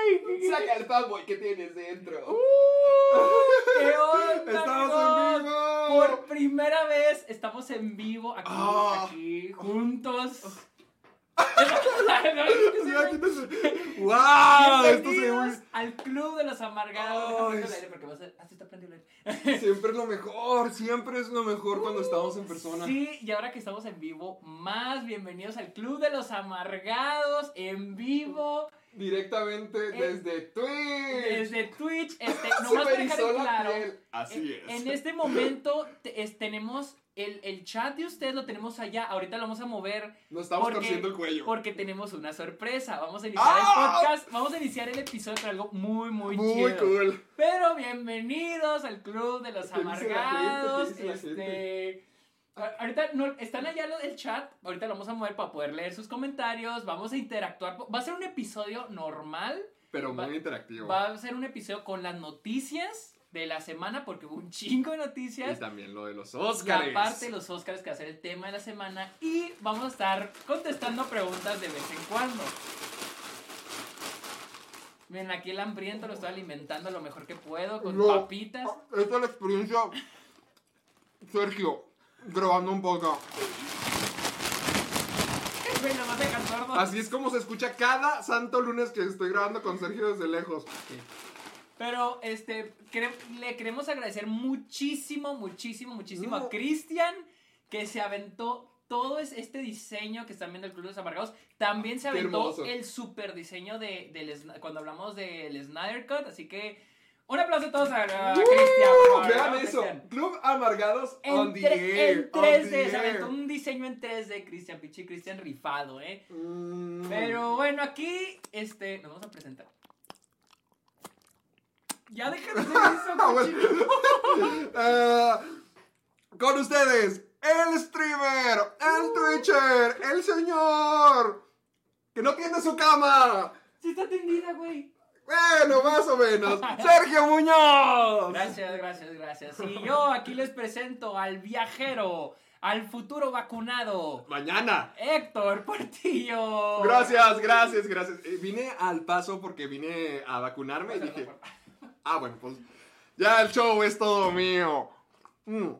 Ay, Saca el fanboy que tienes dentro. ¿Qué onda, Estamos amigos? en vivo. Por primera vez estamos en vivo aquí, Ah. aquí, juntos. ¡Wow! Esto se al Club de los Amargados. Ay, Déjame prender el aire porque vas a... Ah, sí. Siempre es lo mejor, siempre es lo mejor cuando estamos en persona. Sí, y ahora que estamos en vivo, más bienvenidos al Club de los Amargados en vivo Directamente desde Twitch. desde Twitch. Este, nomás para dejar en la claro, piel. Así en, es. en este momento te- es- tenemos el, el chat de ustedes, lo tenemos allá. Ahorita lo vamos a mover. Nos estamos porque- torciendo el cuello. Porque tenemos una sorpresa. Vamos a iniciar ¡Ah! el podcast. Vamos a iniciar el episodio con algo muy, muy, Muy chido. cool. Pero bienvenidos al Club de los. Amargados. ¿Qué dice la este. Ahorita no, están allá del chat. Ahorita lo vamos a mover para poder leer sus comentarios. Vamos a interactuar. Va a ser un episodio normal. Pero Va- muy interactivo. Va a ser un episodio con las noticias de la semana. Porque hubo un chingo de Y noticias. también lo de los Y Oscars. aparte los Oscars que va a ser el tema de la semana. Y vamos a estar contestando preguntas de vez en cuando. Miren, aquí el hambriento lo estoy alimentando lo mejor que puedo con No. papitas. Esta es la experiencia. Sergio, grabando un podcast. Me sordo. Así es como se escucha cada santo lunes que estoy grabando con Sergio desde lejos. Pero, este, le queremos agradecer muchísimo, muchísimo, muchísimo No. a Cristian que se aventó todo es- este diseño que están viendo el Club de los Amargados. También se aventó el super diseño de, del cuando hablamos del Snyder Cut. Así que, un aplauso a todos a, a ¡Uh! Cristian. Vean eso. Club Amargados En, on the air. en on 3D, the se aventó un diseño en 3D, Cristian, pinche Cristian rifado, ¿eh? Mm. Pero bueno, aquí, este, nos vamos a presentar. Ya deja de hacer eso. Ah, con ustedes, el streamer, el twitcher, el señor que no tiene su cama. Sí está tendida, güey. Bueno, más o menos. Sergio Muñoz. Gracias, gracias, gracias. Y yo aquí les presento al viajero, al futuro vacunado, Mañana. Héctor Portillo. Gracias, gracias, gracias. Eh, vine al paso porque vine a vacunarme y dije, ah, bueno, pues ya el show es todo mío. Mm.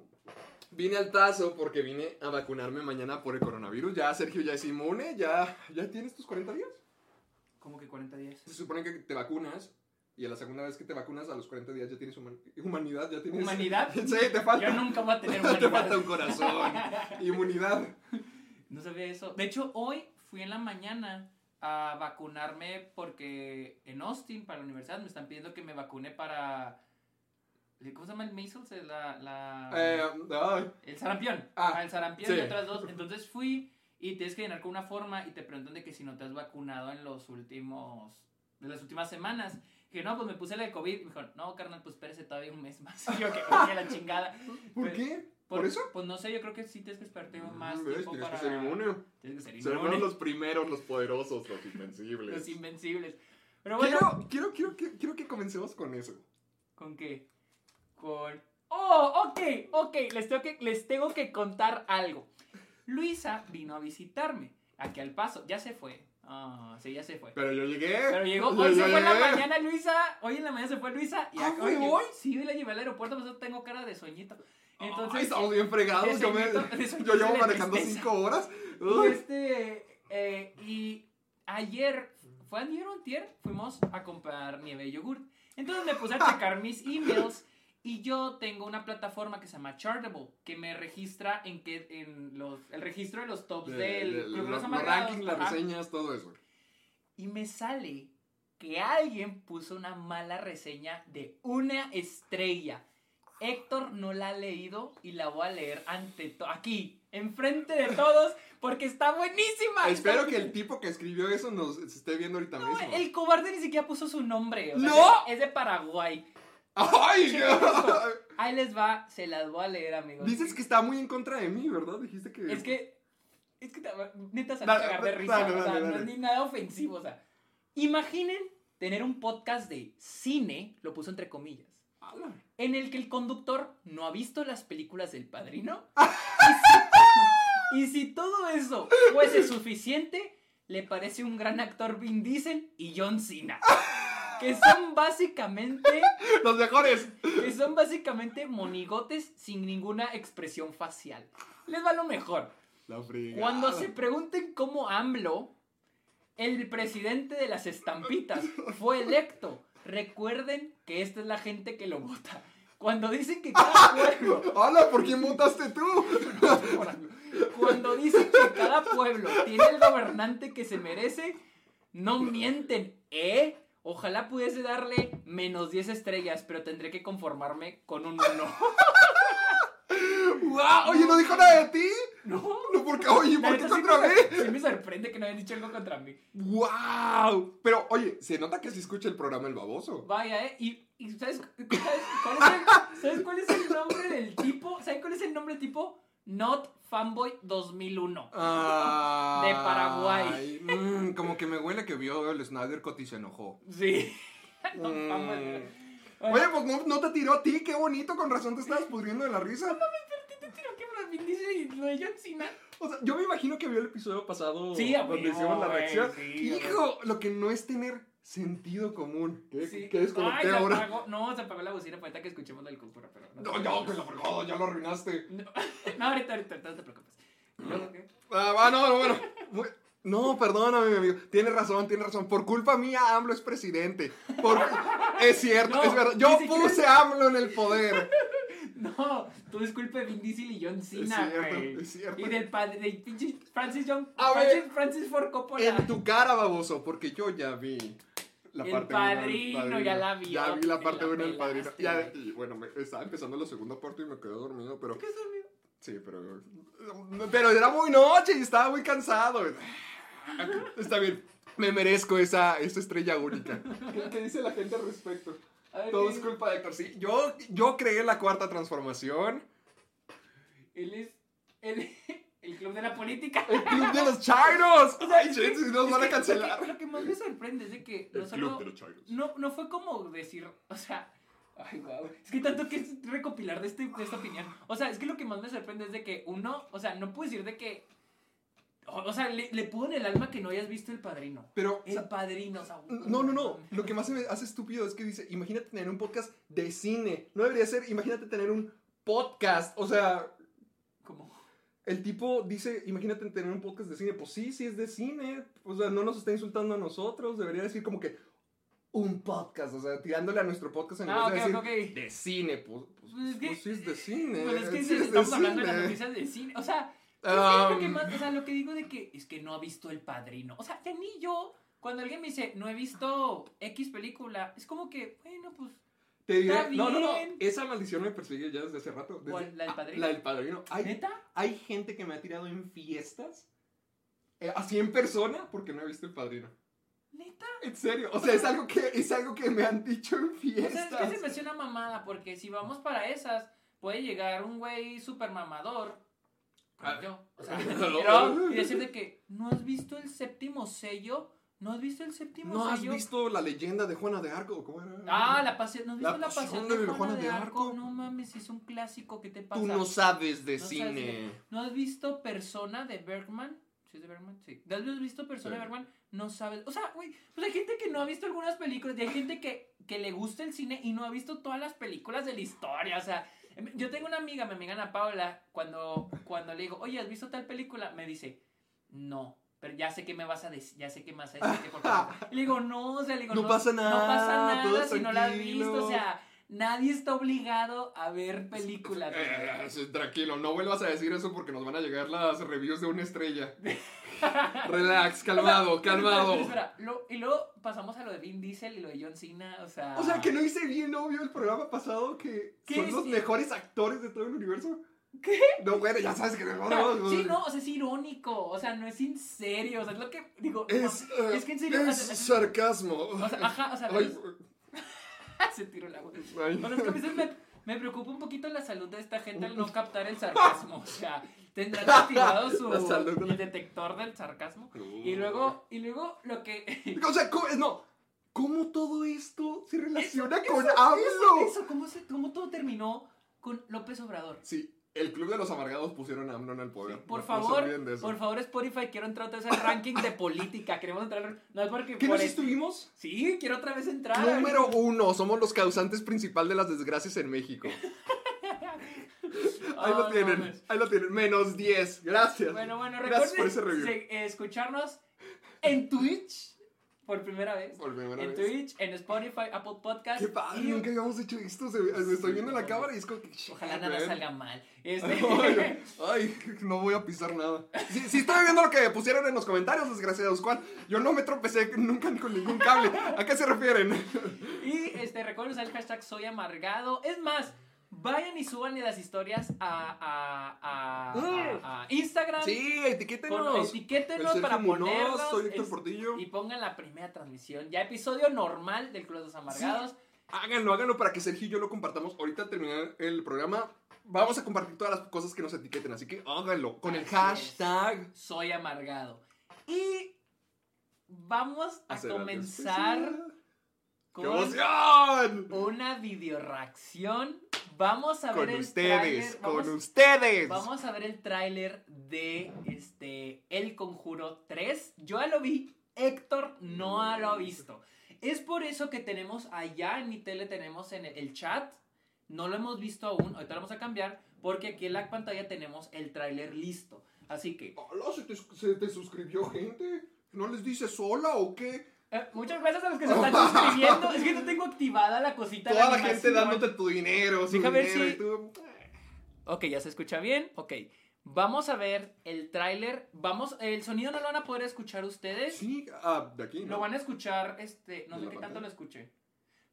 Vine al paso porque vine a vacunarme mañana por el coronavirus. Ya Sergio ya es inmune, ya, ya tienes tus 40 días. ¿Cómo que 40 días? Se supone que te vacunas y a la segunda vez que te vacunas a los 40 días ya tienes human- humanidad, ya tienes... ¿Humanidad? sí, te falta. Yo nunca voy a tener te humanidad. falta un corazón. Inmunidad. No sabía eso. De hecho, hoy fui en la mañana a vacunarme porque en Austin, para la universidad, me están pidiendo que me vacune para... ¿Cómo se llama el measles? La, la- Eh. El sarampión. Ah, Ah, el sarampión sí. y otras dos. Entonces fui y tienes que llenar con una forma y te preguntan de que si no te has vacunado en los últimos... De las últimas semanas. Que no, pues me puse la de COVID. Me dijo, no, carnal, pues espérese todavía un mes más. Y yo, que oye, la chingada. ¿Por Pero- qué? ¿Por, eso? Pues no sé, yo creo que sí tienes que esperarte más Mm, ¿ves? tiempo Tienes para... que ser inmune. Tienes que ser Seremos inmune. los primeros, los poderosos, los invencibles. Los invencibles. Pero bueno, Quiero, quiero, quiero, que- quiero que comencemos con eso. ¿con qué? Con... Oh, ok, ok, les tengo, que, les tengo que contar algo. Luisa vino a visitarme aquí al paso, ya se fue. Ah, sí, ya se fue. Pero yo llegué. Pero llegó, Yo hoy se fue en la mañana Luisa, hoy en la mañana se fue Luisa. Y Ah, acá- ¿fue llegó- hoy? Sí, hoy la llevé al aeropuerto, por eso tengo cara de sueñito. Entonces, Ay, estamos bien fregados. Yo, me- yo llevo manejando. 5 horas. Y este, eh, y ayer, fue ayer o antier, fuimos a comprar nieve de yogurt. Entonces me puse a checar mis emails y yo tengo una plataforma que se llama Chartable, que me registra en que en los el registro de los tops De- del de- Club de los, los rankings, las reseñas, todo eso. Y me sale que alguien puso una mala reseña de una estrella. Héctor no la ha leído y la voy a leer ante to- aquí, enfrente de todos, porque está buenísima. Espero que el tipo que escribió eso nos esté viendo ahorita No, mismo. el cobarde ni siquiera puso su nombre. o sea, ¡No! Es de Paraguay. ¡Ay! Ahí les va, se las voy a leer, amigos. Dices que está muy en contra de mí, ¿verdad? Dijiste que... Es que. Es que neta se va a cagar de risa. dale, o sea, dale, no es ni nada ofensivo. O sea, imaginen tener un podcast de cine, lo puso entre comillas, Ala. en el que el conductor no ha visto las películas del padrino. y, si, y si todo eso fuese suficiente, le parece un gran actor Vin Diesel y John Cena. Que son básicamente. Los mejores. Que son básicamente monigotes sin ninguna expresión facial. Les va lo mejor. La. Cuando se pregunten cómo AMLO, el presidente de las estampitas, fue electo, recuerden que esta es la gente que lo vota. Cuando dicen que cada pueblo, ¡Hola! ¿Por quién votaste tú? cuando dicen que cada pueblo tiene el gobernante que se merece, no mienten, ¿eh? Ojalá pudiese darle menos 10 estrellas, pero tendré que conformarme con un 1. ¡Guau! Oye, ¿no dijo nada de ti? No. No, porque, oye, ¿por qué sí contra me- mí? Sí me sorprende que no hayan dicho algo contra mí. ¡Wow! Pero, oye, se nota que sí escucha el programa El Baboso. Vaya, ¿eh? ¿Y, y sabes, sabes cuál es el, ¿sabes cuál es el nombre del tipo? ¿Sabes cuál es el nombre del tipo? Not Fanboy 2001. Ah, De Paraguay. mm, como que me huele que vio el Snyder Cut y se enojó. Sí. Not Mm. Oye, pues no, no te tiró a ti, qué bonito, con razón te estabas pudriendo de la risa. ¿Te tiro que Brad Pitt dice y lo de John Cena? O sea, yo me imagino que vio el episodio pasado Sí, donde hicimos la reacción. sí, Hijo, lo que no es tener sentido común. ¿Qué, Sí. qué desconecté Ay, ahora? apagó. No, se apagó la bocina para ahorita que escuchemos la del cultura, pero No, no, que lo fregado, ya lo arruinaste. No, no, ahorita, ahorita, no te preocupes. ¿Y luego qué? Ah, no, no, bueno. Muy- No, perdóname, mi amigo. Tienes razón, tienes razón. Por culpa mía, AMLO es presidente. Por... Es cierto, No, es verdad. Yo puse AMLO en el poder. No, tú disculpe Vin Diesel y John Cena, Es cierto, güey. es cierto. Y del padre, pinche Francis John, A Francis, ver. Francis Ford Coppola. En tu cara, baboso, porque yo ya vi la El parte uno del Padrino, ya la vio, Ya vi la te parte la 1 del padrino. Ya, y bueno, me, estaba empezando la segunda parte y me quedé dormido, pero. ¿Qué es dormido? Sí, pero. Pero era muy noche y estaba muy cansado. Está bien. Me merezco esa, esa estrella única. ¿Qué, dice la gente al respecto? Ver, Todo ¿qué es culpa de Héctor. Sí, yo, yo creé la cuarta transformación. Él es el club de la política. El club de los chairos. Ay, Es que- gente, si nos es van a cancelar. Lo que, lo que más me sorprende es de que no solo- chairos. no, no fue como decir, o sea, ay, wow, es que tanto que es recopilar de, este, de esta opinión. O sea, es que lo que más me sorprende es de que uno, o sea, no puedo decir de que, o, o sea, le, le pudo en el alma que no hayas visto El Padrino. Pero, El Padrino, o sea, No, no, no. Lo que más se me hace estúpido es que dice, imagínate tener un podcast de cine. No debería ser, imagínate tener un podcast. O sea, el tipo dice, imagínate tener un podcast de cine. Pues sí, sí es de cine. O sea, no nos está insultando a nosotros. Debería decir como que un podcast. O sea, tirándole a nuestro podcast en Ah, vez de ok, decir ok, ok. de cine. Pues, pues, Pues es que- pues sí es de cine. Pues es que sí es de estamos hablando de las noticias de cine. O sea, es que lo que Um, más- o sea, lo que digo de que es que no ha visto El Padrino. O sea, ya ni yo, cuando alguien me dice, no he visto X película, es como que, bueno, pues, Te diré, Está no, no, no. bien. Esa maldición me persigue ya desde hace rato. desde- ¿Cuál? ¿La del ah, padrino? La del padrino. Hay, ¿neta? hay gente que me ha tirado en fiestas. eh, así en persona porque no he visto el padrino. ¿Neta? En serio. O sea, es algo que, es algo que me han dicho en O sea, es fiestas. que se me hace una mamada, porque si vamos para esas, puede llegar un güey super mamador, como Ah. yo, o sea, pero, y decir de que, ¿no has visto el séptimo sello? ¿No has visto el séptimo ¿No has sello? visto la leyenda de Juana de Arco? ¿Cómo era? Ah, la pasión, ¿no has La visto la pasión pasión de de Juana, Juana de Arco? Arco. No mames, es un clásico, ¿qué te pasa? Tú no sabes de No sabes cine. de- ¿No has visto Persona de Bergman? ¿Sí es de Bergman? Sí. ¿No has visto Persona Sí. de Bergman? No sabes. O sea, güey, pues hay gente que no ha visto algunas películas y hay gente que, que le gusta el cine y no ha visto todas las películas de la historia. O sea, em, yo tengo una amiga, mi amiga Ana Paula, cuando, cuando le digo, oye, ¿has visto tal película? Me dice, no. Pero ya sé que me vas a decir, ya sé que me vas a decir que por qué. Y le digo, no, o sea, le digo, No pasa nada, No pasa nada todo si no la has visto, o sea, nadie está obligado a ver películas. Eh, tranquilo, no vuelvas a decir eso porque nos van a llegar las reviews de una estrella. Relax, calmado, O sea, calmado. espera, espera, lo- y luego pasamos a lo de Vin Diesel y lo de John Cena, o sea... O sea, que no hice bien obvio el programa pasado que ¿Qué son los mejores actores de todo el universo. ¿Qué? No, bueno, ya sabes que no, O sea, no, sí, no, o sea, es irónico, o sea, no es en serio, o sea, es lo que digo, no, Es, eh, es que en serio, es es- sarcasmo. o sea, ajá, o sea, Ay, se tiró el agua. ay. O sea, es que a veces me, me preocupa un poquito la salud de esta gente al no captar el sarcasmo, o sea, tendrán activado su el detector del sarcasmo y luego y luego lo que O sea, ¿cómo, no, ¿cómo todo esto se relaciona Eso, con? Eso, eso, ¿cómo, se- cómo todo terminó con López Obrador? Sí, el Club de los Amargados pusieron a AMLO en el poder. Por No- favor, por favor, Spotify, quiero entrar otra vez al ranking de política. Queremos entrar. No es porque. ¿Qué por nos el- estuvimos? Sí, quiero otra vez entrar. Número uno, somos los causantes principal de las desgracias en México. Ahí Oh, lo no tienen, ahí lo tienen. Menos 10. Gracias. Bueno, bueno, Gracias por recuerden ese review. eh, escucharnos en Twitch por primera vez. Por primera en vez. Twitch, en Spotify, Apple Podcast. Qué padre, y- nunca habíamos hecho esto. se- me estoy viendo la cámara y es como que. Ojalá nada salga mal. Este, Ay, ay, no voy a pisar nada. Si, si estoy viendo lo que pusieron en los comentarios, desgraciados, ¿cuál? Yo no me tropecé nunca con ningún cable. ¿A qué se refieren? y este, recuerden usar el hashtag soy amargado. Es más, vayan y suban las historias a, a, a- a- Instagram. Sí, Con- etiquétenos. etiquétenos para ponerlos. soy Héctor Portillo. Y pongan la primera transmisión. Ya episodio normal del Club de los Amargados. Háganlo, háganlo para que Sergio y yo lo compartamos. Ahorita terminar el programa, vamos a compartir todas las cosas que nos etiqueten. Así que háganlo con el hashtag. Soy amargado. Y vamos a comenzar especial. ¡Qué con emoción! una videoreacción. Vamos a Con ver el ustedes, tráiler. con ustedes. vamos a ver el tráiler de este El Conjuro 3. Yo ya lo vi, Héctor no lo ha visto. Es por eso que tenemos allá en mi tele, tenemos en el, el chat, no lo hemos visto aún, ahorita lo vamos a cambiar, porque aquí en la pantalla tenemos el tráiler listo. Así que, Hola, ¿se te, se te suscribió gente? ¿No les dices hola o qué? Eh, muchas gracias a los que se están suscribiendo. es que no tengo activada la cosita. Toda la gente animación. dándote tu dinero, su Deja ver si- y tú... Ok, ya se escucha bien. Ok. Vamos a ver el tráiler. Vamos, el sonido no lo van a poder escuchar ustedes. Sí, ah, de aquí, ¿no? Lo van a escuchar, este, no ¿En sé la qué tanto lo escuché.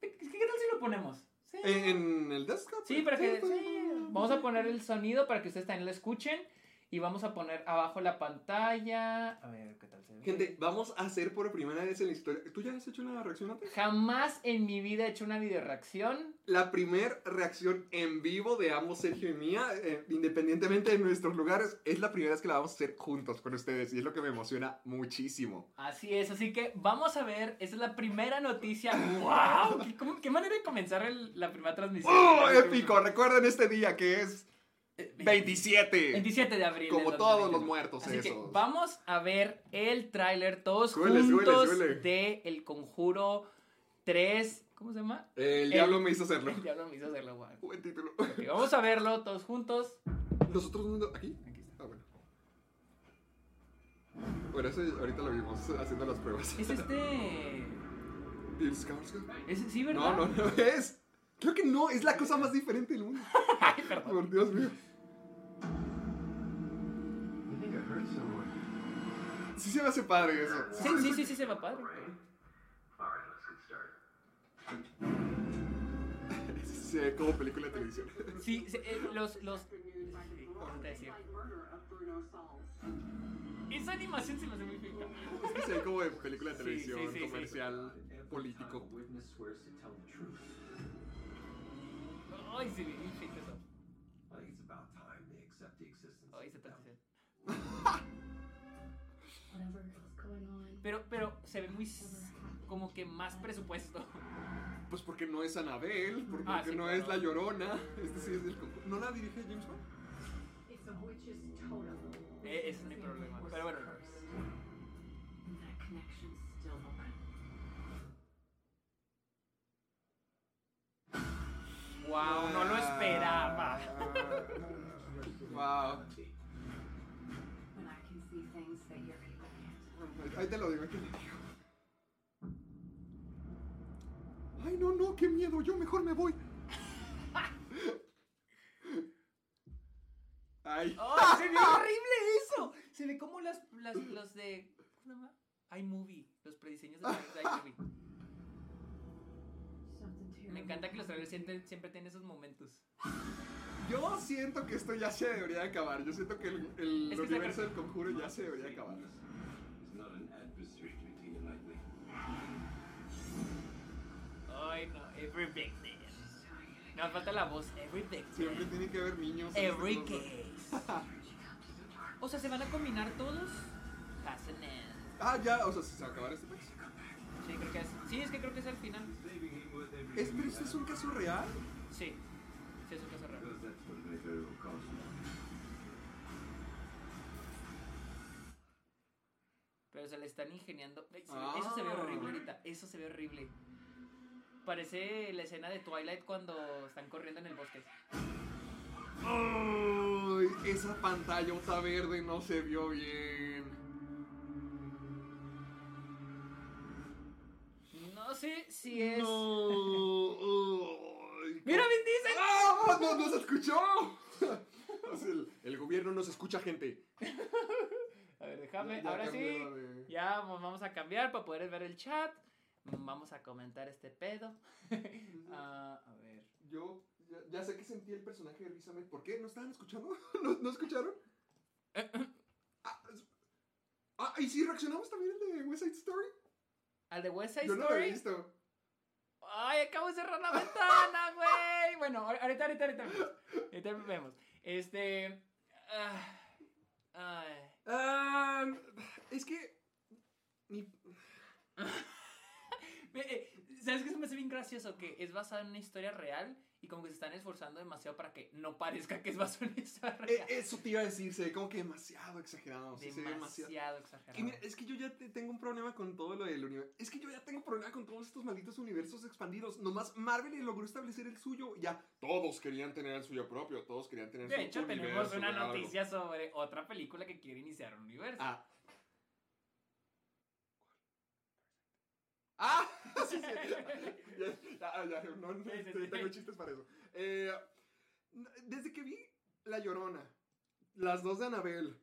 ¿Qué, qué tal si lo ponemos? Sí. En el desktop. Sí, para que, sí. Vamos a poner el sonido para que ustedes también lo escuchen. Y vamos a poner abajo la pantalla. A ver, ¿qué tal se ve? Gente, vamos a hacer por primera vez en la historia. ¿Tú ya has hecho una reacción antes? Jamás en mi vida he hecho una videoreacción. La primer reacción en vivo de ambos, Sergio y mía, eh, independientemente de nuestros lugares, es la primera vez que la vamos a hacer juntos con ustedes y es lo que me emociona muchísimo. Así es, así que vamos a ver. Esa es la primera noticia. ¡Wow! ¿Qué, cómo- qué manera de comenzar el- la primera transmisión? ¡Oh, épico! Recuerden este día que es 27. 27 de abril. Como todos 2021. los muertos Así que vamos a ver el tráiler todos juntos de El Conjuro 3. ¿Cómo se llama? El diablo me hizo hacerlo. El diablo me hizo hacerlo. Buen título. Ok, vamos a verlo todos juntos. ¿Nosotros dónde? ¿Aquí? Aquí está. Ah, bueno. Bueno, eso ahorita lo vimos haciendo las pruebas. Es este. Skarsgård. Es, sí, ¿verdad? No, no, no es. Creo que no, es la cosa más diferente del mundo. Ay. Por Dios mío. You think I hurt someone? Sí se me hace padre eso. Sí, sí, sí, sí, se va padre. Ve como película de televisión. Sí, sí, eh, los. los ¿Cómo te decía? Esa animación se me hace muy fea. Es que se ve como de película de Sí, televisión, sí, sí, sí. comercial, político. Ay, eso. I think it's about time they accept the existence. Ay, se the está devil. whatever is going on. Pero, pero se ve muy s- como que más presupuesto. Pues porque no es Anabel, porque Ah, sí, no claro. es La Llorona. Este sí es del concurso. ¿No la dirige James Wan? It's a witch's totem. Eh, ese es mi problema. Pero bueno. Wow, no lo esperaba. wow. When I can see things that your people can't. Ahí te lo digo, ahí te lo digo. Ay, no, no, qué miedo. Yo mejor me voy. Ay. ¡Oh, se ve horrible eso! Se ve como las, las, los de. ¿Cómo se llama? iMovie. Los prediseños de iMovie. Me encanta que los trailers siempre, siempre tienen esos momentos. Yo siento que esto ya se debería acabar. Yo siento que el, el Es que se universo del conjuro ya se debería acabar. Is not an adversary to be taken lightly. Ay, no. Every victim. Nos falta la voz. Every Siempre victim. tiene que haber niños. Every case. O sea, ¿se van a combinar todos? Ah, ya, o sea, se va a acabar este país. Sí, creo que es. Sí, es que creo que es el final. ¿Es, pero este es un caso real? Sí. Sí, es un caso real. Pero se le están ingeniando. Ah. Eso se ve horrible ahorita. Eso se ve horrible. Parece la escena de Twilight cuando están corriendo en el bosque. Ay, esa pantallota verde no se vio bien. Sé si es. No. ¡Mira, Vin Diesel! ¡Ah! ¡No, no se escuchó! El, el gobierno no se escucha, gente. A ver, déjame. Ya Ahora sí. de- Ya vamos a cambiar para poder ver el chat. Vamos a comentar este pedo. Ah, a ver. Yo ya, ya sé que sentí el personaje de Rizame. ¿Por qué? ¿No estaban escuchando? ¿No, no escucharon? Ah, es- ah, ¿y si reaccionamos también el de West Side Story? ¿Al de West Side Yo no lo he Story? visto. Ay, acabo de cerrar la ventana, güey. Bueno, ahor- ahorita, ahorita, ahorita vemos. Ahorita vemos. Este. ay. Ah, es que... mi- eh, ¿Sabes qué se me hace bien gracioso? Que es basado en una historia real y como que se están esforzando demasiado para que no parezca que es en una historia eh, real. eso te iba a decir, se ve como que demasiado exagerado. sí, se ve demasiado. exagerado. Y mira, es que yo ya te- tengo un problema con todo lo del universo. Es que yo ya tengo un problema con todos estos malditos universos expandidos. Nomás Marvel logró establecer el suyo. Ya, todos querían tener el suyo propio. Todos querían tener De su hecho, tenemos una de algo. noticia sobre otra película que quiere iniciar un universo. Ah. ¡Ah! Sí, sí. Ya, ya, ya, no, no, sí. tengo chistes para eso. Eh, desde que vi La Llorona, las dos de Anabel,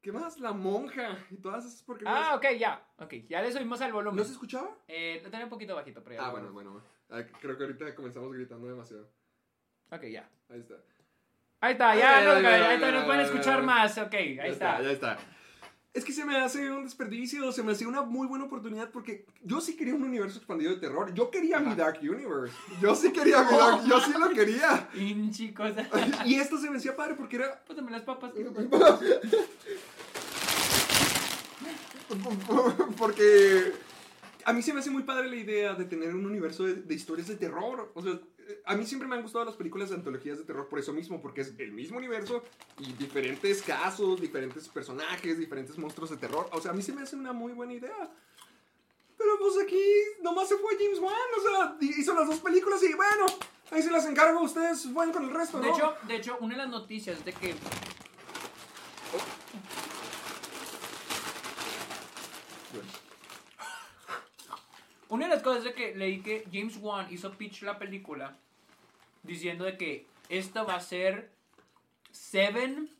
¿qué más? La Monja y todas esas porquerías. Ah, ok, ya. Ok, ya le subimos al volumen. ¿No se escuchaba? Eh, lo tenía un poquito bajito, pero ya. Ah, bueno, bueno. Ah, creo que ahorita comenzamos gritando demasiado. Ok, ya. Ahí está. Ahí está, ya, no, ahí está, nos pueden escuchar más. Ok, ahí Ya está. Ya está. Es que se me hace un desperdicio, se me hace una muy buena oportunidad porque yo sí quería un universo expandido de terror. Yo quería mi Dark Universe. Yo sí quería mi Dark, yo sí lo quería. Pinche cosa. Y esto se me hacía padre porque era Pásame las papas. porque a mí se me hace muy padre la idea de tener un universo de, de historias de terror. O sea, eh, a mí siempre me han gustado las películas de antologías de terror por eso mismo, porque es el mismo universo y diferentes casos, diferentes personajes, diferentes monstruos de terror. O sea, a mí se me hace una muy buena idea. Pero pues aquí nomás se fue James Wan, o sea, hizo las dos películas y bueno, ahí se las encargo, ustedes van con el resto, ¿no? De hecho, de hecho, una de las noticias de que Una de las cosas de que leí que James Wan hizo pitch la película diciendo de que esto va a ser Seven,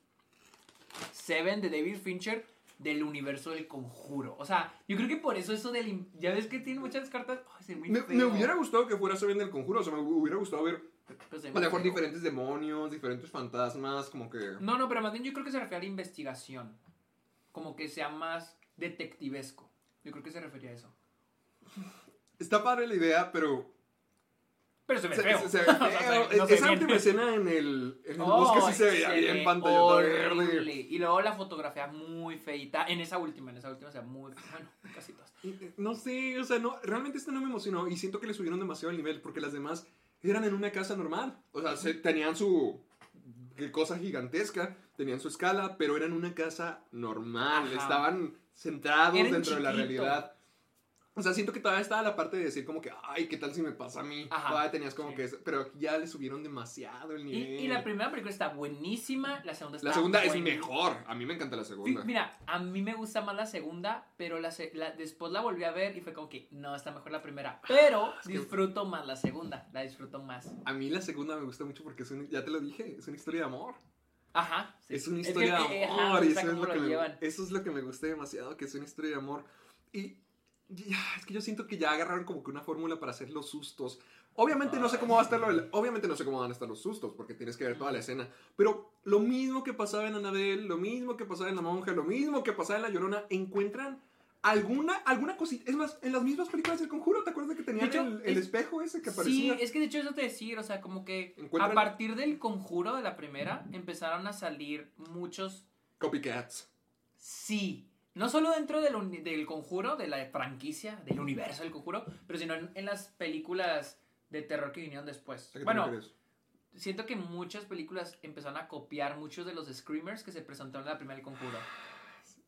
Seven de David Fincher del universo del conjuro. O sea, yo creo que por eso eso del... Ya ves que tiene muchas cartas... Se ve muy me, me hubiera gustado que fuera Seven del Conjuro, o sea, me hubiera gustado ver ve a lo mejor diferentes demonios, diferentes fantasmas, como que... No, no, pero más bien yo creo que se refiere a la investigación. Como que sea más detectivesco. Yo creo que se refería a eso. Está padre la idea, pero... Pero se ve se- feo. se- se ve O sea, feo. se- no se Esa última escena en el, en el Oh, bosque sí se veía bien pantallota verde. Y luego la fotografía muy feita. En esa última, en esa última, o sea, muy. Bueno, casi todas. Eh, No sé, o sea, no, realmente esta no me emocionó y siento que le subieron demasiado el nivel porque las demás eran en una casa normal. O sea, se- tenían su cosa gigantesca, tenían su escala, pero eran una casa normal, Ajá. estaban centrados Eran dentro de la realidad. O sea, siento que todavía estaba la parte de decir como que, ay, ¿qué tal si me pasa a mí? Ajá, todavía tenías como sí. que... eso, Pero ya le subieron demasiado el Y, nivel. y la primera película está buenísima, la segunda está La segunda es buenísima. mejor. A mí me encanta la segunda. Mira, a mí me gusta más la segunda, pero la, la- después la volví a ver y fue como que no, está mejor la primera. Pero es que- disfruto más la segunda, la disfruto más. A mí la segunda me gusta mucho porque es un, ya te lo dije, es una historia de amor. Ajá. sí. Es una que, historia eh, de ajá, amor. me y gusta eso, es lo lo que me, eso es lo que me gusta demasiado, que es una historia de amor. Y es que yo siento que ya agarraron como que una fórmula para hacer los sustos. Obviamente no sé cómo va a estar lo del- obviamente no sé cómo van a estar los sustos porque tienes que ver toda la escena, pero lo mismo que pasaba en Annabelle, lo mismo que pasaba en La Monja, lo mismo que pasaba en La Llorona, encuentran alguna alguna cosita, es más, en las mismas películas del Conjuro, ¿te acuerdas que tenían De hecho, el, el es- espejo ese que Sí, aparecía? es que de hecho eso te decir, o sea, como que a partir del conjuro de la primera empezaron a salir muchos Copycats. sí. No solo dentro del, del conjuro, de la franquicia, del universo del conjuro, pero sino en, en las películas de terror que vinieron después. ¿A qué Bueno, siento que muchas películas empezaron a copiar muchos de los screamers que se presentaron en la primera del conjuro.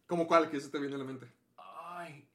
¿Cómo cuál? Que se te viene a la mente. Ay.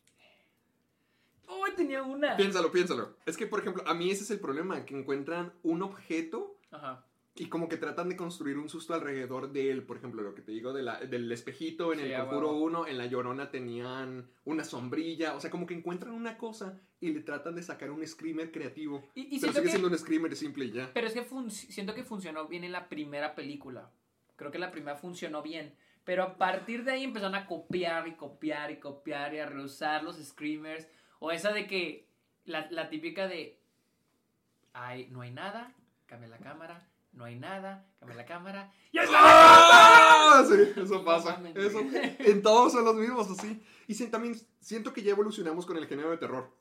Uy, tenía una. Piénsalo, piénsalo. Es que, por ejemplo, a mí ese es el problema, que encuentran un objeto Ajá. Y como que tratan de construir un susto alrededor de él. Por ejemplo, lo que te digo de la- del espejito en Sí, el Conjuro huevo. 1, en La Llorona tenían una sombrilla. O sea, como que encuentran una cosa y le tratan de sacar un screamer creativo. Y, y pero sigue que, siendo un screamer simple y ya. pero es que siento que funcionó bien en la primera película. Creo que la primera funcionó bien. Pero a partir de ahí empezaron a copiar y copiar y copiar y a reusar los screamers. O esa de que la, la típica de ay, no hay nada, cambia la cámara, no hay nada, cambia la cámara. ¡Ya está! ¡Ah! Sí, eso pasa. Eso, en todos son los mismos así. Y sí, también siento que ya evolucionamos con el género de terror.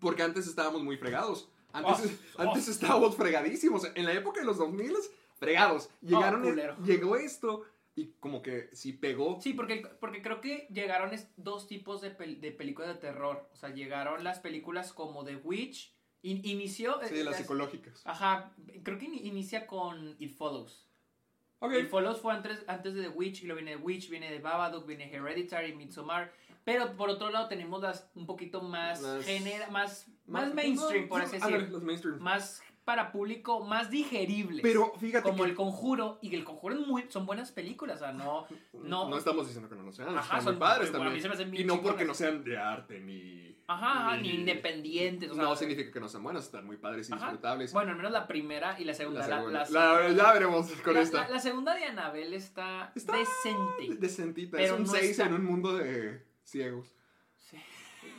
Porque antes estábamos muy fregados. Antes, Oh, antes oh. estábamos fregadísimos. En la época de los 2000 fregados. Llegaron, Oh, llegó esto y como que sí pegó. Sí, porque, porque creo que llegaron es- dos tipos de, pel- de películas de terror. O sea, llegaron las películas como The Witch. In- inició. Sí, eh, las las- psicológicas. Ajá, creo que ini- inicia con It Follows. Ok. It Follows fue antes, antes de The Witch, y luego viene The Witch, viene de Babadook, viene Hereditary, Midsommar. Pero por otro lado tenemos las un poquito más, Las- genera, más, más mainstream, por así Ándale, decir. los mainstream. Más para público, más digeribles. Pero fíjate como que El Conjuro, y El Conjuro es muy, son buenas películas, o sea, no... No, no estamos diciendo que no lo sean. Ajá, son padres también. hacen Y no porque no sean de arte ni. Ajá, ajá, ni independientes. O sea, no significa que no sean buenas, están muy padres y Ajá. disfrutables. Bueno, al menos la primera y la segunda. La segunda. la- La- ya veremos con esta. la- segunda de Anabel está, Está decente. Decentita. Pero es un no 6 está- en un mundo de ciegos. Sí.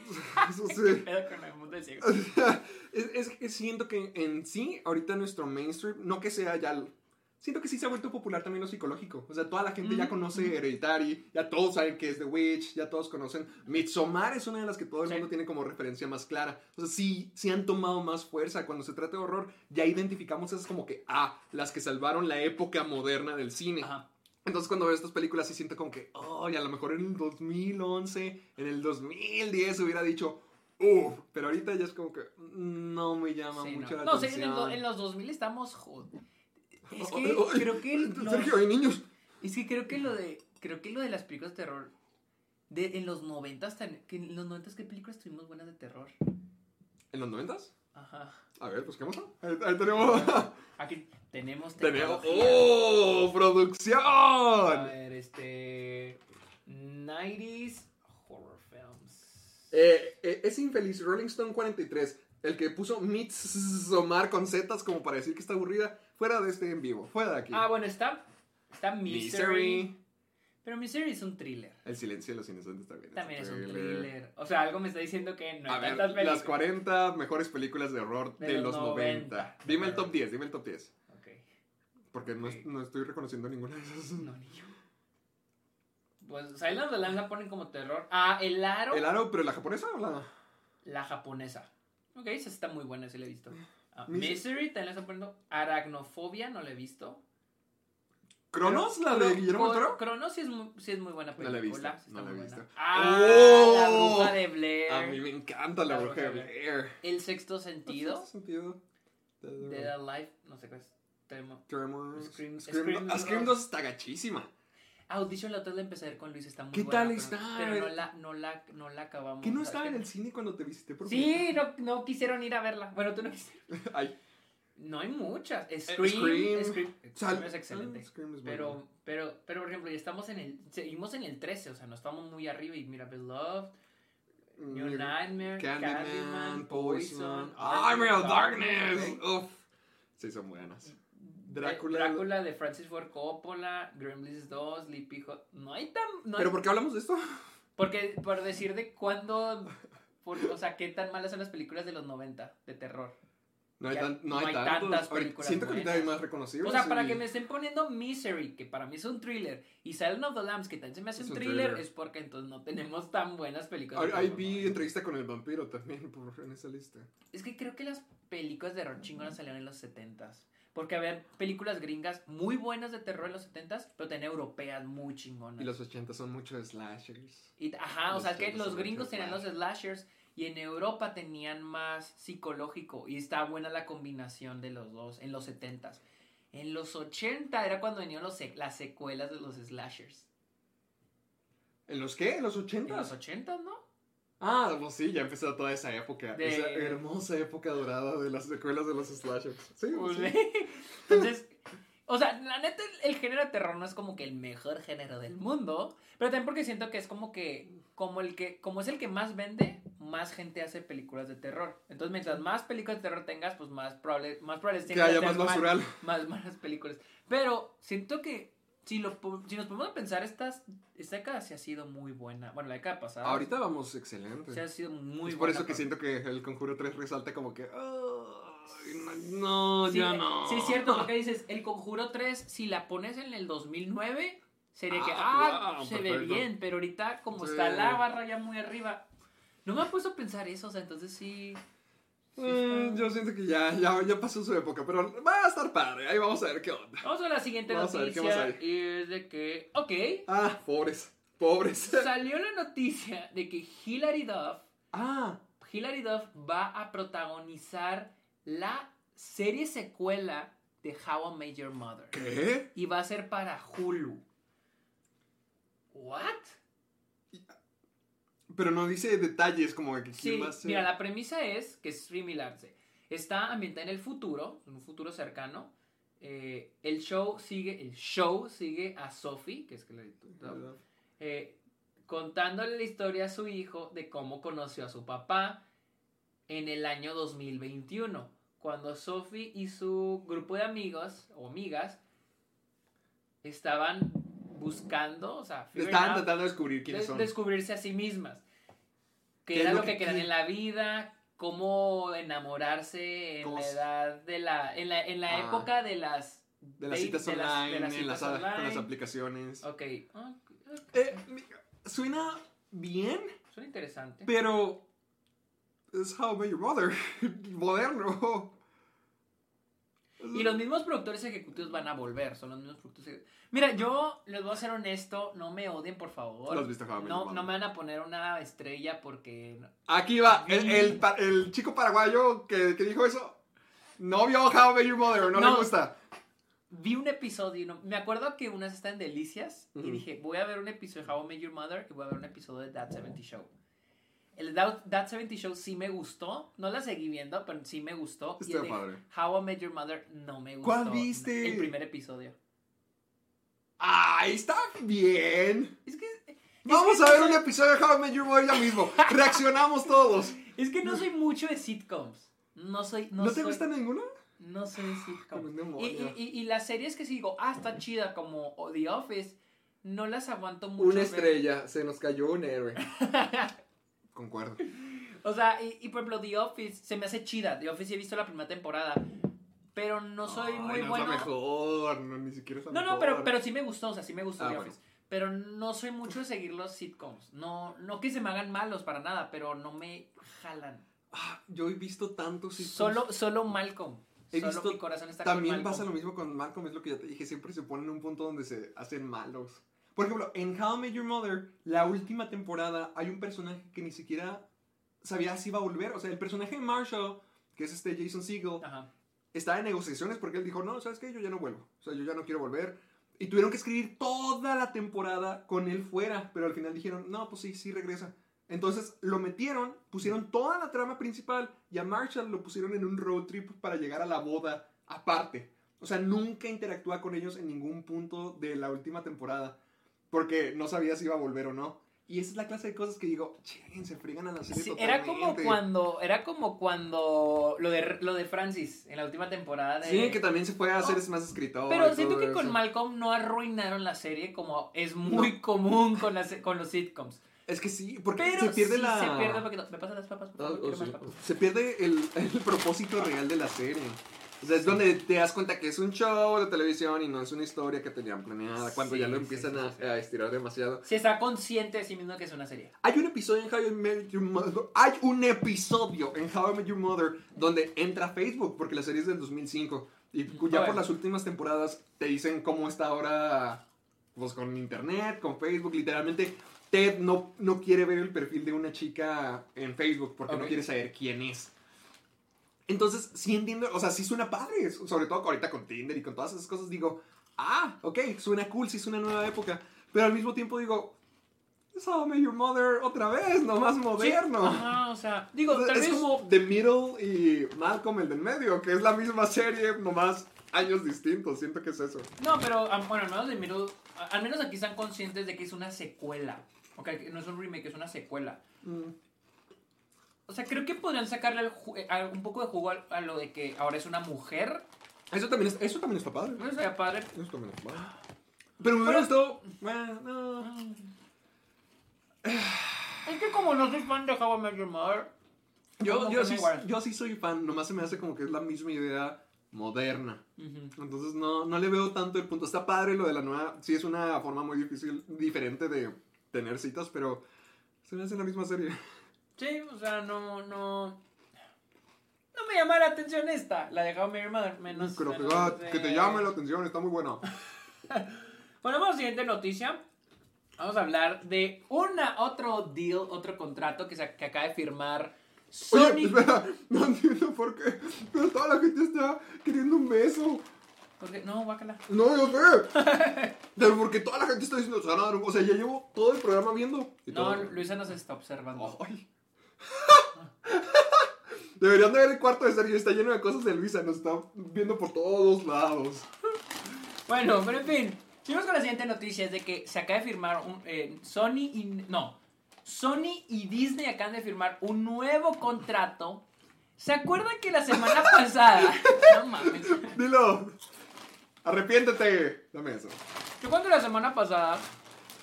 Eso ¿Qué sí. pedo con el mundo de ciegos? es, es que siento que en sí, ahorita nuestro mainstream, no que sea ya. Siento que sí se ha vuelto popular también lo psicológico. O sea, toda la gente ya conoce Hereditary, ya todos saben que es The Witch, ya todos conocen. Midsommar es una de las que todo el Sí. mundo tiene como referencia más clara. O sea, sí, sí han tomado más fuerza. Cuando se trata de horror, ya identificamos esas como que, ah, las que salvaron la época moderna del cine. Ajá. Entonces cuando veo estas películas sí siento como que, oh, y a lo mejor en el 2011, en el 2010 hubiera dicho, uff, pero ahorita ya es como que no me llama Sí, mucho no. la No, sí, en, atención. el en los 2000 estamos jodidos. Es que creo que lo- Sergio, hay niños. es que creo que lo de creo que lo de las películas de terror de en los 90 que en los 90 qué películas tuvimos buenas de terror. ¿En los 90s? Ajá. A ver, busquemos. Ahí, ahí tenemos. Aquí tenemos tenemos. ¡Oh! ¡Producción! A ver, este 90s horror films. Eh, eh, es infeliz, Rolling Stone 43. El que puso Midsommar con zetas como para decir que está aburrida. Fuera de este en vivo. Fuera de aquí. Ah, bueno, está está Misery. Misery. Pero Misery es un thriller. El silencio de los inocentes también. También es un thriller. O sea, algo me está diciendo que no A hay ver, tantas películas. las 40 mejores películas de horror de, De los los 90. 90. Dime el top 10, dime el top 10. Ok. Porque no, no estoy reconociendo ninguna de esas. No, ni yo. Pues Silence of the Lambs la ponen como terror. Ah, El Aro. ¿El aro, pero la japonesa o la...? La japonesa. Ok, esa está muy buena, sí la he visto. Ah, Mis- Misery, también la están poniendo. Aracnofobia, no la he visto. ¿Cronos? ¿La de Guillermo del Toro? Cronos sí es muy, sí es muy buena No película. la he visto, no la he visto. buena. Ah, ¡Oh! la bruja de Blair. A mí me encanta la, La bruja de Blair. El sexto sentido. ¿Hace sentido? Dead Alive, no sé qué es. Temo- Tremor. Scream- Scream, Scream ah, Scream dos. 2 está gachísima. Audition la otra la empecé a ver con Luis, está muy ¿Qué buena. tal pero- está? Pero no la, no la, no la acabamos. ¿Que no estaba en el cine cuando te visité por Sí, no, no quisieron ir a verla. Bueno, tú no quisiste. Ay, No hay muchas. Eh, Scream, Scream. Scream, Scream es excelente. ah, Scream es pero, bueno. pero, pero, por ejemplo, ya estamos en el. Seguimos en el 13, o sea, no estamos muy arriba. Y mira, Beloved, New Mm, Nightmare, Candyman, Candyman, Poison, Poison, Army of Darkness. Darkness. Uf. Sí, son buenas. Drácula. Drácula. Drácula de Francis Ford Coppola, Gremlins 2, Sleepy Hollow. No hay tan. No hay- ¿Pero por qué hablamos de esto? Porque, por decir de cuándo. por- o sea, qué tan malas son las películas de los 90 de terror. No hay, tan- no no hay hay tantos. tantas películas Siento que ahorita hay más reconocibles. O sea, para y- que me estén poniendo Misery, que para mí es un thriller, y Silent of the Lambs, que también se me hace Es un thriller, thriller. es porque entonces no tenemos tan buenas películas. Ahí, vi entrevista con el vampiro también por, en esa lista. Es que creo que las películas de terror chingonas salieron en los 70s. Porque había películas gringas muy buenas de terror en los 70s, pero también europeas muy chingonas. Y los 80 son muchos slashers. Y- ajá, o sea, que 80s los gringos tenían los slash. slashers y en Europa tenían más psicológico. Y está buena la combinación de los dos en los 70s. En los 80 era cuando venían los las secuelas de los slashers. ¿En los qué? ¿En los 80? En los 80, ¿no? Ah, pues sí, ya empezó toda esa época. De- Esa hermosa época dorada de las secuelas de los slashers. Sí, Pues, sí. Entonces, o sea, la neta, el género de terror no es como que el mejor género del mundo, pero también porque siento que es como que, como el que, como es el que más vende, más gente hace películas de terror. Entonces, mientras más películas de terror tengas, pues más probable, más probable Que haya más malas películas. Pero siento que si lo si nos ponemos a pensar, estas, esta década sí ha sido muy buena. Bueno, la década pasada. Ahorita vamos excelente. sí ha sido muy es por buena. eso que siento que el Conjuro 3 resalta como que... "Ay, no, Sí, ya no. Sí, es cierto, porque dices, el Conjuro 3, si la pones en el 2009, sería que, Ah, ah, wow, se ve bien, pero ahorita como Sí. está la barra ya muy arriba, no me ha puesto a pensar eso, o sea, entonces sí... Eh, yo siento que ya, ya, ya pasó su época, pero va a estar padre. Ahí vamos a ver qué onda. Vamos a la siguiente Vamos a ver qué noticia, es de que, ok, Ah, pobres. Pobres. salió la noticia de que Hilary Duff, ah, Hilary Duff va a protagonizar la serie secuela de How I Met Your Mother. ¿qué? Y va a ser para Hulu. ¿What? Pero no dice detalles como de que quién Sí, va a ser. mira, la premisa es que es similarse. Está ambientada en el futuro, en un futuro cercano. Eh, el show sigue, el show sigue a Sophie, que es que la eh, contándole la historia a su hijo de cómo conoció a su papá en el año 2021, cuando Sophie y su grupo de amigos o amigas estaban buscando, o sea, Estaban tratando de descubrir quiénes de- son. descubrirse a sí mismas. ¿Qué ¿Qué es era lo que, que querían en la vida? ¿Cómo enamorarse en ¿Cómo la edad de la... En la, en la Ah. época de las... de las citas de las- online, de las en las, citas con las aplicaciones. Ok. Ah, Eh, suena bien, Suena interesante. pero es How I Met Your Mother. Moderno. Y los mismos productores ejecutivos van a volver, son los mismos productores ejecutivos. Mira, yo les voy a ser honesto, no me odien, por favor. ¿Lo has visto, How I Met Your no, me van a poner una estrella porque... Aquí va, el, el el chico paraguayo que, que dijo eso. No vio How I Met Your Mother, no, No. le gusta. Vi un episodio, y no- me acuerdo que unas están en Delicias y Ujú. dije, voy a ver un episodio de How I Met Your Mother y voy a ver un episodio de That 70 Show. El That, That 70 Show sí me gustó, no la seguí viendo, pero sí me gustó. y Está de padre. How I Met Your Mother no me gustó. ¿Cuál viste? El primer episodio. ¡Ay, está bien! Es que... es Vamos que a no ver soy- un episodio de How I Met Your Mother ya mismo. Reaccionamos todos. Es que no soy mucho de sitcoms. No soy... ¿No, No, te soy- gusta ninguna? No soy de sitcoms. Y, y, y, y las series que sí digo, ah, está chida, como The Office, no las aguanto mucho. Una estrella, se nos cayó un héroe. Concuerdo. O sea, y, y por ejemplo, The Office se me hace chida. The Office he visto la primera temporada. Pero no soy Ay, muy no bueno. Es la mejor, no, ni siquiera es la No, no, mejor. pero, pero sí me gustó, o sea, sí me gustó Ah, The bueno. Office. Pero no soy mucho de seguir los sitcoms. No, no que se me hagan malos para nada, pero no me jalan. Ah, yo he visto tantos sitcoms. Solo, solo Malcolm. He solo visto- mi corazón está con También Malcolm. pasa lo mismo con Malcolm, es lo que ya te dije, siempre se ponen en un punto donde se hacen malos. Por ejemplo, en How I Met Your Mother, la última temporada, hay un personaje que ni siquiera sabía si iba a volver. O sea, el personaje de Marshall, que es este Jason Segel, Ajá. está en negociaciones porque él dijo, no, ¿sabes qué? Yo ya no vuelvo. O sea, yo ya no quiero volver. Y tuvieron que escribir toda la temporada con él fuera, pero al final dijeron, no, pues sí, sí regresa. Entonces lo metieron, pusieron toda la trama principal y a Marshall lo pusieron en un road trip para llegar a la boda aparte. O sea, nunca interactúa con ellos en ningún punto de la última temporada, porque no sabía si iba a volver o no. Y esa es la clase de cosas que digo, chen, se frigan a la serie Sí, era como totalmente". cuando era como cuando lo de lo de Francis en la última temporada de- Sí, que también se puede hacer más escritor. pero siento que con eso. Malcolm no arruinaron la serie como es muy común con las con los sitcoms Es que sí, porque pero se pierde sí la... se pierde un poquito me pasan las papas por Ah, favor, oh, quiero sí. más papas. Se pierde el, el propósito real de la serie. O sea, es donde te das cuenta que es un show de televisión y no es una historia que tenían planeada. Cuando Sí, ya lo sí, empiezan sí, a, sí, sí. a estirar demasiado. si está consciente de sí mismo que es una serie Hay un episodio en How I Met Your Mother. Hay un episodio en How I Met Your Mother donde entra Facebook, porque la serie es del 2005. Y ya por las últimas temporadas te dicen cómo está ahora pues, con internet, con Facebook. Literalmente, Ted no, no quiere ver el perfil de una chica en Facebook porque no Ok. quiere saber quién es. Entonces, sí entiendo, o sea, sí suena padre, sobre todo ahorita con Tinder y con todas esas cosas, digo, ah, ok, suena cool, sí es una nueva época, pero al mismo tiempo digo, Met Your Mother otra vez, nomás moderno. Ajá, o sea digo O sea, tal es vez como The Middle y Malcolm el del medio, que es la misma serie, nomás años distintos, siento que es eso. no pero ah, bueno al menos de Middle al menos aquí están conscientes de que es una secuela Ok, no es un remake es una secuela Mm. O sea, creo que podrían sacarle ju- eh, a- un poco de jugo a, a lo de que ahora es una mujer. Eso también, es- eso también está padre. No estaría padre. Eso también está padre. Pero me hubiera gustado, bueno, no. Es que como no soy fan de How I Met Your Mother, Yo, como yo, que sí, me igual. yo sí soy fan, nomás se me hace como que es la misma idea moderna. Entonces no, no le veo tanto el punto. Está padre lo de la nueva. Sí, es una forma muy difícil, diferente de tener citas, pero se me hace la misma serie. Sí, o sea, no, no. No me llama la atención esta, la de How I Met. Menos. Pero que, menos ah, de- que te llame la atención, está muy buena. Bueno, vamos a la siguiente noticia. Vamos a hablar de una, otro deal, otro contrato que, se, que acaba de firmar Sony. Oye, espera, no entiendo por qué, pero toda la gente está queriendo un beso. Porque, no, guácala. No, yo sé. Pero porque toda la gente está diciendo, o sea, ya llevo todo el programa viendo. y No, todo- Luisa nos está observando. Ay. Deberían de ver el cuarto de Sergio, está lleno de cosas de Luisa, nos está viendo por todos lados. Bueno, pero en fin, seguimos con la siguiente noticia, es de que se acaba de firmar un, eh, Sony y... No, Sony y Disney acaban de firmar un nuevo contrato. ¿Se acuerdan que la semana pasada... No mames. Dilo. Arrepiéntete. Dame eso. ¿Se acuerdan que la semana pasada...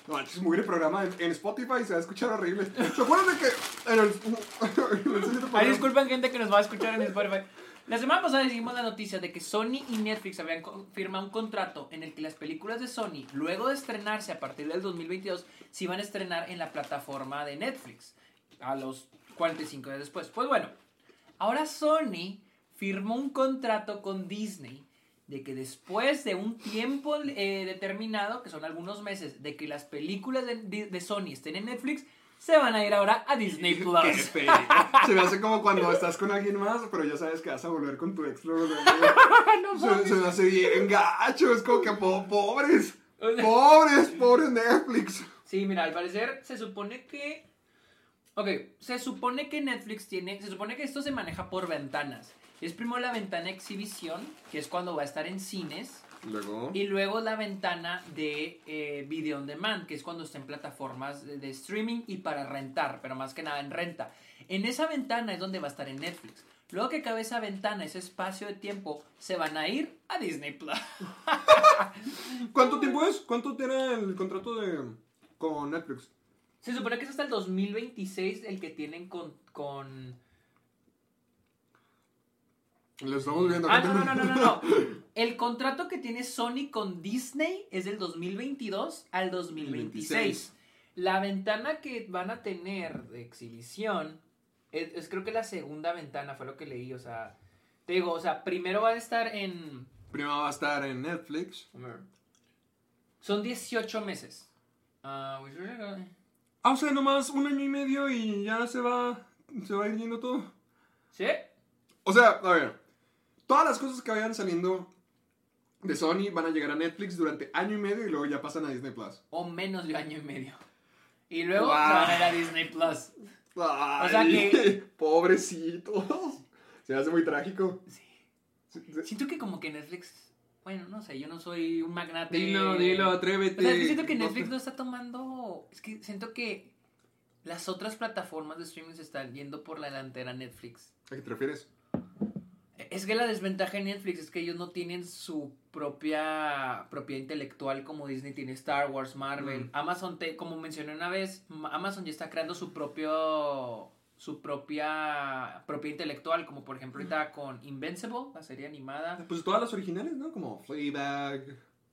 No, es muy el programa en, en Spotify se va a escuchar horrible. ¿Se que en el, en el Ay, disculpen gente que nos va a escuchar en Spotify. La semana pasada dijimos la noticia de que Sony y Netflix habían firmado un contrato en el que las películas de Sony, luego de estrenarse a partir del 2022, se iban a estrenar en la plataforma de Netflix a los 45 días después. Pues bueno, ahora Sony firmó un contrato con Disney de que después de un tiempo eh, determinado, que son algunos meses, de que las películas de, de- Sony estén en Netflix, se van a ir ahora a Disney Plus. Qué. Se me hace como cuando estás con alguien más, pero ya sabes que vas a volver con tu ex. se, se me hace bien gacho. Es como que po- pobres. Pobres, pobres Netflix. Sí, mira, al parecer se supone que. Ok, se supone que Netflix tiene. Se supone que esto se maneja por ventanas. Es primero la ventana exhibición, que es cuando va a estar en cines. Luego. Y luego la ventana de eh, video on demand, que es cuando está en plataformas de, de streaming y para rentar, pero más que nada en renta. En esa ventana es donde va a estar en Netflix. Luego que acabe esa ventana, ese espacio de tiempo, se van a ir a Disney Plus. ¿Cuánto tiempo es? ¿Cuánto tiene el contrato de con Netflix? Se supone que es hasta el 2026 el que tienen con. con... Lo estamos viendo. Ah, no, no, no, no, no. El contrato que tiene Sony con Disney es del 2022 al 2026. 26. La ventana que van a tener de exhibición es, es creo que la segunda ventana, fue lo que leí. O sea, te digo, o sea, primero va a estar en. Primero va a estar en Netflix. Son 18 meses. Ah, Ah, o sea, nomás un año y medio y ya se va, se va ir yendo todo. ¿Sí? O sea, a ver, todas las cosas que vayan saliendo de Sony van a llegar a Netflix durante año y medio y luego ya pasan a Disney Plus. O menos de año y medio. Y luego se van a ir a Disney Plus. Ay, sea que- Pobrecitos. Se hace muy trágico. Sí. Siento que como que Netflix. Bueno, no sé, yo no soy un magnate. Dilo, dilo, atrévete. O sea, es que siento que Netflix no está tomando. Es que siento que las otras plataformas de streaming se están yendo por la delantera Netflix. ¿A qué te refieres? Es que la desventaja de Netflix es que ellos no tienen su propia propiedad intelectual como Disney tiene Star Wars, Marvel. Mm. Amazon, te, como mencioné una vez, Ma- Amazon ya está creando su propio su propia propiedad intelectual, como por ejemplo ahorita con Invincible, la serie animada. Pues todas las originales, ¿no? Como Fleabag.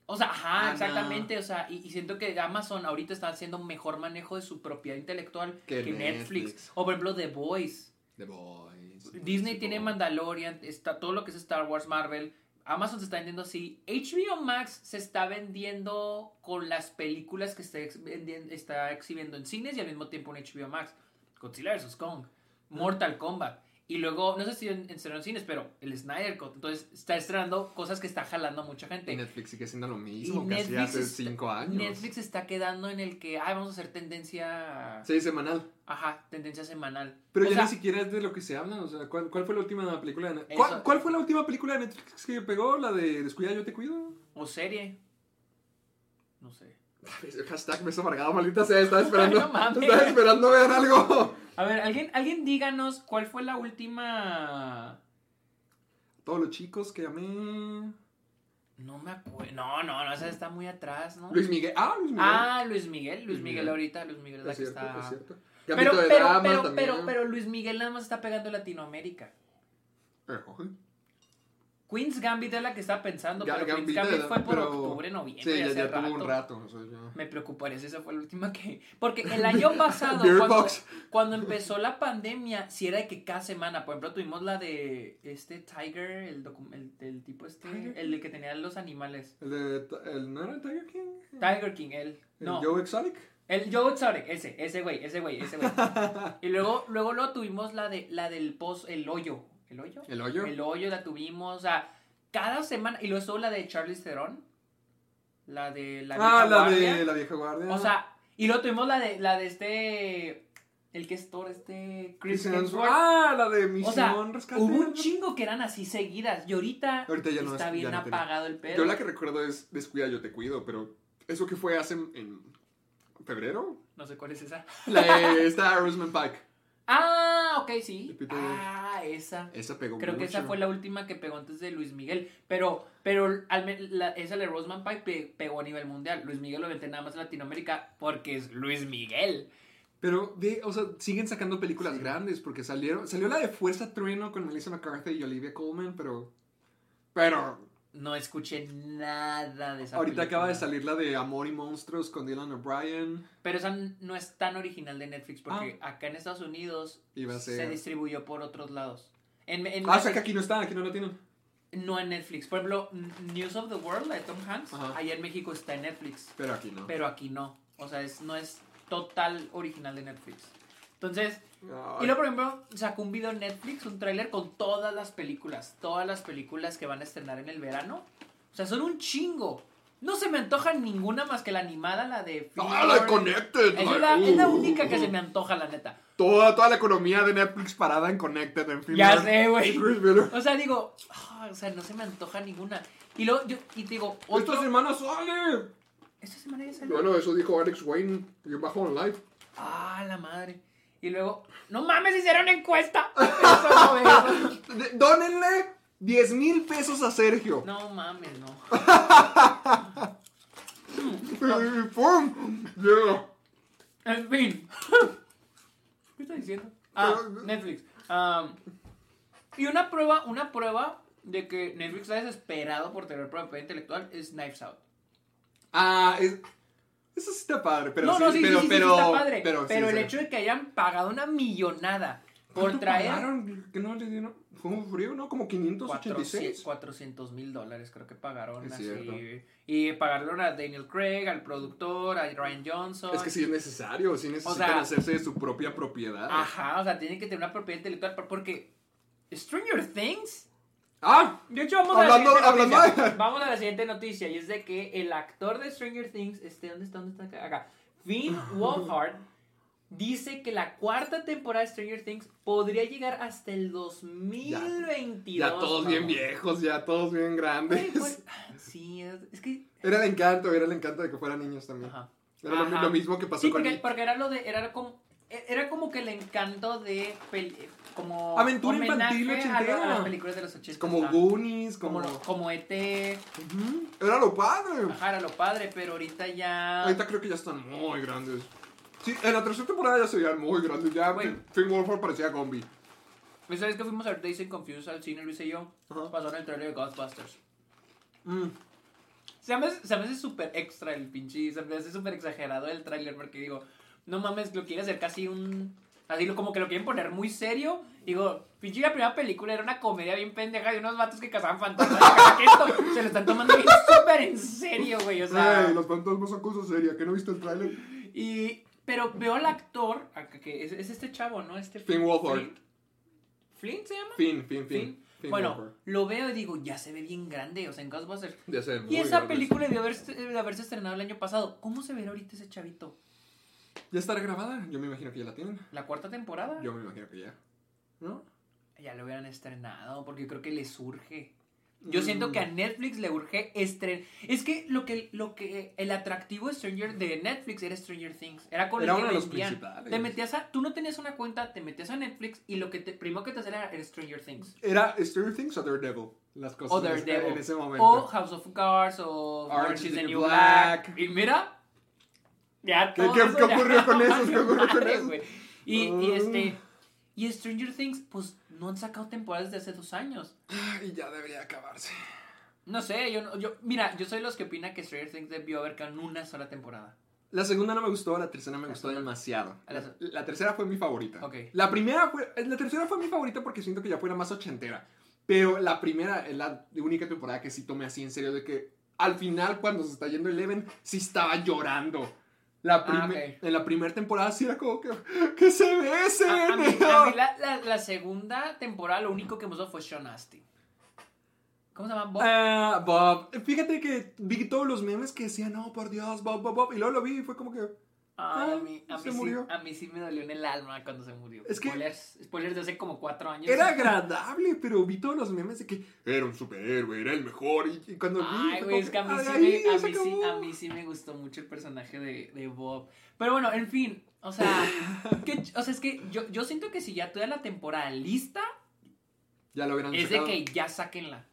O sea, ajá, Ana. exactamente, o sea, y, y siento que Amazon ahorita está haciendo mejor manejo de su propiedad intelectual Que que, Netflix. Netflix. O por ejemplo The Voice. The Boys. Disney tiene Mandalorian, está todo lo que es Star Wars, Marvel. Amazon se está vendiendo así. HBO Max se está vendiendo con las películas que está, exhibiendo en cines y al mismo tiempo en HBO Max. Godzilla vs. Kong, Mortal Kombat. Y luego, no sé si en, en cines, pero el Snyder Cut. Entonces está estrenando cosas que está jalando a mucha gente. Y Netflix sigue siendo lo Y mismo que hacía hace está- cinco años. Netflix está quedando en el que, ay, vamos a hacer tendencia. Sí, semanal. Ajá, tendencia semanal. Pero O ya sea, ni siquiera es de lo que se habla. O sea, ¿cuál, cuál fue la última película de Netflix? ¿Cuál, cuál fue la última película de Netflix que pegó? ¿La de Descuida, yo te cuido? O serie. No sé. Hashtag beso amargado, maldita sea. Estaba esperando. No mames. estaba esperando ver algo. A ver, alguien, alguien díganos cuál fue la última. Todos los chicos que amé. No me acuerdo. No, no, no, esa está muy atrás, ¿no? Luis Miguel. Ah, Luis Miguel. Ah, Luis Miguel. Luis Miguel ahorita. Luis Miguel es la que cierto, está. es cierto. Pero, de pero, pero, también. pero, pero Luis Miguel nada más está pegando Latinoamérica. Ojo. Queen's Gambit es la que estaba pensando, pero Queen's Gambit fue por octubre, noviembre, Sí, ya, ya tuvo un rato. ya. Me preocuparía si esa fue la última que... Porque el año pasado, cuando, cuando empezó la pandemia, si era de que cada semana, por ejemplo, tuvimos la de este Tiger, el, el, el tipo este, Tiger el de que tenía los animales. El de. El, ¿No era el Tiger King? Tiger King, él. ¿El No, Joe Exotic? El Joe Exotic, ese, ese güey, ese güey, ese güey. y luego, luego, luego tuvimos la de la del post, el hoyo. ¿El hoyo? ¿El hoyo? El hoyo la tuvimos, o sea, cada semana. Y luego estuvo la de Charlize Theron. La de la ah, vieja la guardia. de la vieja guardia. O sea, y luego tuvimos la de la de este. El que es Thor, este. Chris Hemsworth. Ah, la de o Misión sea, Rescate. hubo un chingo que eran así seguidas. Y ahorita, Ahorita ya no está es- bien ya no tiene. apagado el pedo. Yo la que recuerdo es Descuida, yo te cuido, pero eso que fue hace en febrero. No sé cuál es esa. La de esta Rosamund Pike. Ah, ok, sí. De Ah, esa. Esa pegó Creo que esa fue la última que pegó antes de Luis Miguel. Pero, pero al la- esa de Roseman Pike pe- pegó a nivel mundial. Luis Miguel lo vende nada más en Latinoamérica porque es Luis Miguel. Pero, ve, o sea, siguen sacando películas grandes porque salieron. Salió la de Fuerza Trueno con Melissa McCarthy y Olivia Colman, pero. Pero. No escuché nada de esa ahorita acaba de salir la de Amor y Monstruos con Dylan O'Brien. Pero esa no es tan original de Netflix porque acá en Estados Unidos Iba a se distribuyó por otros lados. En, en- Ah, o sea que aquí no está, aquí no la tienen. No en Netflix. Por ejemplo, News of the World, la de Tom Hanks, Ajá. allá en México está en Netflix. Pero aquí no. Pero aquí no. O sea, es, no es total original de Netflix. Entonces, Ay. y luego, por ejemplo, sacó un video en Netflix, un tráiler con todas las películas. Todas las películas que van a estrenar en el verano. O sea, son un chingo. No se me antoja ninguna más que la animada, la de... Ah, la de. Connected. Es la, es la Uh. única que se me antoja, la neta. Toda, toda la economía de Netflix parada en Connected, en fin. Ya sé, güey. O sea, digo, ah, o sea, no se me antoja ninguna. Y luego, yo, y te digo, otro... Esta semana sale. Esta semana ya salió. Bueno, eso dijo Alex Wayne. Yo bajo en live. Ah, la madre. Y luego, no mames, hicieron encuesta. Dónenle 10 mil pesos a Sergio. No mames, no. ¡Pum! Llega. En fin. ¿Qué está diciendo? Ah, Netflix. Am, y una prueba, una prueba de que Netflix está desesperado por tener propiedad intelectual es Knives Out. Ah, es, eso sí está padre. Pero no, sí, no, sí, sí, pero, sí, pero, está padre. Pero, el hecho de que hayan pagado una millonada por ¿Cuánto traer pagaron? Que no le dieron. Fue un frío, ¿no? Como 586. 400 mil dólares creo que pagaron Es así. cierto. Y pagaron a Daniel Craig, al productor, a Ryan Johnson. Es que sí es necesario, sí necesitan sea- hacerse de su propia propiedad. Ajá, o sea, tienen que tener una propiedad intelectual por- porque Stranger Things Ah, De hecho, vamos Hablando- a la siguiente noticia. Vamos a la siguiente noticia. Y es de que el actor de Stranger Things, este, ¿dónde está? ¿Dónde está? Acá. Acá. Finn Wolfhard dice que la cuarta temporada de Stranger Things podría llegar hasta el 2022. ya todos bien viejos, ya todos bien grandes. pues, sí, es, que. Era el encanto, era el encanto de que fueran niños también. Ajá. Era lo, Ajá. lo mismo que pasó Sí, con porque, It. porque era lo de. Era como, era como que el encanto de. Como Aventura infantil a, lo- a ochentera. las películas de los 80. Como Goonies, como... como, como ET. Ujú, Era lo padre. Ajá, era lo padre, pero ahorita ya. Ahorita creo que ya están muy grandes. Sí, en la tercera temporada ya se veían muy grandes. Ya Güey. Finn Wolfhard parecía Gombi. Esa vez que fuimos a ver Days and Confused al cine, Luis y yo, Ajá. pasaron el trailer de Ghostbusters. Mm. Se me, hace- se me hace súper extra el pinche, se me hace súper exagerado el trailer porque digo, no mames, lo quiere hacer casi un... Así como que lo quieren poner muy serio. Digo, pinche la primera película era una comedia bien pendeja de unos vatos que cazaban fantasmas. Y acá que esto se lo están tomando bien súper en serio, güey. O sea, Ey, los fantasmas son cosas serias. ¿Que no viste el tráiler? y... Pero veo al actor, que es, es este chavo, ¿no? Este Finn Wolfhard. Flint. ¿Flint se llama? Fin, fin, fin. Finn. Finn bueno, Wolfhard. lo veo y digo, ya se ve bien grande, o sea, en Ghostbusters. Ya sé, Y muy esa película debió haberse, de haberse estrenado el año pasado. ¿Cómo se verá ahorita ese chavito? ¿Ya estará grabada? Yo me imagino que ya la tienen. ¿La cuarta temporada? Yo me imagino que ya. ¿No? Ya lo hubieran estrenado, porque creo que le surge. Yo siento Mm. que a Netflix le urge estrenar. Es que lo que lo que el atractivo de Stranger de Netflix era Stranger Things. Era con Era el que uno de los principales. Te metías a tú no tenías una cuenta, te metías a Netflix y lo que te primero que te hacía era Stranger Things. ¿Era Stranger Things o Daredevil? Las cosas O Daredevil. en ese momento. O House of Cards o Orange is the New New Black. Black. Y mira. Ya ¿Qué- todo qué- eso qué ya ocurrió con eso? ¿Qué ocurrió con madre, eso? güey. Y, y Ah. este. Y Stranger Things, pues no han sacado temporadas desde hace dos años. Y ya debería acabarse. No sé, yo, no- yo mira, yo soy los que opina que Stranger Things debió haber en una sola temporada. La segunda no me gustó, la tercera me La gustó demasiado. La, la- tercera fue mi favorita. Ok. La primera fue, la tercera fue mi favorita porque siento que ya fue la más ochentera. Pero la primera es la única temporada que sí tomé así en serio de que al final cuando se está yendo Eleven sí estaba llorando. La Ah. En la primera temporada sí era como que, que se besen. A, a mí, a mí la, la- la segunda temporada lo único que me usó fue Sean Astin. ¿Cómo se llama? Bob? Ah, Bob. Fíjate que vi todos los memes que decían, no, por Dios, Bob, Bob, Bob. Y luego lo vi y fue como que, Ay, a mí, a, se mí sí, murió. a mí sí me dolió en el alma cuando se murió. Es que- spoilers, spoilers de hace como cuatro años. Era agradable, pero vi todos los memes de que era un superhéroe, era el mejor. Y, cuando vi. Ay, güey, es que a mí, "Ay, sí me, a, se mí sí, acabó". a mí sí me gustó mucho el personaje de, de Bob. Pero bueno, en fin, o sea, que- o sea es que yo, yo siento que si ya toda la temporada lista, Ya lo es de que ya sáquenla.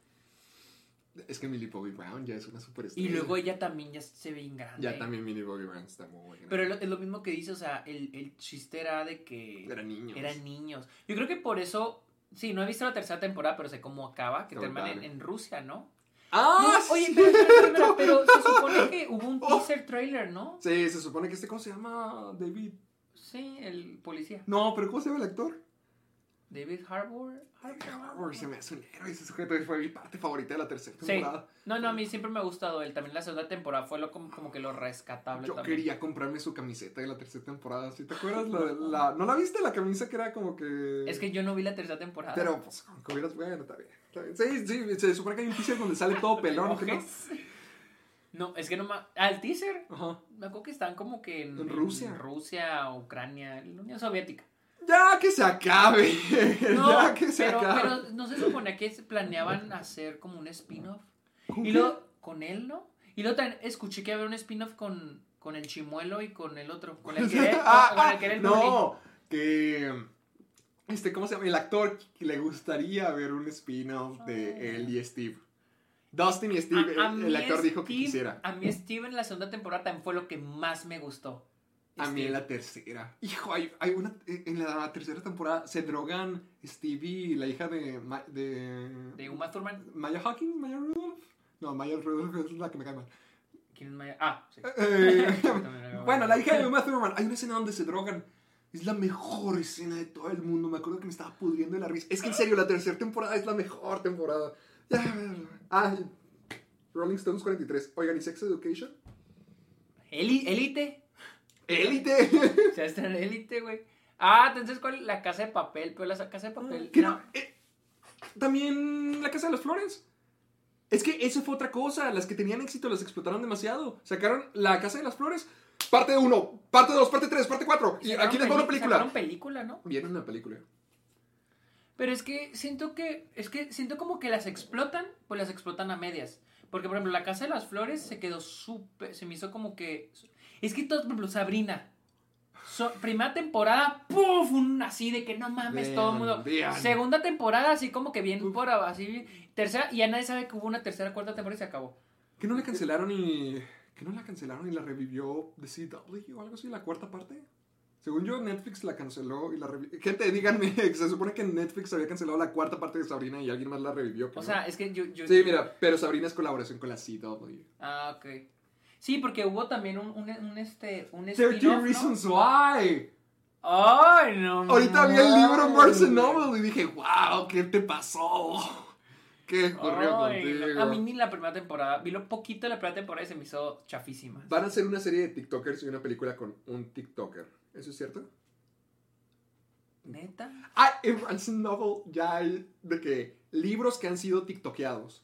Es que Millie Bobby Brown ya es una superestrella. Y luego ella también ya se ve bien grande. Ya también Millie Bobby Brown está muy buena. Pero es lo, es lo mismo que dice, o sea, el, el chiste era de que Eran niños. eran niños. Yo creo que por eso, sí, no he visto la tercera temporada, pero sé cómo acaba, que termina en, Rusia, ¿no? ¡Ah! No, oye, sí, pero, pero se supone que hubo un Oh. teaser trailer, ¿no? Sí, se supone que este, ¿cómo se llama? David. Sí, el policía. No, pero ¿cómo se llama el actor? David Harbour. Harbour, se me hace un héroe. Ese sujeto fue mi parte favorita de la tercera Sí. temporada. No, no, a mí siempre me ha gustado él. También la segunda temporada fue lo, como, como que lo rescatable Yo también. quería comprarme su camiseta de la tercera temporada. ¿Sí te acuerdas? La, la- ¿No la viste? La camisa que era como que. Es que yo no vi la tercera temporada. Pero, pues, aunque hubieras, bueno, está bien. está bien. Sí, sí, se supone que hay un teaser donde sale todo pelón. ¿no? No, es que no me... Ah, el teaser. Ajá. Me acuerdo que están como que en, En Rusia. Rusia, Ucrania, la Unión Soviética. Ya que se acabe. No, ya que se pero, acabe. pero no se supone que planeaban hacer como un spin-off. ¿Con Y luego, con él, ¿no? Y luego también escuché que había un spin-off con, con el chimuelo y con el otro. Con el que era, Ah, con ah, el, que era el no, que este, ¿cómo se llama? El actor que le gustaría ver un spin-off de él y Steve. Dustin y Steve, A- a el, actor dijo que quisiera. A mí Steve en la segunda temporada también fue lo que más me gustó. A mí Steve. en la tercera. Hijo, hay, hay una en la tercera temporada se drogan Steve y la hija de de, De Uma Thurman. Maya Hawkins, Maya Rudolph. No, Maya Rudolph es la que me cae mal. ¿Quién es Maya? Ah, sí. Eh, También bueno, la hija de Uma Thurman. Hay una escena donde se drogan. Es la mejor escena de todo el mundo. Me acuerdo que me estaba pudriendo de la risa. Es que en serio, la tercera temporada es la mejor temporada. Ah, Rolling Stones 43. Oigan, ¿y Sex Education? Eli- Élite. Se va a estrenar Élite, güey. Ah, entonces, ¿cuál? La casa de papel. Pero la casa de papel. ¿Qué no. Eh, también La Casa de las Flores. Es que eso fue otra cosa. Las que tenían éxito las explotaron demasiado. Sacaron La Casa de las Flores. Parte 1, parte 2, parte 3, parte 4. Y aquí les va una película. Sacaron película, ¿no? Viene una película. Pero es que siento que, es que siento como que las explotan, pues las explotan a medias. Porque, por ejemplo, la Casa de las Flores se quedó súper, se me hizo como que... Es que todo, por ejemplo, Sabrina. So- primera temporada, ¡puf! Un así de que no mames, todo el mundo. Segunda temporada, así como que bien por así. Tercera, y ya nadie sabe que hubo una tercera, cuarta temporada y se acabó. Que no la cancelaron y. Que no la cancelaron y la revivió de CW o algo así, la cuarta parte. Según yo, Netflix la canceló y la revivió. Gente, díganme, se supone que Netflix había cancelado la cuarta parte de Sabrina y alguien más la revivió. O no. sea, es que yo... yo Sí, mira, pero Sabrina es colaboración con la CW. Ah, ok. Sí, porque hubo también un, un, un, este, un 13 spin-off, ¿no? Reasons Why. Ay, no Ahorita vi el libro Barnes. Noble y dije, wow, ¿qué te pasó? ¿Qué ocurrió Ay, contigo? A mí ni la primera temporada. Vi lo poquito de la primera temporada y se me hizo chafísima. Van a hacer una serie de TikTokers y una película con un TikToker. ¿Eso es cierto? ¿Neta? Ah, en Barnes Noble ya hay de que libros que han sido TikTokeados.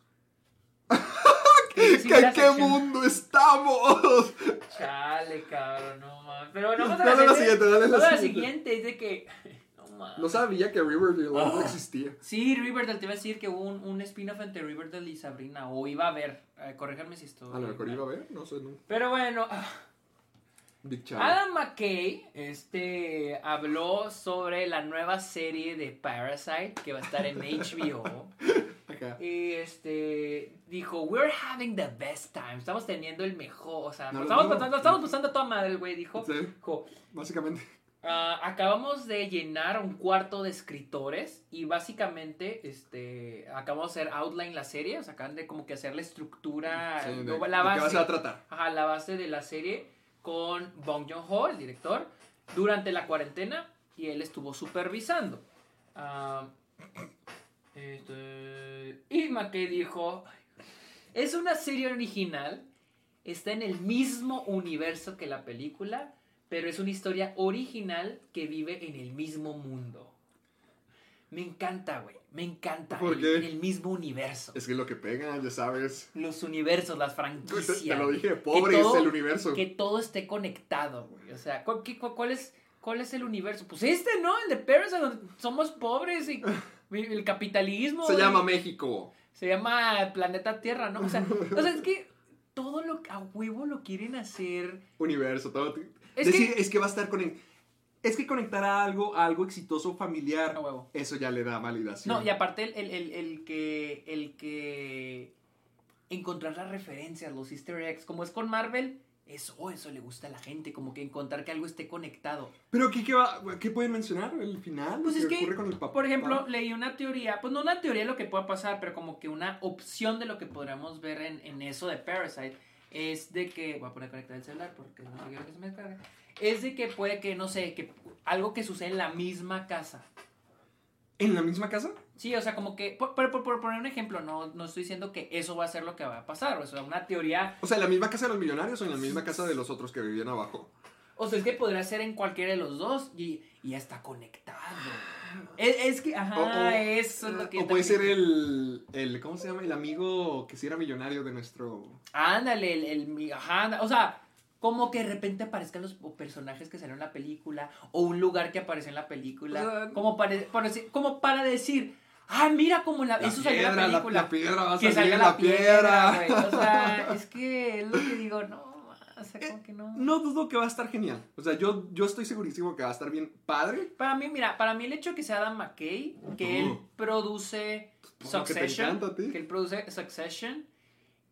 ¿En la qué sección. mundo estamos? Chale, cabrón, no mames. Pero no, Dale la siguiente, dale la la siguiente. siguiente. Es de que. No mames. No sabía que Riverdale no Ah. existía. Sí, Riverdale, te iba a decir que hubo un, un spin-off entre Riverdale y Sabrina. O iba a haber. Eh, si estoy. A lo mejor iba a ver, no sé. No. Pero bueno. ah. Adam McKay este, habló sobre la nueva serie de Parasite que va a estar en HBO. Acá. Y este dijo, we're having the best time. Estamos teniendo el mejor. O sea, No, nos estamos, pasando, no. estamos pasando toda madre, el güey. Dijo, Sí, dijo, básicamente. "Ah, acabamos de llenar un cuarto de escritores. Y básicamente, este, acabamos de hacer outline la serie. O sea, acaban de como que hacer la estructura. Sí, de- lo- ¿de la base. se va a tratar? Ajá, la base de la serie con Bong Joon-ho, el director, durante la cuarentena y él estuvo supervisando. Ah, este, y McKay dijo, es una serie original, está en el mismo universo que la película, pero es una historia original que vive en el mismo mundo. Me encanta, güey, me encanta. ¿Por qué? En el mismo universo. Es que es lo que pega, ya sabes. Los universos, las franquicias. te lo dije, Que pobre todo- es el universo. Que todo esté conectado, güey. O sea, ¿cuál, qué- cuál- cuál es, ¿cuál es el universo? Pues este, ¿no? El de donde somos pobres y el capitalismo. Se llama México. Se llama Planeta Tierra, ¿no? O sea, o sea, es que todo lo a huevo lo quieren hacer. Universo, todo. Es Decir, que- es que va a estar con. Es que conectar a algo, a algo exitoso familiar, A huevo. eso ya le da validación. No, y aparte el, el, el, el que. El que. Encontrar las referencias, los easter eggs. Como es con Marvel, eso, eso le gusta a la gente. Como que encontrar que algo esté conectado. Pero ¿qué, qué, va- qué pueden mencionar? ¿El final? Pues ¿Qué es que, ocurre con el papá? por ejemplo, leí una teoría, pues no una teoría de lo que pueda pasar, pero como que una opción de lo que podríamos ver en, en eso de Parasite es de que, voy a poner conectar el celular porque no quiero que se me descargue, es de que puede que, no sé, que algo que sucede en la misma casa. ¿En la misma casa? Sí, o sea, como que, por, por- poner un ejemplo, no, no estoy diciendo que eso va a ser lo que va a pasar, o sea, una teoría, O sea, ¿en la misma casa de los millonarios o en la misma casa de los otros que vivían abajo? o sea, es que podría ser en cualquiera de los dos y, y ya está conectado. Es, es que, ajá, O- o- eso es lo que... O puede ser el, el. ¿Cómo se llama? El amigo que sí era millonario de nuestro. Ándale, el, el ajá, o sea, como que de repente aparezcan los personajes que salieron en la película o un lugar que apareció en la película, O sea, como, para, decir- como para decir, ah, mira como la, La eso salió en la piedra, la- película. La, piedra va a que salir salga en la, la piedra, piedra. O sea, es que es lo que digo, no, o sea, como que no. No dudo que va a estar genial. O sea, yo, yo estoy segurísimo que va a estar bien padre. Para mí, mira, para mí el hecho de que sea Adam McKay, que él Oh. produce que te Succession, encanta a ti. que él produce Succession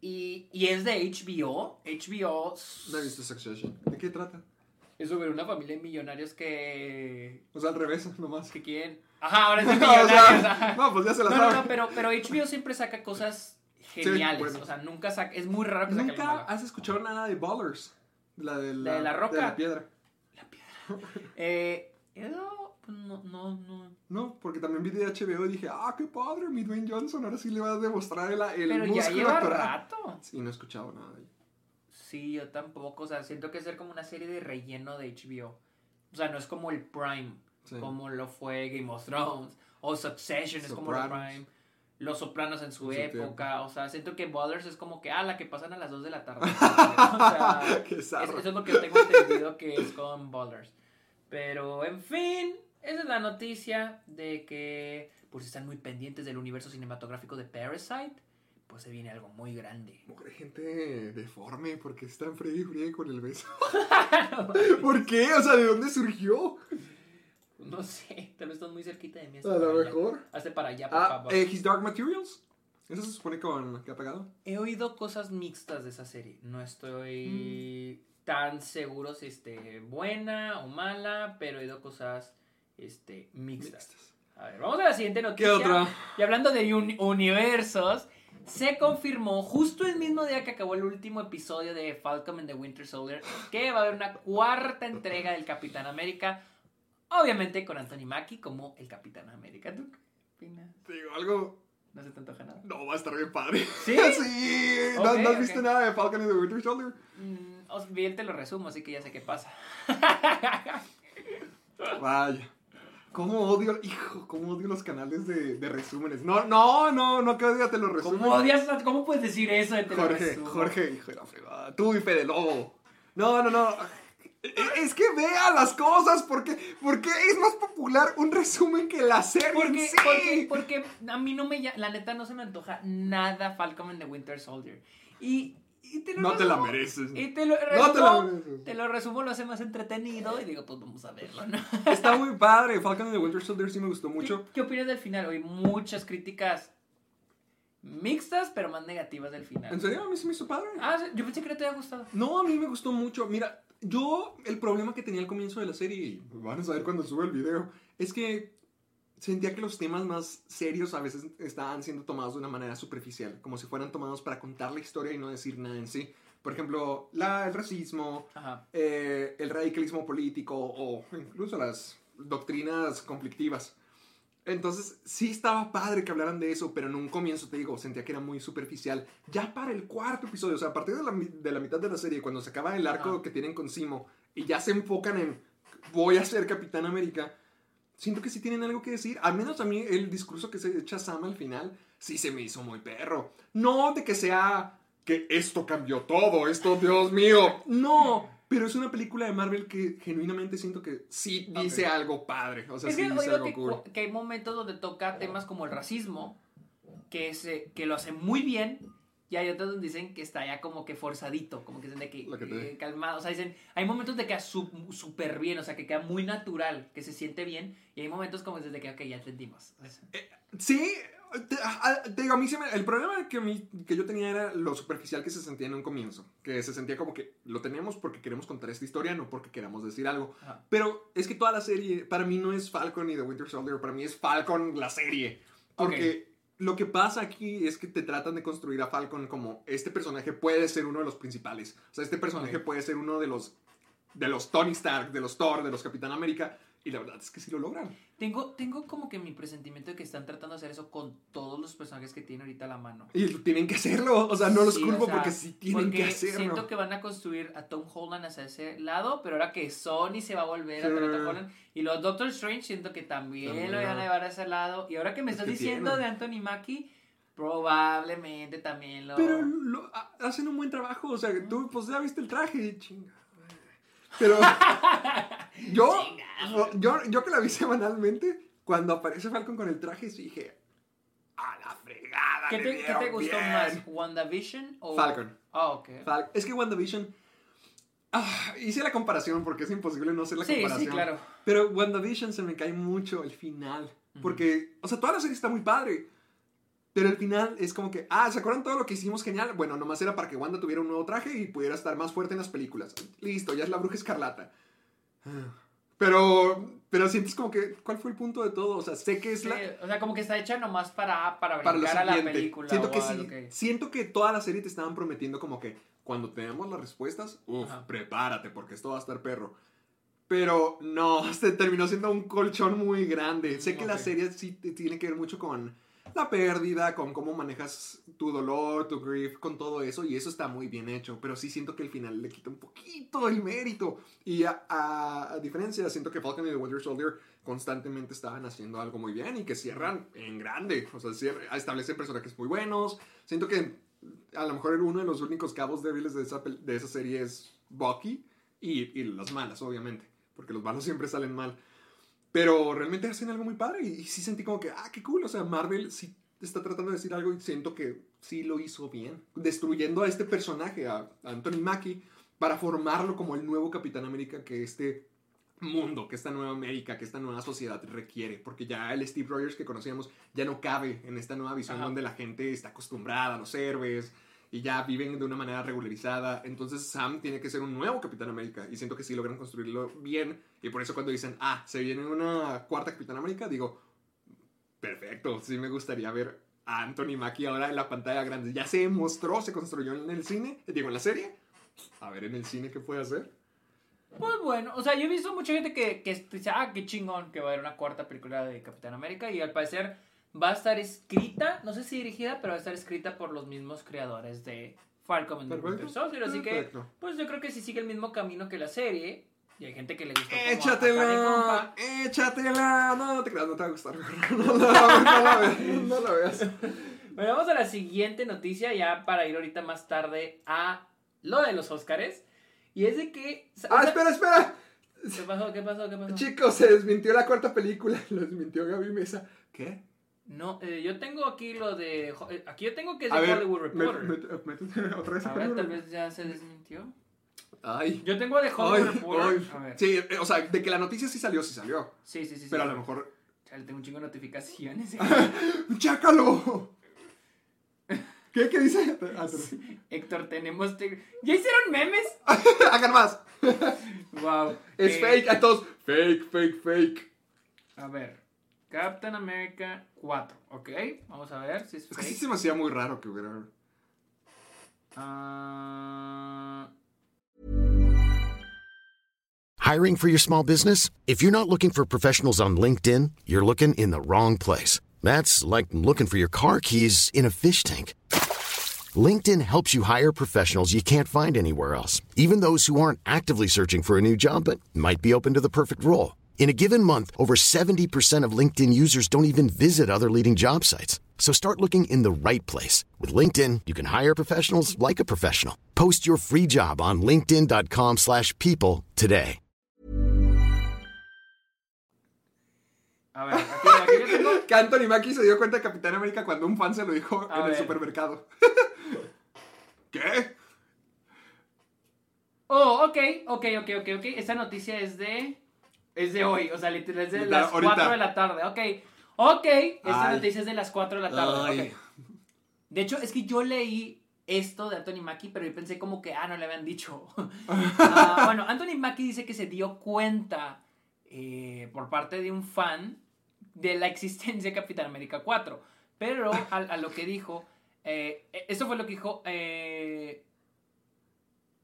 y, y es de HBO, HBO No he visto Succession. ¿De qué trata? es sobre una familia de millonarios que, O sea, al revés, nomás. que quieren... Ajá, ahora es de O millonarios. sea, no, pues ya se la No, no, sabe. no, pero, pero HBO siempre saca cosas geniales. bueno. O sea, nunca saca... Es muy raro que saque Nunca malo. has escuchado nada de Ballers. La de la, ¿De la roca? De la piedra. Eh, eso, pues, no, no, no. No, porque también vi de HBO y dije, ah, qué padre, mi Dwayne Johnson, ahora sí le va a demostrar el, el Pero ya lleva actoral". rato. Sí, no he escuchado nada de. Sí, yo tampoco. O sea, siento que es ser como una serie de relleno de HBO. O sea, no es como el Prime, Sí. como lo fue Game of Thrones. O Succession es como el. Prime. Los Sopranos en su En su época. O sea, siento que Ballers es como que, ah, la que pasan a las 2 de la tarde. o sea, es- eso es lo que tengo entendido que es con Ballers. Pero, en fin, esa es la noticia de que, pues, están muy pendientes del universo cinematográfico de Parasite. Pues se viene algo muy grande. Mujer, gente deforme, porque está en Freddy Friegue con el beso. ¿Por qué? O sea, ¿de dónde surgió? No sé, tal vez están muy cerquita de mí. A lo allá. mejor. Hazte para allá, por Ah, favor. eh, His Dark Materials. ¿Eso se supone con, que ha pegado? He oído cosas mixtas de esa serie. No estoy Mm. tan seguro si esté buena o mala, pero he oído cosas este, mixtas. Mixtas. A ver, vamos a la siguiente noticia. otra? Y hablando de uni- universos, se confirmó justo el mismo día que acabó el último episodio de Falcon and the Winter Soldier que va a haber una cuarta entrega del Capitán América. Obviamente con Anthony Mackie como el Capitán América. ¿Tú qué opinas? Te digo algo. ¿No se te antoja nada? No, va a estar bien padre. ¿Sí? sí. ¿No, Ok, ¿no has visto nada de Falcon and the Winter Soldier? Mm, os- bien te lo resumo, así que ya sé qué pasa. Vaya. ¿Cómo odio, hijo, cómo odio los canales de, de resúmenes? No, no, no, no que odio te los resúmenes. ¿Cómo odias? ¿Cómo puedes decir eso de Jorge? Jorge, hijo de la fregada. Tú y Fede Lobo. No, no, no. E- Es que vea las cosas porque, porque es más popular un resumen que la serie Porque, sí. porque, porque a mí no me la neta no se me antoja nada Falcon and the Winter Soldier. Y, y te lo No te la mereces. Y te lo No resumo, te la mereces. te lo resumo, lo hace más entretenido y digo, pues vamos a verlo, ¿no? Está muy padre. Falcon and the Winter Soldier sí me gustó mucho. ¿Qué, qué opinas del final? Oí muchas críticas mixtas, pero más negativas del final. ¿En serio? A mí sí me hizo padre. Ah, sí, yo pensé que no te había gustado. No, a mí me gustó mucho. Mira, yo el problema que tenía al comienzo de la serie, y van a saber cuando sube el video, es que sentía que los temas más serios a veces estaban siendo tomados de una manera superficial, como si fueran tomados para contar la historia y no decir nada en sí. Por ejemplo, la, el racismo, eh, el radicalismo político o incluso las doctrinas conflictivas. Entonces, sí estaba padre que hablaran de eso, pero en un comienzo, te digo, sentía que era muy superficial. Ya para el cuarto episodio, o sea, a partir de la, de la mitad de la serie, cuando se acaba el arco Ajá. que tienen con Simo y ya se enfocan en voy a ser Capitán América, siento que sí tienen algo que decir. Al menos a mí el discurso que se echa Sam al final, sí se me hizo muy perro. No de que sea que esto cambió todo, esto, Dios mío. No, pero es una película de Marvel que genuinamente siento que sí dice algo padre. O sea, Es sí dice algo que, cool. que hay momentos donde toca temas como el racismo, que, se, que lo hace muy bien, y hay otros donde dicen que está ya como que forzadito, como que dicen de que, que eh, calmado, o sea, dicen, hay momentos de que queda súper bien, o sea, que queda muy natural, que se siente bien, y hay momentos como desde que, ok, ya entendimos. Sí, te, a- te digo, a mí se me- el problema que, a mí- que yo tenía era lo superficial que se sentía en un comienzo. Que se sentía como que lo tenemos porque queremos contar esta historia, no porque queramos decir algo. Ajá. Pero es que toda la serie, para mí no es Falcon ni The Winter Soldier, para mí es Falcon la serie. Porque lo que pasa aquí es que te tratan de construir a Falcon como este personaje puede ser uno de los principales. O sea, este personaje puede ser uno de los, de los Tony Stark, de los Thor, de los Capitán América. Y la verdad es que sí lo logran. Tengo, tengo como que mi presentimiento de que están tratando de hacer eso con todos los personajes que tienen ahorita a la mano. Y tienen que hacerlo. O sea, no los Sí, culpo o sea, porque sí tienen porque que hacerlo. Siento que van a construir a Tom Holland hacia ese lado, pero ahora que Sony se va a volver a a Tom Holland. Y los Doctor Strange siento que también, También. lo van a llevar a ese lado. Y ahora que me Es estás que diciendo tienen. de Anthony Mackie, probablemente también lo... Pero lo- ha- hacen un buen trabajo. O sea, tú pues ya viste el traje. Chinga. Pero yo, yo, yo que la vi semanalmente, cuando aparece Falcon con el traje, dije, a la fregada. ¿Qué te, qué te gustó bien". más? ¿WandaVision o...? Falcon. Ah, ok. Fal- es que WandaVision... Ah, hice la comparación porque es imposible no hacer la Sí, sí, comparación. claro. Pero WandaVision se me cae mucho el final. Porque, o sea, toda la serie está muy padre. Pero el final es como que, ah, ¿se acuerdan todo lo que hicimos genial? Bueno, nomás era para que Wanda tuviera un nuevo traje y pudiera estar más fuerte en las películas. Listo, ya es la bruja escarlata. Pero, pero sientes como que, ¿cuál fue el punto de todo? O sea, sé que es Sí, la... o sea, como que está hecha nomás para, para Para brincar a la película. Siento que sí. que- Siento que toda la serie te estaban prometiendo como que cuando tenemos las respuestas, uff, prepárate porque esto va a estar perro. Pero no, se terminó siendo un colchón muy grande. Sé que la serie sí tiene que ver mucho con la pérdida, con cómo manejas tu dolor, tu grief, con todo eso, y eso está muy bien hecho, pero sí siento que el final le quita un poquito el mérito. Y a, diferencia, siento que Falcon y The Winter Soldier constantemente estaban haciendo algo muy bien y que cierran en grande, o sea, cier- establecen personajes muy buenos. Siento que a lo mejor uno de los únicos cabos débiles de esa, de esa serie es Bucky y, y las malas, obviamente, porque los malos siempre salen mal. Pero realmente hacen algo muy padre y, y sí sentí como que, ah, qué cool. O sea, Marvel sí está tratando de decir algo y siento que sí lo hizo bien. Destruyendo a este personaje, a, a Anthony Mackie, para formarlo como el nuevo Capitán América que este mundo, que esta nueva América, que esta nueva sociedad requiere. Porque ya el Steve Rogers que conocíamos ya no cabe en esta nueva visión Ajá. donde la gente está acostumbrada a los héroes y ya viven de una manera regularizada. Entonces Sam tiene que ser un nuevo Capitán América y siento que sí logran construirlo bien. Y por eso cuando dicen, ah, se viene una cuarta Capitán América, digo, perfecto, sí me gustaría ver a Anthony Mackie ahora en la pantalla grande. Ya se mostró, se construyó en el cine, digo, en la serie. A ver en el cine qué puede hacer. Pues bueno, o sea, yo he visto mucha gente que, que dice, ah, qué chingón que va a haber una cuarta película de Capitán América y al parecer va a estar escrita, no sé si dirigida, pero va a estar escrita por los mismos creadores de Falcon and. Winter Soldier, así que, Perfecto. pues yo creo que si sigue el mismo camino que la serie, y hay gente que le gusta ¡Échatela! ¡Échatela! No, no te creas, no te va a gustar. No, la- no la veas. No la veas. Bueno, vamos a la siguiente noticia ya para ir ahorita más tarde a lo de los Óscares. Y es de que... ¡Ah, espera, espera! ¿Qué pasó? ¿Qué pasó? ¿Qué pasó? Chicos, se desmintió la cuarta película. Lo desmintió Gaby Mesa. ¿Qué? No, eh, yo tengo aquí lo de... eh, Aquí yo tengo que es de A ver, Hollywood me- Reporter. métete otra vez. A ver, tal vez ya se desmintió. Ay. Yo tengo de Hollywood Ay, Reporter. ay. A ver. Sí, eh, o sea, de que la noticia sí salió, sí salió. Sí, sí, sí. sí. Pero a lo mejor. Chale, tengo un chingo de notificaciones. ¡Chácalo! ¿Qué? ¿Qué dice? Ah. Héctor, tenemos... te- ¿Ya hicieron memes? Hagan más. Wow. Es fake a todos. Fake, fake, fake. A ver. Captain America 4, ok. Vamos a ver si es Es que sí se me hacía muy raro que hubiera. Ah, Hiring for your small business? If you're not looking for professionals on LinkedIn, you're looking in the wrong place. That's like looking for your car keys in a fish tank. LinkedIn helps you hire professionals you can't find anywhere else, even those who aren't actively searching for a new job but might be open to the perfect role. In a given month, over 70% of LinkedIn users don't even visit other leading job sites. So start looking in the right place. With LinkedIn, you can hire professionals like a professional. Post your free job on linkedin.com/people slash people today. a ver, aquí, aquí tengo... Que Anthony Mackie se dio cuenta de Capitán América cuando un fan se lo dijo A en el supermercado. ¿Qué? Oh, ok, ok, ok, ok, ok. Esta noticia es de... Es de hoy, o sea, literal es de las ahorita. 4 de la tarde, ok. Ok, esta Ay. noticia es de las 4 de la tarde, Ay. ok. De hecho, es que yo leí esto de Anthony Mackie, pero yo pensé como que, ah, no le habían dicho. Ah, bueno, Anthony Mackie dice que se dio cuenta eh, por parte de un fan de la existencia de Capitán América 4. Pero a, a lo que dijo, eh, eso fue lo que dijo... eh,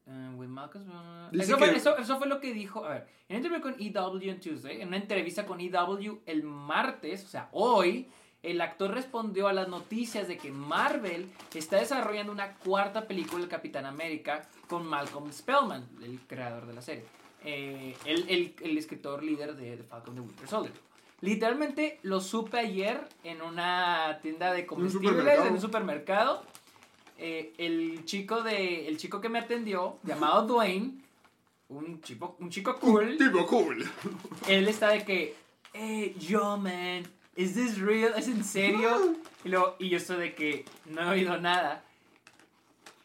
eh, with uh, eso, fue, que- eso- eso fue lo que dijo, a ver, en entrevista con EW en Tuesday, en una entrevista con EW el martes, o sea, hoy, el actor respondió a las noticias de que Marvel está desarrollando una cuarta película del Capitán América con Malcolm Spellman, el creador de la serie, eh, el, el- el escritor líder de The Falcon the Winter Soldier. Literalmente lo supe ayer en una tienda de comestibles, supermercado. en un supermercado. Eh, el chico de el chico que me atendió, llamado Dwayne, un chico, un chico cool, Tipo cool. él está de que, eh, yo, man, ¿is this real? ¿Es en serio? Y, luego- y yo estoy de que no he oído nada.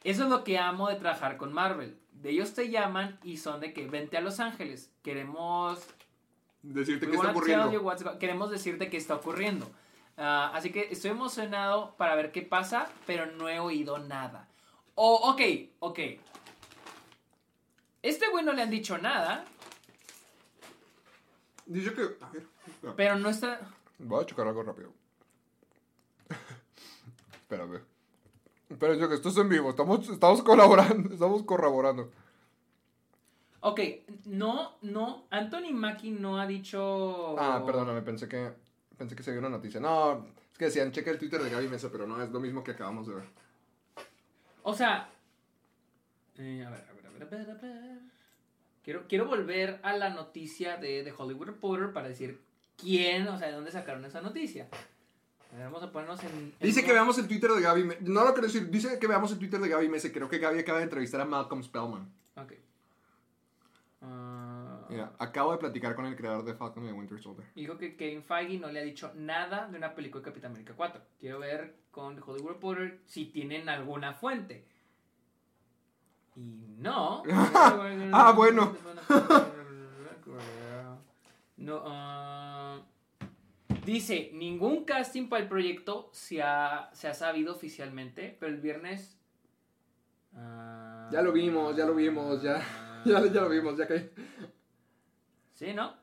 Eso es lo que amo de trabajar con Marvel. De ellos te llaman y son de que vente a Los Ángeles. Queremos Decirte que está ocurriendo. Queremos decirte qué está ocurriendo. Ah, así que estoy emocionado para ver qué pasa, pero no he oído nada. Oh, ok, ok. Este güey no le han dicho nada, Dice que. A ver. espera. pero no está. Voy a chocar algo rápido. Espérame. Espera, yo que esto es en vivo. Estamos, estamos colaborando. Estamos corroborando. Ok, no, no. Anthony Mackie no ha dicho. Ah, perdóname, pensé que. Pensé que se vio una noticia. No, Es que decían, checa el Twitter de Gaby Mesa, pero no, es lo mismo que acabamos de ver. O sea. eh, a ver, a ver, a ver, a ver, a ver. Quiero, quiero volver a la noticia de The Hollywood Reporter para decir quién, o sea, de dónde sacaron esa noticia. A ver, vamos a ponernos en. en Dice que veamos el Twitter de Gaby Mesa. No lo quiero decir, dice que veamos el Twitter de Gaby Mesa. Creo que Gaby acaba de entrevistar a Malcolm Spellman. Ok. Ah, Mira, acabo de platicar con el creador de Falcon y de Winter Soldier. Dijo que Kevin Feige no le ha dicho nada de una película de Capitán América 4. Quiero ver con Hollywood Reporter si tienen alguna fuente. Y no. Ah, bueno. No, ah, dice, ningún casting para el proyecto se ha, se ha sabido oficialmente, pero el viernes... ah, Ya lo vimos, ya lo vimos, ya. Ya, ya lo vimos, ya que. Sí, ¿no?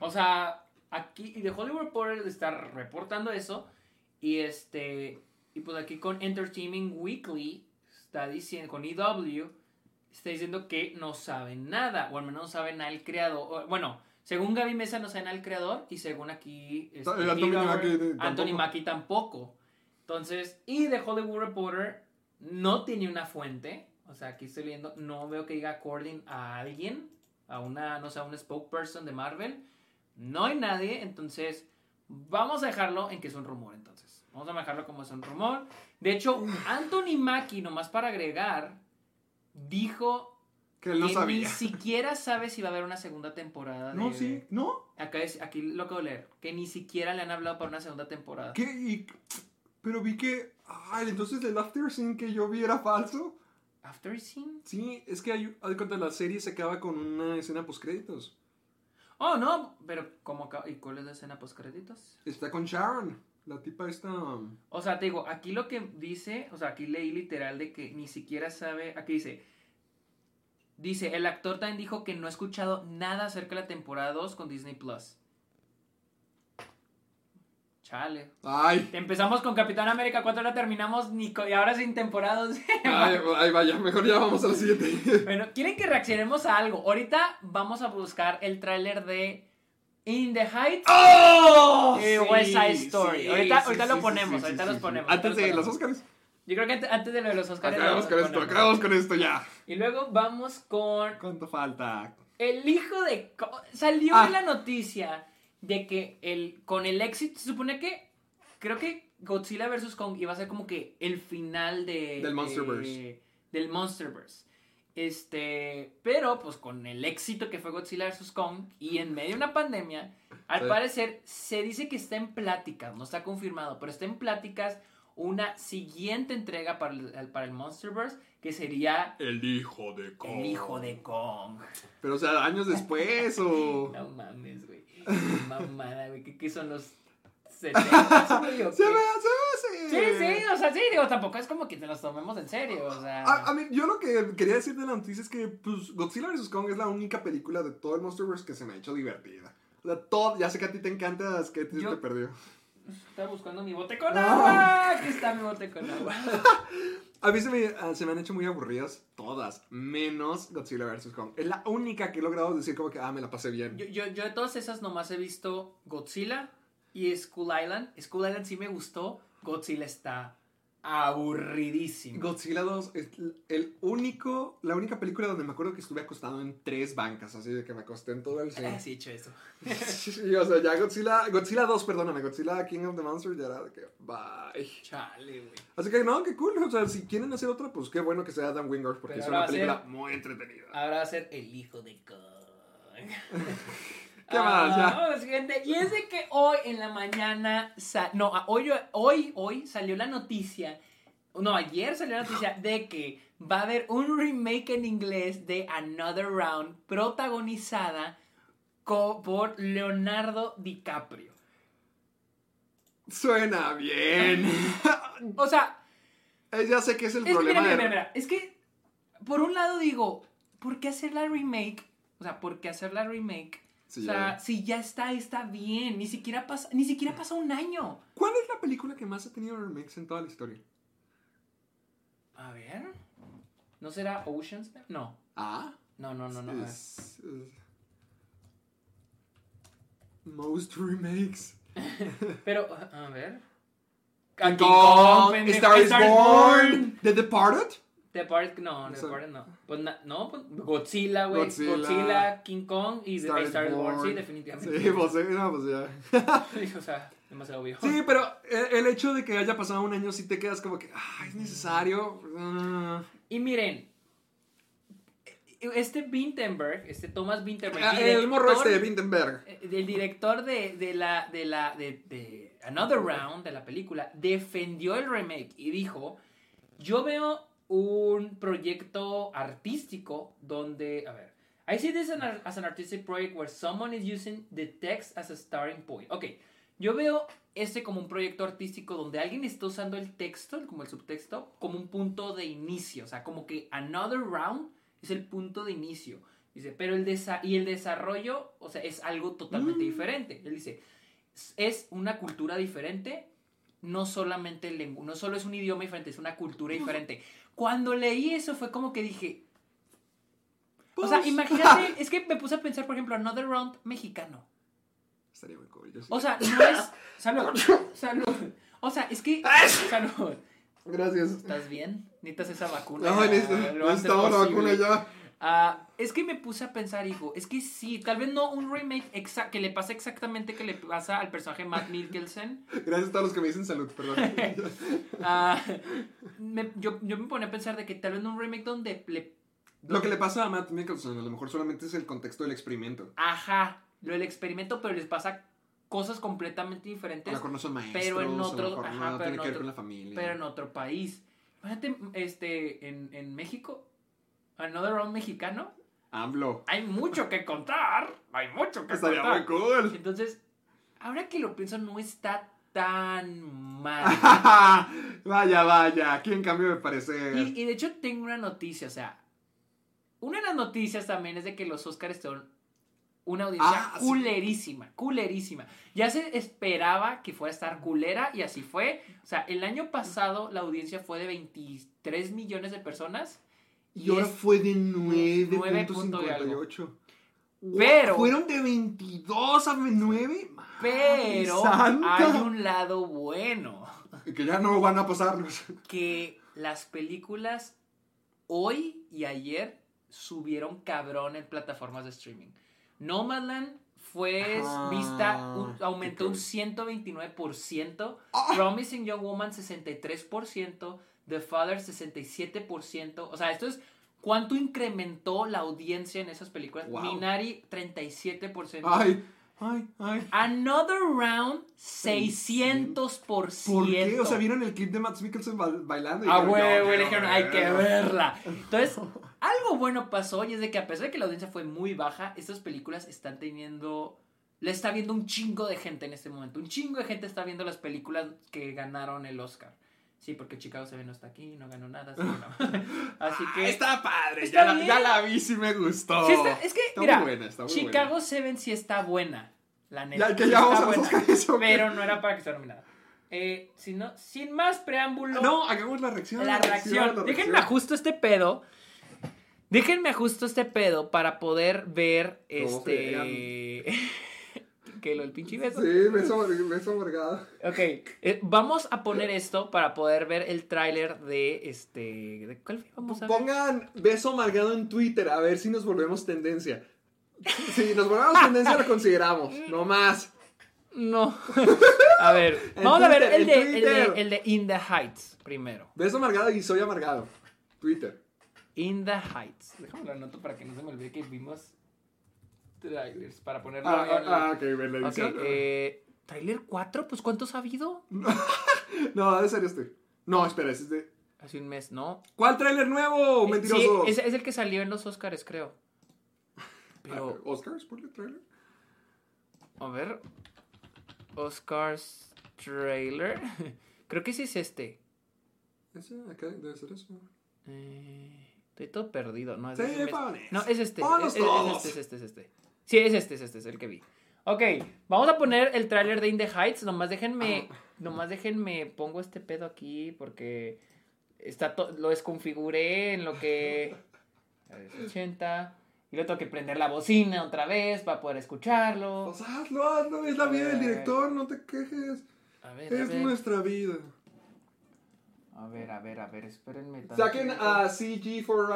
O sea, aquí The Hollywood Reporter está reportando eso y este y pues aquí con Entertainment Weekly está diciendo con EW está diciendo que no saben nada o al menos no saben nada el creador. Bueno, según Gaby Mesa no saben el creador y según aquí este, Anthony Mackie, eh, Anthony tampoco. Mackie tampoco. Entonces, y The Hollywood Reporter no tiene una fuente. O sea, aquí estoy viendo, no veo que diga according a alguien, a una, no sé, a un spokesperson de Marvel. No hay nadie, entonces vamos a dejarlo en que es un rumor, entonces. Vamos a dejarlo como es un rumor. De hecho, Anthony Mackie, nomás para agregar, dijo Que él no que ni sabía. siquiera sabe si va a haber una segunda temporada. No, de- sí, ¿no? Acá es, aquí lo acabo de leer, que ni siquiera le han hablado para una segunda temporada. ¿Qué? Y- Pero vi que. Ay, entonces el after scene que yo vi era falso. After Scene? Sí, es que hay. Haz de cuenta, la serie se acaba con una escena post créditos. Oh, no, pero ¿cómo acaba? ¿Y cuál es la escena post créditos? Está con Sharon, la tipa esta. um, O sea, te digo, aquí lo que dice, o sea, aquí leí literal de que ni siquiera sabe, aquí dice, dice, el actor también dijo que no ha escuchado nada acerca de la temporada 2 con Disney Plus. Chale. Ay, Empezamos con Capitán América 4, ahora terminamos y ahora sin temporada 11. ay, ay, vaya, mejor ya vamos a la siguiente. bueno, ¿quieren que reaccionemos a algo? Ahorita vamos a buscar el tráiler de In the Heights. ¡Oh! Eh, West Side Story. sí, Ahorita- sí, ahorita sí, lo ponemos, ahorita los ponemos, Antes de los. Oscars. Yo creo que ante- antes de lo de los Oscars. Acabamos con esto, acabamos con esto ya. Y luego vamos con ¿Cuánto falta? el hijo de... Co- Salió Ah. la noticia de que el, con el éxito, se supone que, creo que Godzilla vs. Kong iba a ser como que el final de... Del de- Monsterverse. del Monsterverse. Este, pero pues con el éxito que fue Godzilla vs. Kong y en medio de una pandemia, al Sí. parecer se dice que está en pláticas, no está confirmado, pero está en pláticas una siguiente entrega para el, para el Monsterverse que sería El hijo de Kong. el hijo de Kong. Pero, o sea, años después o. No mames, güey. Mamada, güey. ¿Qué, qué son los 70? güey, o Se ve, se ve, Sí, sí, o sea, sí, digo, tampoco es como que te los tomemos en serio, o sea. A, a mí, yo lo que quería decir de la noticia es que pues, Godzilla vs. Kong es la única película de todo el Monsterverse que se me ha hecho divertida. O sea, todo, ya sé que a ti te encanta, es que Yo- te perdió. Estaba buscando mi bote con Ah. agua. Aquí está mi bote con agua. A mí se me, ah, se me han hecho muy aburridas todas, menos Godzilla vs. Kong. Es la única que he logrado decir como que, ah, me la pasé bien. Yo, yo, yo de todas esas nomás he visto Godzilla y Skull Island. Skull Island sí me gustó. Godzilla está aburridísimo. Godzilla 2 es el único, la única película donde me acuerdo que estuve acostado en tres bancas, así de que me acosté en todo el Eh, cine. he hecho eso. Sí, o sea, ya Godzilla, Godzilla 2, perdóname, Godzilla King of the Monsters ya era de que, bye. Chale, güey. Así que no, qué cool, o sea, si quieren hacer otra, pues qué bueno que sea Dan Wingard, porque Pero es una ser- película muy entretenida. Ahora va a ser el hijo de Kong. ¿Qué más? Ya. Vamos, gente. Y es de que hoy en la mañana, no, hoy, hoy, hoy salió la noticia, no, ayer salió la noticia de que va a haber un remake en inglés de Another Round protagonizada por Leonardo DiCaprio. Suena bien. O sea, Eh, ya sé que es el es que problema mira, de... mira, mira, es que por un lado digo, ¿por qué hacer la remake? O sea, ¿por qué hacer la remake? Sí, o sea, si ya está, está bien. Ni siquiera pasa, ni siquiera pasa un año. ¿Cuál es la película que más ha tenido remakes en toda la historia? A ver. ¿No será Ocean's? No. Ah, No, no, no, no. es- es- Most remakes. Pero, a ver. King Kong, Kong. Star is Star is Born, Born. The Departed. The Part, no, The Part no. Pues na- no, pues Godzilla, güey. Godzilla. Godzilla. King Kong y The Star Star. Born. Sí, definitivamente. Sí, pues, no, pues ya. o sea, demasiado obvio. Sí, pero el, el hecho de que haya pasado un año sí te quedas como que, ah, es necesario. Ah. Y miren, este Vinterberg, este Thomas Vinterberg, Ah, el morro este de Vindenberg. eh, el director de, de la de la de, de Another Round de la película defendió el remake y dijo yo veo un proyecto artístico donde a ver I see this as an artistic project where someone is using the text as a starting point. Ok yo veo este como un proyecto artístico donde alguien está usando el texto como el subtexto como un punto de inicio. O sea como que Another Round es el punto de inicio. Dice, pero el desa y el desarrollo, o sea, es algo totalmente diferente. Él dice, "Es- es una cultura diferente, no solamente el lengu- no solo es un idioma diferente, es una cultura diferente. Cuando leí eso fue como que dije, o sea, Pues, imagínate, es que me puse a pensar, por ejemplo, Another Round mexicano. Estaría muy cool. yo sí. O sea, no es salud, salud. O sea, es que salud. Gracias. ¿Estás bien? ¿Necesitas esa vacuna? No, antes necesitamos la vacuna ya. Ah, es que me puse a pensar, hijo, es que sí, tal vez no un remake que le pasa exactamente que le pasa al personaje Matt Mikkelsen. Gracias a todos los que me dicen salud, perdón. Ah, me- yo, yo me ponía a pensar de que tal vez no un remake donde le... Lo que le pasa a Matt Mikkelsen a lo mejor solamente es el contexto del experimento. Ajá, lo del experimento, pero les pasa cosas completamente A lo diferentes, mejor no son maestros, pero en a lo otro, mejor ajá, nada pero tiene en que ver otro- con la familia. pero en otro país. Imagínate, este, en, en México, Another Round mexicano, AMLO. hay mucho que contar, hay mucho que Estaría contar. muy cool. Entonces, ahora que lo pienso, no está tan mal. vaya, vaya. Aquí en cambio me parece. y, y de hecho, tengo una noticia, o sea, una de las noticias también es de que los Oscars son una audiencia Ah, sí. culerísima, culerísima. Ya se esperaba que fuera a estar culera y así fue. O sea, el año pasado la audiencia fue de 23 millones de personas. Y ahora fue de nueve punto y algo. 9.58. Pero- Fueron de 22 a 9. Pero Santa. hay un lado bueno. Que ya no van a pasarlos. que las películas hoy y ayer subieron cabrón en plataformas de streaming. Nomadland fue Ah, vista, un- aumentó un ok. 129%, Ah. Promising Young Woman 63%, The Father 67%, o sea, esto es cuánto incrementó la audiencia en esas películas. Wow. Minari 37%. Ay, ay, ay. Another Round 600%. ¿Por qué? O sea, vieron el clip de Matt Mikkelsen ba- bailando. y Ah, güey, "Yo güey, le dijeron, hay que verlo". verla. Entonces, algo bueno pasó y es de que a pesar de que la audiencia fue muy baja, estas películas están teniendo... Le está viendo un chingo de gente en este momento. Un chingo de gente está viendo las películas que ganaron el Oscar. Sí, porque Chicago se ve no está aquí, no ganó nada. Así que, no. Así que- Ah, está padre. Está ya, la, bien. ya la vi, sí me gustó. Sí está- es que, Está mira, muy buena, está muy Chicago buena. Seven sí está buena. La neta. Ya, que ya vamos está a buena, Oscars, ¿o qué? Pero no era para que sea nominada. Eh, si no- sin más preámbulo. No, hagamos la reacción. La reacción. la Déjenme ajusto este pedo. Déjenme ajusto este pedo para poder ver ¿Cómo este. que lo del pinche beso. Sí, beso, beso amargado. Ok, eh, vamos a poner esto para poder ver el tráiler de este. ¿De cuál fue? Vamos a ver. Pongan beso amargado en Twitter a ver si nos volvemos tendencia. Si nos volvemos tendencia lo consideramos, no más. No. a ver, vamos a ver el de, el, de, Twitter. el de In the Heights primero. Beso amargado y soy amargado. Twitter. In the Heights. Déjame lo anoto para que no se me olvide que vimos trailers. Para ponerlo Ah, ah, ah, ok, ven la eh, ¿Trailer 4? Pues ¿cuántos ha habido? No, debe ser este. No, espera, ese es de. Hace un mes, ¿no? ¿Cuál tráiler nuevo? Eh, Mentiroso. Sí, es, es el que salió en los Oscars, creo. Pero, ¿Oscars? ¿Por qué tráiler? a ver. Oscars trailer. creo que sí es este. Ese, acá debe ser eso. Eh, estoy todo perdido. No, es, Sí, es un mes. pon ese. no, es este. Es, es- este, es este, es este. Sí, es este, es este, es el que vi. Ok, vamos a poner el tráiler de In the Heights. Nomás déjenme, Ah. nomás déjenme, pongo este pedo aquí porque está lo desconfiguré en lo que... A ver, 80. Y luego tengo que prender la bocina otra vez para poder escucharlo. Pues hazlo, hazlo. Es la vida del director, no te quejes. A ver, a Es ver. nuestra vida. A ver, a ver, a ver, espérenme. Saquen tantito. a CG for,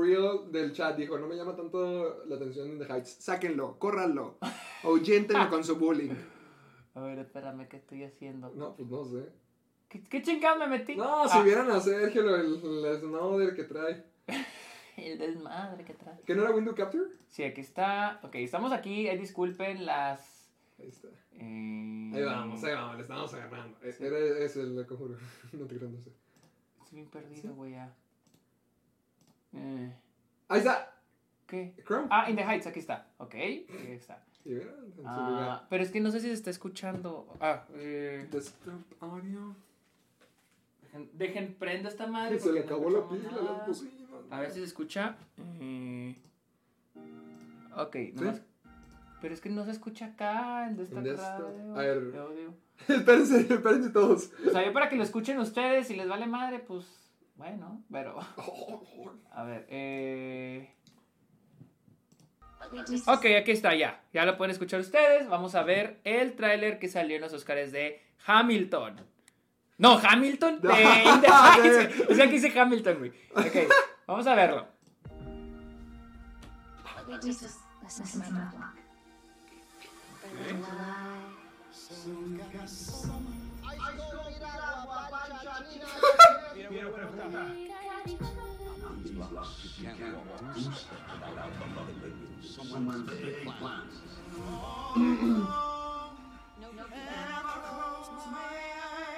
Real del chat. Dijo, no me llama tanto la atención en The Heights. Sáquenlo, córranlo. Ahuyéntenlo con su bullying. A ver, espérame, ¿qué estoy haciendo? No, pues no sé. ¿Qué, qué chingado me metí? No, si Ah, vieran a Sergio el, el snowder que trae. El desmadre que trae. ¿Que no era Window Capture? Sí, aquí está. Ok, estamos aquí. eh, disculpen las. Ahí está. eh, Ahí vamos, ahí vamos, le estamos agarrando. E- Sí. Era ese el conjuro. No te creas, no sé. Estoy bien perdido, güey. Eh, Ahí está. ¿Qué? Chrome. Ah, In the Heights, aquí está. Ok, aquí está. Y mira, en su Ah, lugar. pero es que no sé si se está escuchando. Ah, eh, Desktop audio. dejen, dejen prendo esta madre. Se le no acabó la pila a las bocinas. A ver si se escucha. Eh, ok, nomás. Pero es que no se escucha acá en Desktop En desktop. Radio, A ver. de audio. espérense, espérense todos. O sea, yo para que lo escuchen ustedes y les vale madre, pues bueno, pero. A ver, eh. Ok, aquí está ya. Ya lo pueden escuchar ustedes. Vamos a ver el tráiler que salió en los Oscars de Hamilton. No, Hamilton de. O sea, que dice Hamilton, güey. Ok, vamos a verlo. Jesus, listen to my monologue. Doctor Dre.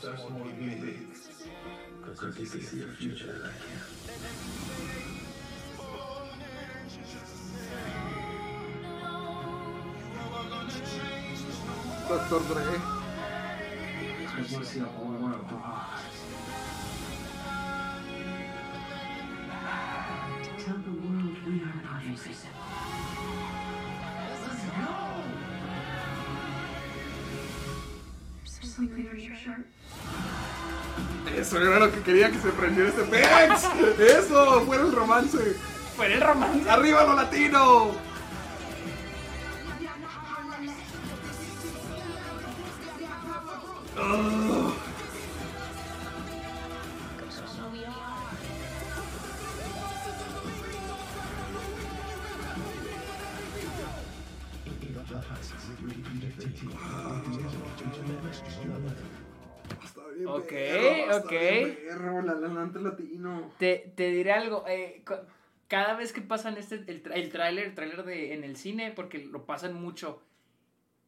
Tell the world we are not invisible. Your shirt. Eso era lo que quería que se prendiera este Pex. Eso, fuera el romance. Fue el romance. ¡Arriba lo latino! Ok, perro, ok. perro, la latino. Te, te diré algo. eh, cada vez que pasan este, el, el tráiler, el tráiler de, en el cine, porque lo pasan mucho.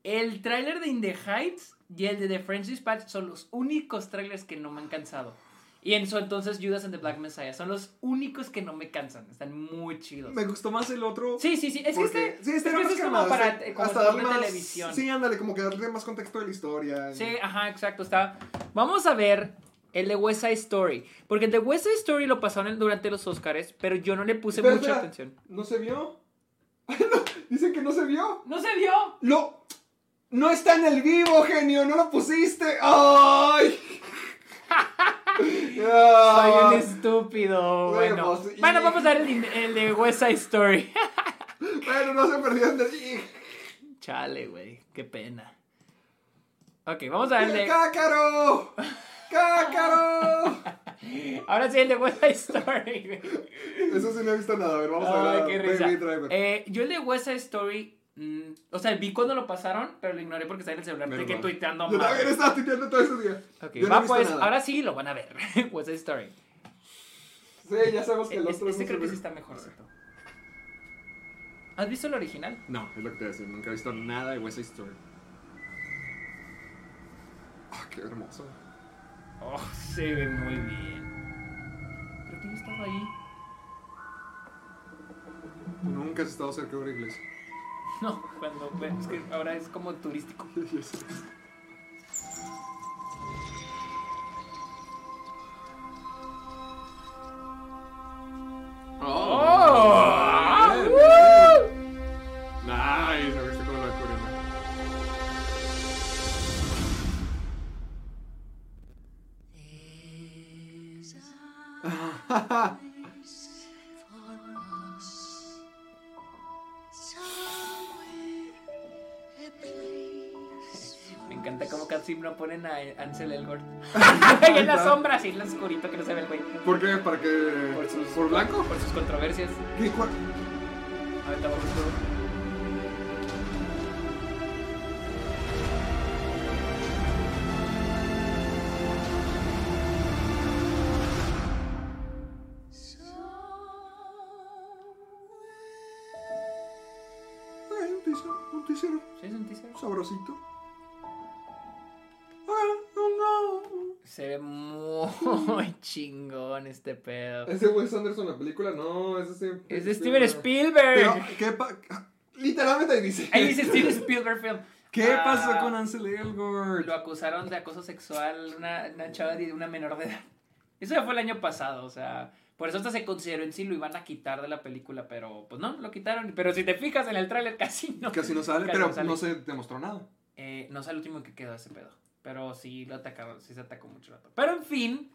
El tráiler de In the Heights y el de The French Dispatch son los únicos trailers que no me han cansado. Y en su entonces Judas and the Black Messiah son los únicos que no me cansan. Están muy chidos. Me gustó más el otro. Sí, sí, sí. Es que este, sí, este es, que este como para este- como hasta darle más- televisión. Sí, ándale, como que darle más contexto de la historia. Sí, ajá, exacto. Está. Vamos a ver el de West Side Story. Porque el de West Side Story lo pasaron durante los Oscars, pero yo no le puse Espera, mucha espera, atención. ¿No se vio? no, dicen que no se vio. ¡No se vio! Lo. No está en el vivo, genio, no lo pusiste. ¡Ay! Soy un estúpido. Bueno, Bueno, pues, y- bueno vamos a ver el, el de West Side Story. Bueno, no se perdían de ti. Chale, güey. Qué pena. Ok, vamos a ver el de. ¡Cácaro! ¡Cácaro! Ahora sí, el de West Side Story, güey. Eso sí no he visto nada. A ver, vamos a ver. A risa. Baby Driver. Eh, yo el de West Side Story. Mm, o sea, vi cuando lo pasaron, pero lo ignoré porque está en el celular. Estoy que mal. tuiteando Yo también estaba tuiteando todo ese día. Ok, Yo no he va visto pues, nada. ahora sí lo van a ver. Side Story. Sí, ya sabemos que el Es- otro este no creo que sí está mejorcito. ¿Has visto el original? No, es lo que te voy a decir. Nunca he visto nada de West Side Story. Ah, qué hermoso. Oh, se ve muy bien. Creo que yo estaba ahí. Tú nunca has estado cerca de una iglesia. No, cuando es que ahora es como turístico. ¡Oh! No ponen a Ansel Elgort. Ahí en la sombra, así en lo oscurito que no se ve el güey. ¿Por qué? ¿Para qué? Por sus- ¿Por blanco? Por sus controversias. ¿Qué? ¿Cuál? Ahorita vamos a un Sí, es un teaser. sabrosito. Ve muy chingón este pedo. ¿Es de Wes Anderson la película? No, es de... Es de Steven Spielberg. Pero, ¿qué pa- Literalmente ahí dice. Ahí dice Steven Spielberg film. ¿Qué Ah, pasó con Ansel Elgort? Lo acusaron de acoso sexual una, una chava de una menor de edad. Eso ya fue el año pasado, o sea, por eso hasta se consideró en sí lo iban a quitar de la película, pero pues no, lo quitaron. Pero si te fijas en el tráiler casi no. Casi no sale, Casi pero no sale. no se demostró nada. Eh, no sé el último que quedó ese pedo. Pero sí lo atacaron, sí se atacó mucho rato. Pero en fin.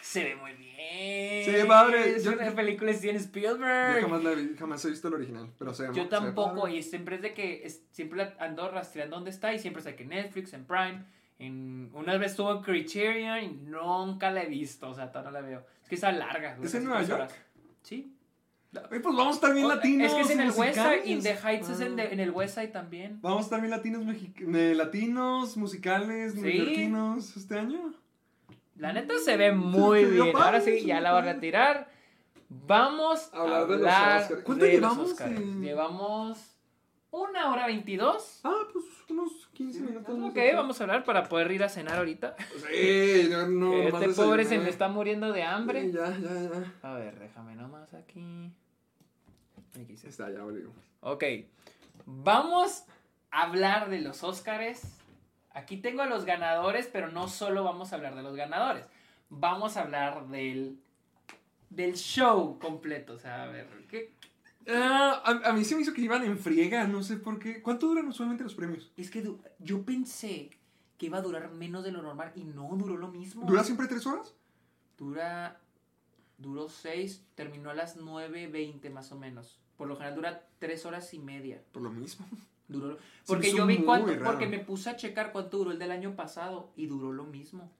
Se ve muy bien. Se ve padre. Es Yo- una película de Steven Yo Spielberg. jamás, la vi- jamás he visto el original, pero se llama- Yo se ve tampoco, y siempre es de que es- siempre ando rastreando dónde está y siempre sé que Netflix, en Prime, en, una vez estuvo en Criterion y nunca la he visto, o sea, todavía no la veo. Es que está larga. ¿Es en Nueva York? horas. Sí. Ay, pues vamos a estar bien O- latinos. Es que es en el West Side, musicales. in the Heights es en, Ah. de- en el West Side también. Vamos a estar bien latinos, eh, latinos, musicales, Sí. neoyorquinos este año. La neta se ve muy Se bien. padre, Ahora sí, ya la voy a retirar. Vamos a Hablar hablar, de los Oscars. ¿Cuánto de los llevamos Oscars. en- Llevamos una hora veintidós. Ah, pues unos 15 minutos. Ok, vamos a hablar para poder ir a cenar ahorita. Sí, no, no, este pobre se desayuné. me está muriendo de hambre. Sí, ya, ya, ya. A ver, déjame nomás aquí. Está, ya volvimos. Ok, vamos a hablar de los Óscares. Aquí tengo a los ganadores, pero no solo vamos a hablar de los ganadores. Vamos a hablar del, del show completo. O sea, a ver, ¿qué? Ah, a, a mí se me hizo que iban en friega, no sé por qué. ¿Cuánto duran usualmente los premios? Es que yo pensé que iba a durar menos de lo normal y no duró lo mismo. ¿Dura siempre tres horas? Dura. Duró 6, terminó a las 9.20 más o menos. Por lo general dura 3 horas y media. Por lo mismo. Duró. Porque yo vi cuánto. raro. Porque me puse a checar cuánto duró el del año pasado y duró lo mismo.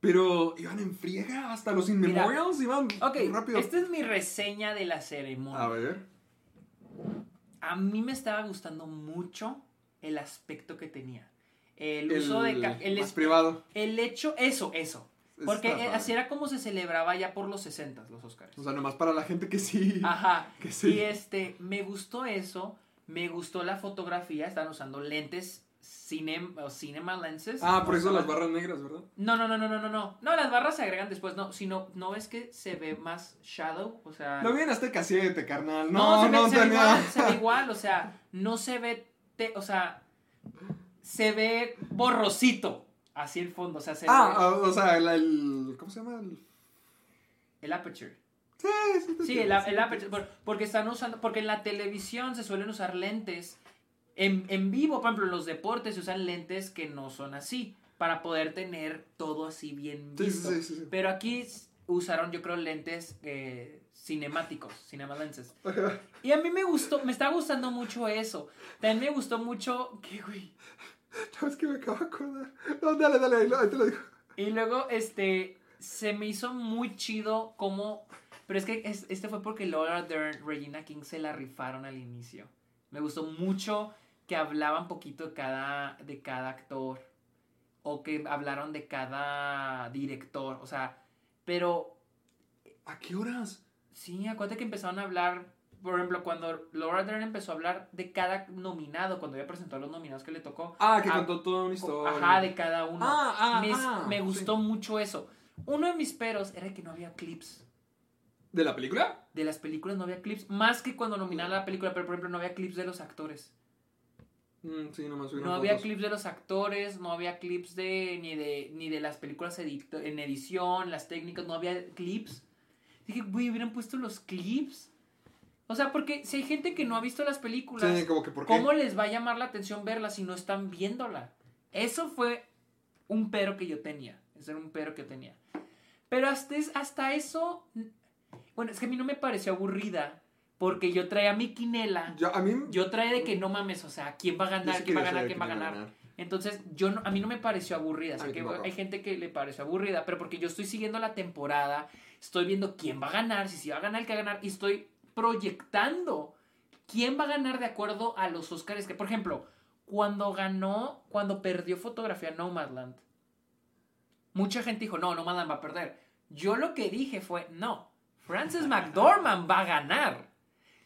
Pero iban en friega, hasta los inmemorials iban Ok, rápido. esta es mi reseña de la ceremonia. A ver. A mí me estaba gustando mucho el aspecto que tenía. El, El uso de. El, más privado. el hecho. Eso, eso. Porque eh, así era como se celebraba ya por los 60 los Oscars. O sea, nomás para la gente que sí. Ajá. Que sí. Y este, me gustó eso. Me gustó la fotografía. Están usando lentes cinem, o cinema lenses. Ah, por eso las barras negras, ¿verdad? No, no, no, no, no, no, no. No, las barras se agregan después, no. Sino, ¿no ves que se ve más shadow? O sea. Lo vi en este casete, carnal. No, No, se, ve, no, se ve igual, se ve igual, o sea, no se ve, te- o sea, se ve borrosito, así el fondo, o sea, se Ah, ve ah, o sea, el, el- ¿Cómo se llama? El... el aperture. Sí, sí, te Sí, el, el aperture, por- porque están usando, porque en la televisión se suelen usar lentes, en, en vivo, por ejemplo, en los deportes se usan lentes que no son así, para poder tener todo así bien Sí, sí, visto. sí, sí, sí. Pero aquí usaron, yo creo, lentes eh, cinemáticos, cinema lenses. Ajá. Y a mí me gustó, me está gustando mucho eso. También me gustó mucho, ¿qué güey? ¿Sabes que me acabo de acordar? No, dale, dale, ahí, te lo digo. Y luego, este, se me hizo muy chido como, pero es que es- este fue porque Laura Dern, Regina King se la rifaron al inicio. Me gustó mucho que hablaban poquito de cada, de cada actor o que hablaron de cada director, o sea, pero ¿A qué horas? Sí, acuérdate que empezaron a hablar, por ejemplo, cuando Laura Dern empezó a hablar de cada nominado, cuando ella presentó a los nominados que le tocó. Ah, que Ah, contó toda una historia. Ajá, de cada uno. Ah, ah, me, ah, me sí. gustó mucho eso. Uno de mis peros era que no había clips. ¿De la película? De las películas no había clips. Más que cuando nominaron la película, pero por ejemplo no había clips de los actores. Mm, sí, nomás No había fotos. clips de los actores, no había clips de ni de ni de las películas edito- en edición, las técnicas, no había clips. Dije, güey, hubieran puesto los clips. O sea, porque si hay gente que no ha visto las películas, Sí, como que por qué. ¿cómo les va a llamar la atención verla si no están viéndola? Eso fue un pero que yo tenía. Ese era un pero que yo tenía. Pero hasta, hasta eso, bueno, es que a mí no me pareció aburrida porque yo traía mi quinela. Yo, a mí... Yo traía de que no mames, o sea, ¿quién va a ganar? sí ¿Quién va a ganar? ¿Quién va a ganar? Entonces, yo no- a mí no me pareció aburrida. A Sé mí que hay gente que le pareció aburrida, pero porque yo estoy siguiendo la temporada, estoy viendo quién va a ganar, si sí va a ganar el que va a ganar, y estoy proyectando quién va a ganar de acuerdo a los Oscars. Que, por ejemplo, cuando ganó, cuando perdió fotografía Nomadland, mucha gente dijo, no, Nomadland va a perder. Yo lo que dije fue, no, Frances McDormand va a ganar.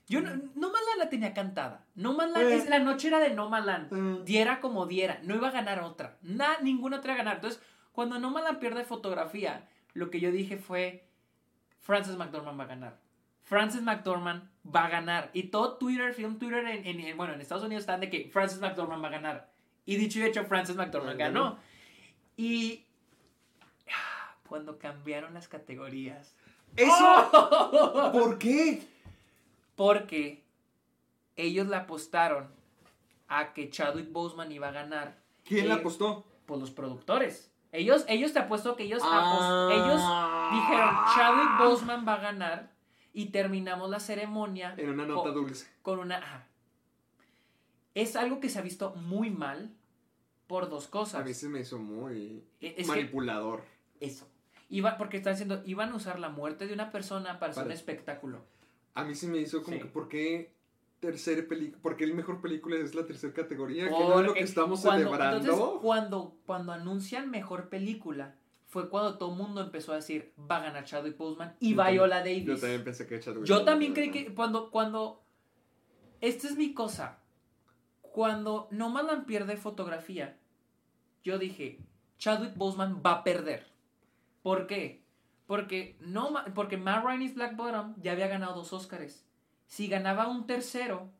Yo no, Nomadland la tenía cantada. Nomadland, Eh. es, la noche era de Nomadland. Eh. Diera como diera. No iba a ganar otra. Na- ninguna otra iba a ganar. Entonces, cuando Nomadland pierde fotografía, lo que yo dije fue, Frances McDormand va a ganar. Frances McDormand va a ganar. Y todo Twitter, film Twitter, en, en- en- bueno, en Estados Unidos están de que Frances McDormand va a ganar. Y dicho y hecho, Frances McDormand Ganó. Y cuando cambiaron las categorías. ¿Eso? ¿Por qué? Porque ellos le apostaron a que Chadwick Boseman iba a ganar. ¿Quién la Eh, apostó? Pues los productores. Ellos, ellos te apuesto que ellos, Ah. ellos dijeron Chadwick Boseman va a ganar y terminamos la ceremonia En una nota con, dulce. con una. ajá. Es algo que se ha visto muy mal por dos cosas. A mí se me hizo muy E- que- manipulador. Eso. Iba, porque están diciendo, iban a usar la muerte de una persona para hacer un espectáculo. A mí se me hizo como Sí. que ¿por qué tercera película? ¿Por qué el mejor película es la tercera categoría? ¿Qué no es lo que estamos cuando- celebrando? Entonces, cuando, cuando anuncian mejor película, fue cuando todo el mundo empezó a decir, va a ganar Chadwick Boseman y Yo también- Viola Davis. Yo también pensé que Chadwick Yo también creí que cuando, cuando, esta es mi cosa, cuando Nomadland pierde fotografía, yo dije, Chadwick Boseman va a perder. ¿Por qué? Porque, no, porque Matt Ryan's Black Bottom ya había ganado dos Oscars. Si ganaba un tercero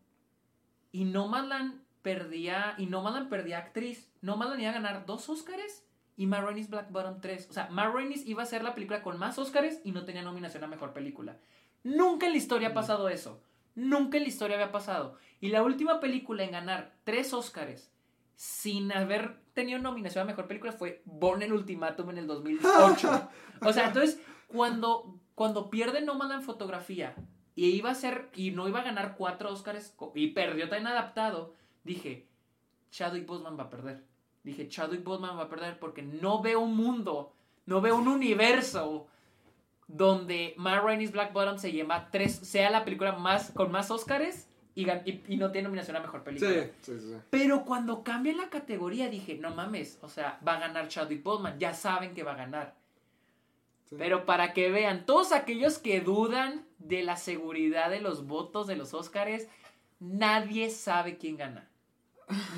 y Nomadland perdía, y Nomadland perdía actriz, Nomadland iba a ganar dos Oscars y Matt Ryan's Black Bottom tres. O sea, Matt Ryan's iba a ser la película con más Oscars y no tenía nominación a Mejor Película. Nunca en la historia ha pasado eso. Nunca en la historia había pasado. Y la última película en ganar tres Oscars sin haber tenido nominación a Mejor Película fue Born el Ultimátum en el 2008. o sea, entonces, cuando, cuando pierde Nomadland en fotografía y iba a ser, y no iba a ganar cuatro Oscars co- y perdió tan adaptado, dije, Chadwick Boseman va a perder. Dije, Chadwick Boseman va a perder porque no veo un mundo, no veo un universo donde Matt Ryan's Black Bottom se lleva tres, sea la película más con más Oscars y, gan- y, y no tiene nominación a mejor película. Sí, sí, sí. Pero cuando cambia la categoría dije, no mames, o sea, va a ganar Chadwick Boseman, ya saben que va a ganar. Sí. Pero para que vean, todos aquellos que dudan de la seguridad de los votos de los Oscars, nadie sabe quién gana.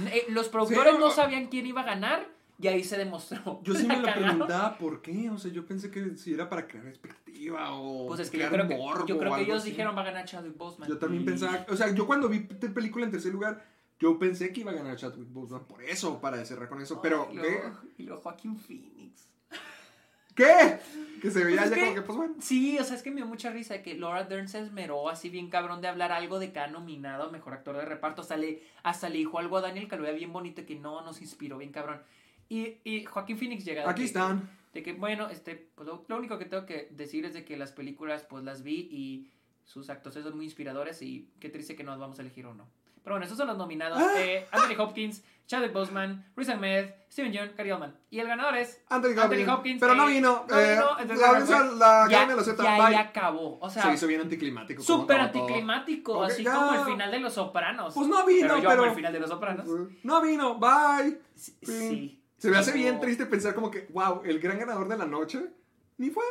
Eh, Los productores Sí, no sabían quién iba a ganar y ahí se demostró. Yo sí La me lo preguntaba por qué. O sea, yo pensé que si era para crear expectativa o. Pues es que yo crear creo que, morbo yo creo que ellos así. dijeron va a ganar Chadwick Boseman. Yo también Y- pensaba. O sea, yo cuando vi t- película en tercer lugar, yo pensé que iba a ganar Chadwick Boseman por eso, para cerrar con eso. Pero, y luego Joaquín Phoenix. ¿Qué? Que se veía Pues es ya que- como que, pues bueno. Sí, o sea, es que me dio mucha risa de que Laura Dern se esmeró así bien cabrón de hablar algo de que ha nominado a mejor actor de reparto. Hasta le, hasta le dijo algo a Daniel Kaluuya bien bonito que no nos inspiró bien cabrón. Y, y Joaquín Phoenix llega de Aquí que- están. De que, bueno, este, pues lo, lo único que tengo que decir es de que las películas, pues las vi y sus actores son muy inspiradores y qué triste que no nos vamos a elegir uno. Pero bueno, esos son los nominados. Ah. Eh, Anthony Hopkins, Chadwick Boseman, Riz Ahmed, Steven Yeun, Gary Oldman. Y el ganador es Anthony Anthony Hopkins. Hopkins. Pero no eh, vino. no eh, vino, entonces, la audiencia- academia lo acepta. ya, acabó. O sea, Se hizo bien anticlimático. súper anticlimático. Así ya. como el final de Los Sopranos. Pues no vino, pero yo pero- amo el final de Los Sopranos. No vino. Bye. Sí. Se me hace Como- bien triste pensar como que, wow, el gran ganador de la noche. Ni fue.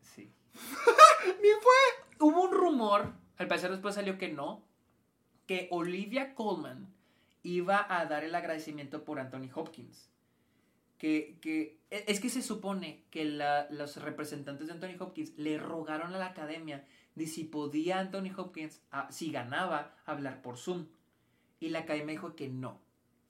Sí. Ni fue. Hubo un rumor, al parecer después salió que no, que Olivia Colman iba a dar el agradecimiento por Anthony Hopkins. Que, que e- es que se supone que la- los representantes de Anthony Hopkins le rogaron a la academia de si podía Anthony Hopkins, ah, si ganaba, hablar por Zoom. Y la academia dijo que no,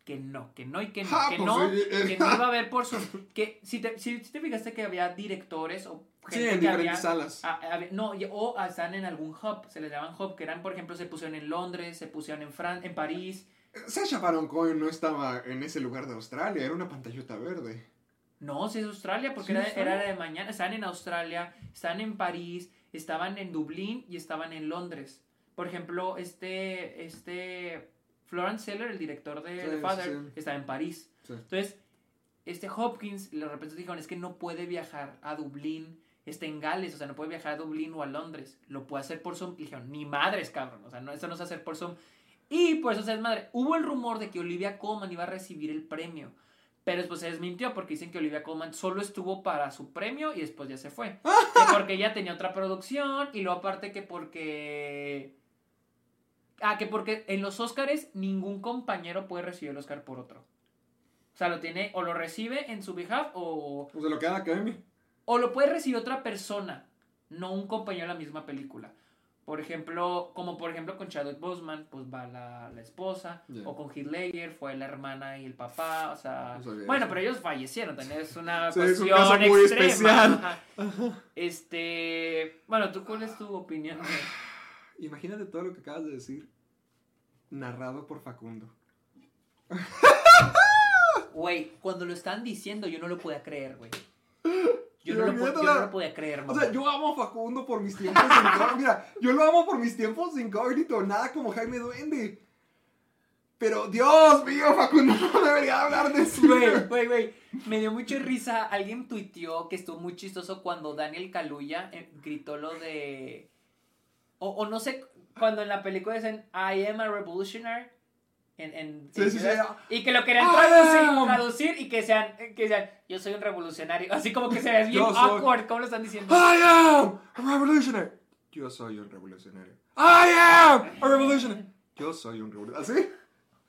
que no, que no y que no, Ah, que pues, no, oye, eh. que no iba a haber por Zoom. Que si te, si, te fijaste que había directores o Sí, gente en que diferentes había, salas. Ah, ah, no, y- o están en algún hub, se les llaman hub, que eran, por ejemplo, se pusieron en Londres, se pusieron en Fran en París. Sasha Baron Cohen no estaba en ese lugar de Australia, era una pantallota verde. No, si es Australia, porque Sí, era, Australia. era de mañana. Estaban en Australia, estaban en París, estaban en Dublín y estaban en Londres. Por ejemplo, este, este Florence Seller, el director de Sí, The Father, sí, sí. estaba en París. Sí. Entonces, este Hopkins, de repente dijeron, es que no puede viajar a Dublín, está en Gales, o sea, no puede viajar a Dublín o a Londres, lo puede hacer por Zoom. Y dijeron, ni madres, cabrón, o sea, no, esto no se hace por Zoom. Y por eso se desmadre. Hubo el rumor de que Olivia Colman iba a recibir el premio, pero después se desmintió porque dicen que Olivia Colman solo estuvo para su premio y después ya se fue. Que porque ella tenía otra producción y luego aparte que porque... Ah, que porque en los Oscars ningún compañero puede recibir el Oscar por otro. O sea, lo tiene o lo recibe en su behalf o, Pues de lo que da la academia. o lo puede recibir otra persona, no un compañero de la misma película. Por ejemplo, como por ejemplo con Chadwick Boseman, pues va la, la esposa, o con Ledger fue la hermana y el papá, o sea, bueno, pero ellos fallecieron, también es una Sí, es un cuestión caso muy extrema, especial. ajá. Este, bueno, ¿tú cuál es tu opinión? Imagínate todo lo que acabas de decir. Narrado por Facundo. Güey, cuando lo están diciendo yo no lo podía creer, güey. Yo, no lo, yo no lo podía creer, O mamá. sea, yo amo a Facundo por mis tiempos de incógnito. Mira, yo lo amo por mis tiempos incógnito. Nada como Jaime Duende. Pero, Dios mío, Facundo no debería hablar de eso. Güey, güey, güey. Me dio mucha risa. Alguien tuiteó que estuvo muy chistoso cuando Daniel Kaluuya eh, gritó lo de. O, o no sé, cuando en la película dicen I am a revolutionary. En, en, Sí, en sí, sí. Y que lo querían I traducir, traducir y que sean, que sean, yo soy un revolucionario. Así como que se ve bien soy- awkward. ¿Cómo lo están diciendo? I am a revolutionary. Yo soy un revolucionario. I am a revolutionary. Yo soy un revolucionario. ¿Así?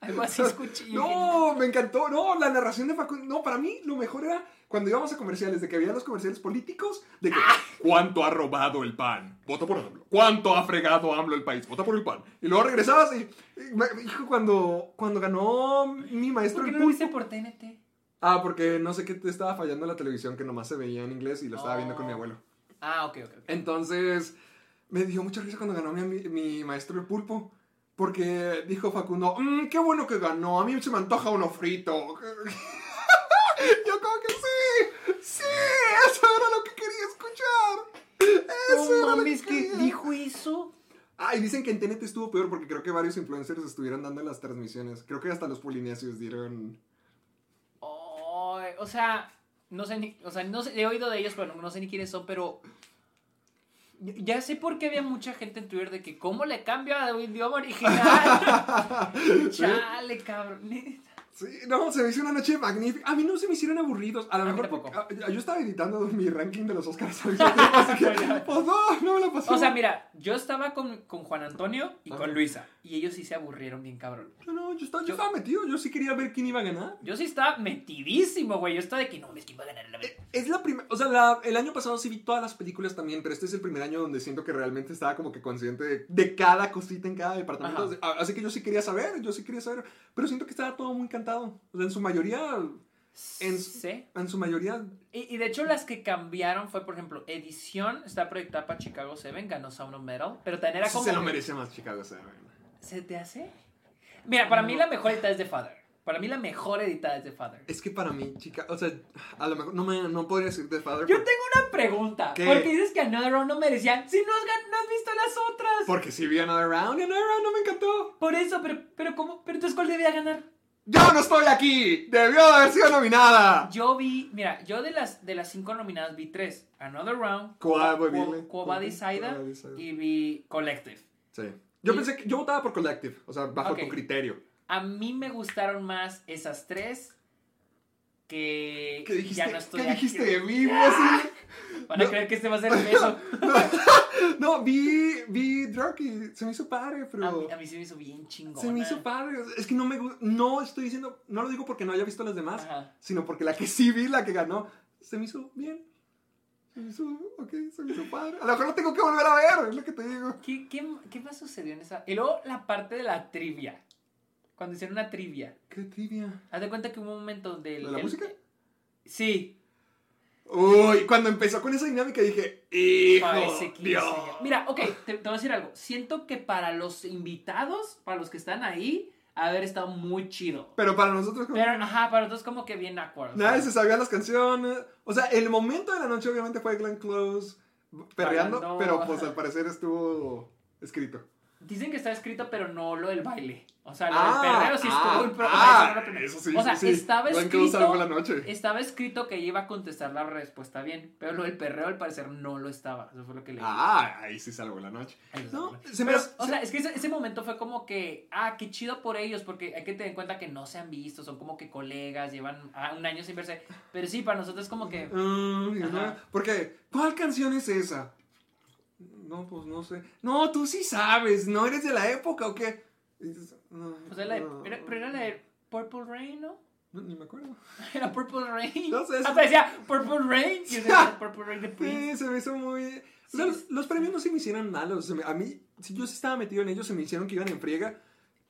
Algo así escuché. No, me encantó. No, la narración de Facundo. No, para mí lo mejor era cuando íbamos a comerciales, de que había los comerciales políticos, de que ¿cuánto ha robado el pan? Vota por AMLO. ¿Cuánto ha fregado AMLO el país? Vota por el pan. Y luego regresabas y, dijo cuando, cuando ganó mi maestro ¿Por qué el no lo pulpo. por TNT? Ah, porque no sé qué te estaba fallando la televisión que nomás se veía en inglés y lo estaba viendo con mi Oh. abuelo. Ah, ok, ok. ok. Entonces, me dio mucha risa cuando ganó mi, maestro el pulpo. Porque dijo Facundo, "Mm, qué bueno que ganó, a mí se me antoja uno frito. Yo como que sí, sí, eso era lo que quería escuchar. Eso No era lo mames, que que quería. dijo eso. Ah, y dicen que en TNT estuvo peor porque creo que varios influencers estuvieron dando las transmisiones. Creo que hasta los polinesios dieron... O sea, no sé ni, o sea, no sé, he oído de ellos, pero no, no sé ni quiénes son, pero ya sé por qué había mucha gente en Twitter de que cómo le cambio a idioma original. Chale, cabrón. Sí, no, se me hizo una noche magnífica. A mí no se me hicieron aburridos. A lo A mejor porque- yo estaba editando mi ranking de los Oscars al mismo tiempo, así que, pues no, no me la pasé. O sea, mira, yo estaba con, con Juan Antonio y con Luisa, y ellos sí se aburrieron bien cabrón. No, no, yo estaba, yo Yo- estaba metido. Yo sí quería ver quién iba a ganar. Yo sí estaba metidísimo, güey. Yo estaba de que no, es que iba a ganar la vez. Es la primera, o sea, la- el año pasado sí vi todas las películas también, pero este es el primer año donde siento que realmente estaba como que consciente de, de cada cosita en cada departamento. Ajá. Así que yo sí quería saber, yo sí quería saber, pero siento que estaba todo muy encantado. O sea, en su mayoría, en, Sí. en su mayoría, Y, y de hecho las que cambiaron fue, por ejemplo, edición está proyectada para Chicago 7, ganó Sound of Metal, pero también era como... se lo merece más Chicago Seven. ¿Se te hace? Mira, para mí la mejor editada es The Father. Para mí la mejor editada es The Father. Es que para mí, chica, o sea, a lo mejor no, me, no podría decir The Father. Yo por- tengo una pregunta. ¿Qué? Porque dices que Another Round no merecían. Si no has, gan- no has visto las otras. Porque si vi Another Round y Another Round no me encantó. Por eso, pero, pero ¿cómo? Pero entonces, ¿cuál debía ganar? ¡Yo no estoy aquí! ¡Debió de haber sido nominada! Yo vi, mira, yo de las, de las cinco nominadas vi tres. Another Round, Quo- Quo- Dile. Quo Vadis Aida Quo Vadis Aida. y vi Collective. Sí. Yo Y- pensé que yo votaba por Collective, o sea, bajo tu criterio. A mí me gustaron más esas tres que ¿Qué dijiste? ya no estoy ¿Qué aquí. dijiste de mí? así? Van a No. creer que este va a ser el beso. No, vi, vi Drunk y se me hizo padre, A pero... mí, a mí se me hizo bien chingón. Se me hizo padre. Es que no me No estoy diciendo... No lo digo porque no haya visto las demás, Ajá. sino porque la que sí vi, la que ganó, se me hizo bien. Se me hizo... Ok, se me hizo padre. A lo mejor lo tengo que volver a ver, es lo que te digo. ¿Qué, qué, qué más sucedió en esa? Y luego la parte de la trivia. Cuando hicieron una trivia. Qué trivia. Haz de cuenta que hubo un momento donde... el- ¿De la el- música? Sí. Uy, cuando empezó con esa dinámica dije, hijo, Para ese 15 Dios. Mira, ok, te, te voy a decir algo. Siento que para los invitados, para los que están ahí, haber estado muy chido. Pero para nosotros, como- Pero, ajá, para nosotros como que bien awkward. o nadie se sabía las canciones. O sea, el momento de la noche obviamente fue Glenn Close perreando, pero pues al parecer estuvo escrito. Dicen que está escrito, pero no lo del baile. O sea, lo Ah, del perreo sí estuvo ah, impro- o sea, ah, eso sí, O sea, sí, sí. estaba escrito. la noche. Estaba escrito que iba a contestar la respuesta bien. Pero lo del perreo, al parecer, no lo estaba. Eso fue lo que leí. Ah, ahí sí salvo la noche. No, se me Pero, hace- o sea, es que ese, ese momento fue como que, ah, qué chido por ellos, porque hay que tener en cuenta que no se han visto, son como que colegas, llevan ah, un año sin verse. Pero sí, para nosotros es como que. Porque, ¿cuál canción es esa? No, pues no sé. No, tú sí sabes, ¿no eres de la época o qué? Dices, no, pues era la no, era- pero era la de Purple Rain, ¿no? no, ni me acuerdo. Era Purple Rain. No sé, Hasta decía Purple Rain. Y decía Purple Rain de Prince. Sí, se me hizo muy... Sí, O sea, los, los premios no se me hicieron malos. a mí, si yo estaba metido en ellos, se me hicieron que iban en friega,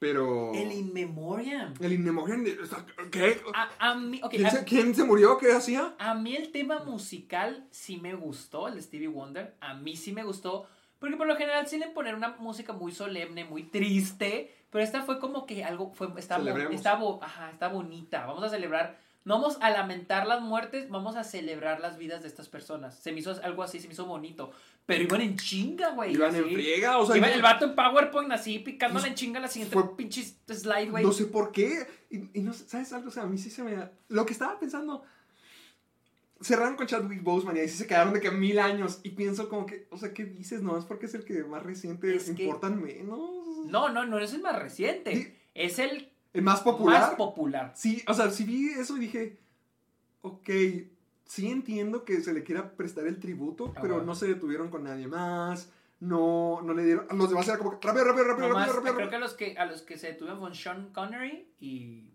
pero... El In Memoriam. El In Memoriam ¿Qué? A, a mí, ¿Quién, a, se, quién se murió? ¿Qué hacía? a mí el tema musical sí me gustó, el de Stevie Wonder. A mí sí me gustó. Porque por lo general suelen poner una música muy solemne, muy triste. Pero esta fue como que algo, fue, ajá, está bonita. Vamos a celebrar. No vamos a lamentar las muertes, vamos a celebrar las vidas de estas personas. Se me hizo algo así, se me hizo bonito. Pero iban en chinga, güey. Iban en friega, o sea... Iba yo- el vato en PowerPoint así, picándole en chinga la siguiente Fue- pinche slide, güey. No sé por qué. Y, y no ¿sabes algo? O sea, a mí sí se me... Lo que estaba pensando... Cerraron con Chadwick Boseman y ahí sí se quedaron de que mil años. Y pienso como que, o sea, ¿qué dices? No, es porque es el que más reciente Es que- importan menos. No, no, no es el más reciente. Sí. Es El más popular. más popular. sí, o sea, sí vi eso y dije, ok, sí entiendo que se le quiera prestar el tributo, pero no se detuvieron con nadie más. No, no le dieron... Los demás era como que, rápido, rápido, rápido, Nomás, rápido, rápido. creo que a los que, a los que se detuvieron fueron Sean Connery y,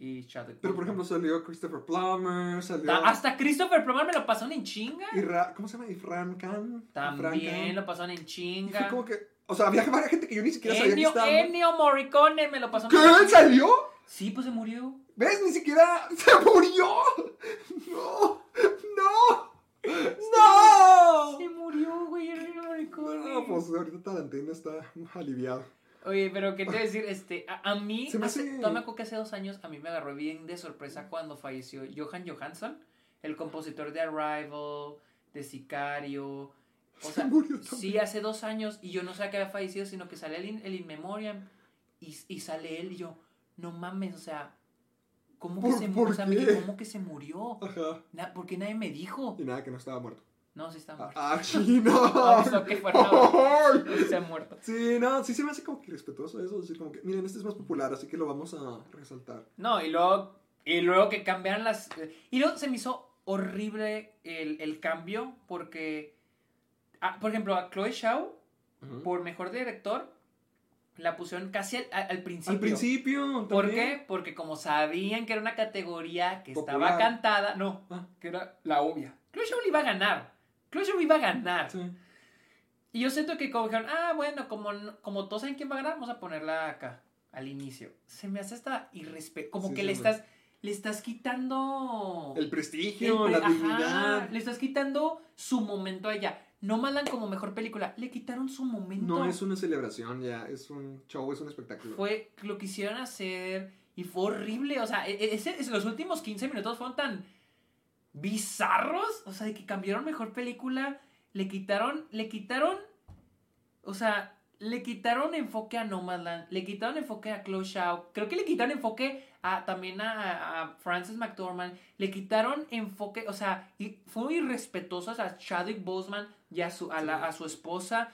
y Chadwick Pero por ejemplo salió Christopher Plummer, salió... Ta- Hasta Christopher Plummer me lo pasaron en chinga. Irra- ¿Cómo se llama? Ifran Khan. Ifran También Khan. lo pasaron en Y fue chinga. como que, o sea, había varias gente que yo ni siquiera sabía que Ennio, estaba. Ennio Morricone me lo pasaron ¿Qué? chinga. ¿Salió? Sí, pues se murió. ¿Ves? Ni siquiera se murió. No, no, no. Se murió, güey, Ennio Morricone. No, pues ahorita Tarantino está aliviado. Oye, pero qué te decir, este, a, a mí, Se me hace, hace- acuerdo que hace dos años a mí me agarró bien de sorpresa cuando falleció Johan Johansson, el compositor de Arrival, de Sicario. O sea, murió sí, hace dos años y yo no sabía que había fallecido, sino que sale el, in- el In Memoriam y, y sale él y yo, no mames, o sea, ¿cómo que ¿Por- se? O sea, me ¿cómo que se murió? Ajá. Na- ¿Por qué nadie me dijo? Y nada, que no estaba muerto. No, sí está Ah, muerto. ah, que fuera- Ay. No, sí se ha muerto. Sí, no, sí se me hace como que respetuoso eso. Decir como que, miren, este es más popular, así que lo vamos a resaltar. No, y luego, y luego que cambiaran las... Y luego se me hizo horrible el, el cambio porque, ah, por ejemplo, a Chloe Shaw, por mejor director, la pusieron casi al, principio. Al principio. ¿Por también. qué? Porque como sabían que era una categoría que estaba cantada, no, Ah. que era la obvia. Chloe Shaw le iba a ganar. Chloe Shaw iba a ganar. Sí. Y yo siento que como dijeron, ah, bueno, como, como todos saben quién va a ganar, vamos a ponerla acá, al inicio. Se me hace hasta irrespeto, como Sí, que sí, le estás, le estás quitando... El prestigio, el la pre- dignidad. le estás quitando su momento a No mandan como mejor película, le quitaron su momento. No es una celebración ya, es un show, es un espectáculo. Fue, lo quisieron hacer y fue horrible. O sea, e- e- ese- ese- los últimos 15 minutos fueron tan bizarros. O sea, de que cambiaron mejor película. Le quitaron, le quitaron, o sea, le quitaron enfoque a Nomadland. Le quitaron enfoque a Chloe Shaw. Creo que le quitaron enfoque a, también a, a Frances McDormand. Le quitaron enfoque, o sea, y fue irrespetuosos a Chadwick Boseman y a su, a, la- a su esposa.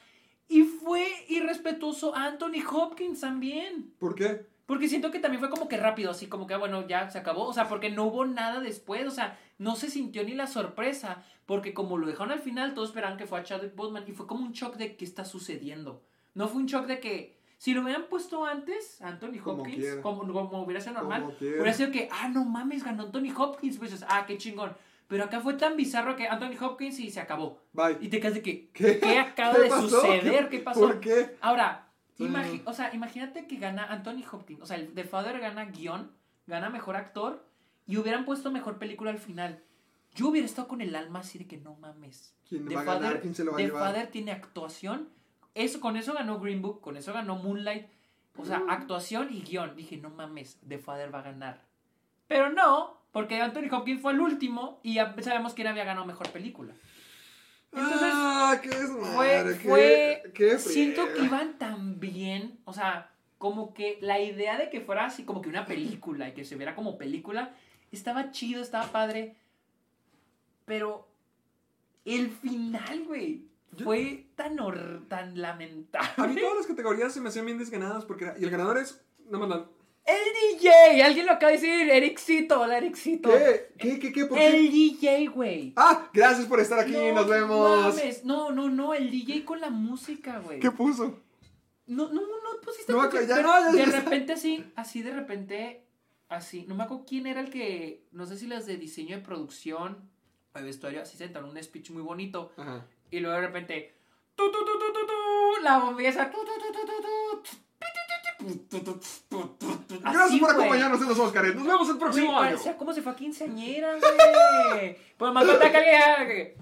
Y fue irrespetuoso a Anthony Hopkins también. ¿Por qué? Porque siento que también fue como que rápido, así como que, ah, bueno, ya se acabó. O sea, porque no hubo nada después. O sea, no se sintió ni la sorpresa. Porque como lo dejaron al final, todos esperaban que fue a Chadwick Boseman. Y fue como un shock de qué está sucediendo. No fue un shock de que, si lo hubieran puesto antes, Anthony Hopkins, como, como hubiera sido normal, hubiera sido que, ah, no mames, ganó Anthony Hopkins. Pues ah, qué chingón. Pero acá fue tan bizarro que Anthony Hopkins y se acabó. Bye. Y te quedas de que, ¿Qué? ¿qué, acaba ¿Qué de pasó? suceder? ¿Qué pasó? ¿Por qué? Ahora, imagi- o sea, imagínate que gana Anthony Hopkins, o sea, el The Father gana guion, gana mejor actor y hubieran puesto mejor película al final. Yo hubiera estado con el alma así de que no mames. ¿Quién The va a ganar? ¿Quién se lo va a The llevar? Father tiene actuación. Eso, con eso ganó Green Book, con eso ganó Moonlight. O sea, Mm. actuación y guion. Dije, no mames, The Father va a ganar. Pero no, porque Anthony Hopkins fue el último y ya sabemos quién había ganado mejor película. Entonces, ah, qué fue, desmadre, qué- fue, qué siento que iban tan bien, o sea, como que la idea de que fuera así como que una película y que se viera como película, estaba chido, estaba padre, pero el final, güey, Yo- fue tan, hor- tan lamentable. A mí todas las categorías se me hacían bien desganadas porque y el ganador es nada más la- El DJ, alguien lo acaba de decir, Ericito, hola Ericito. ¿Qué? ¿Qué? ¿Qué? ¿Qué? ¿Por El qué? DJ, güey. Ah, gracias por estar aquí, No nos vemos. mames, No, no, no, el DJ con la música, güey. ¿Qué puso? No, no, no pusiste No ya, no, ya, de repente así, así de repente, así, no me acuerdo quién era el que, no sé si las de diseño de producción o de vestuario, así sentaron un speech muy bonito Ajá. Y luego de repente, tu, tu, tu, tu, tu, la bombilla esa, tu, tu, tu, tu, tu, tu. Gracias por acompañarnos en los Oscars. Nos vemos el próximo año. como si fue quinceañera. Pues más falta que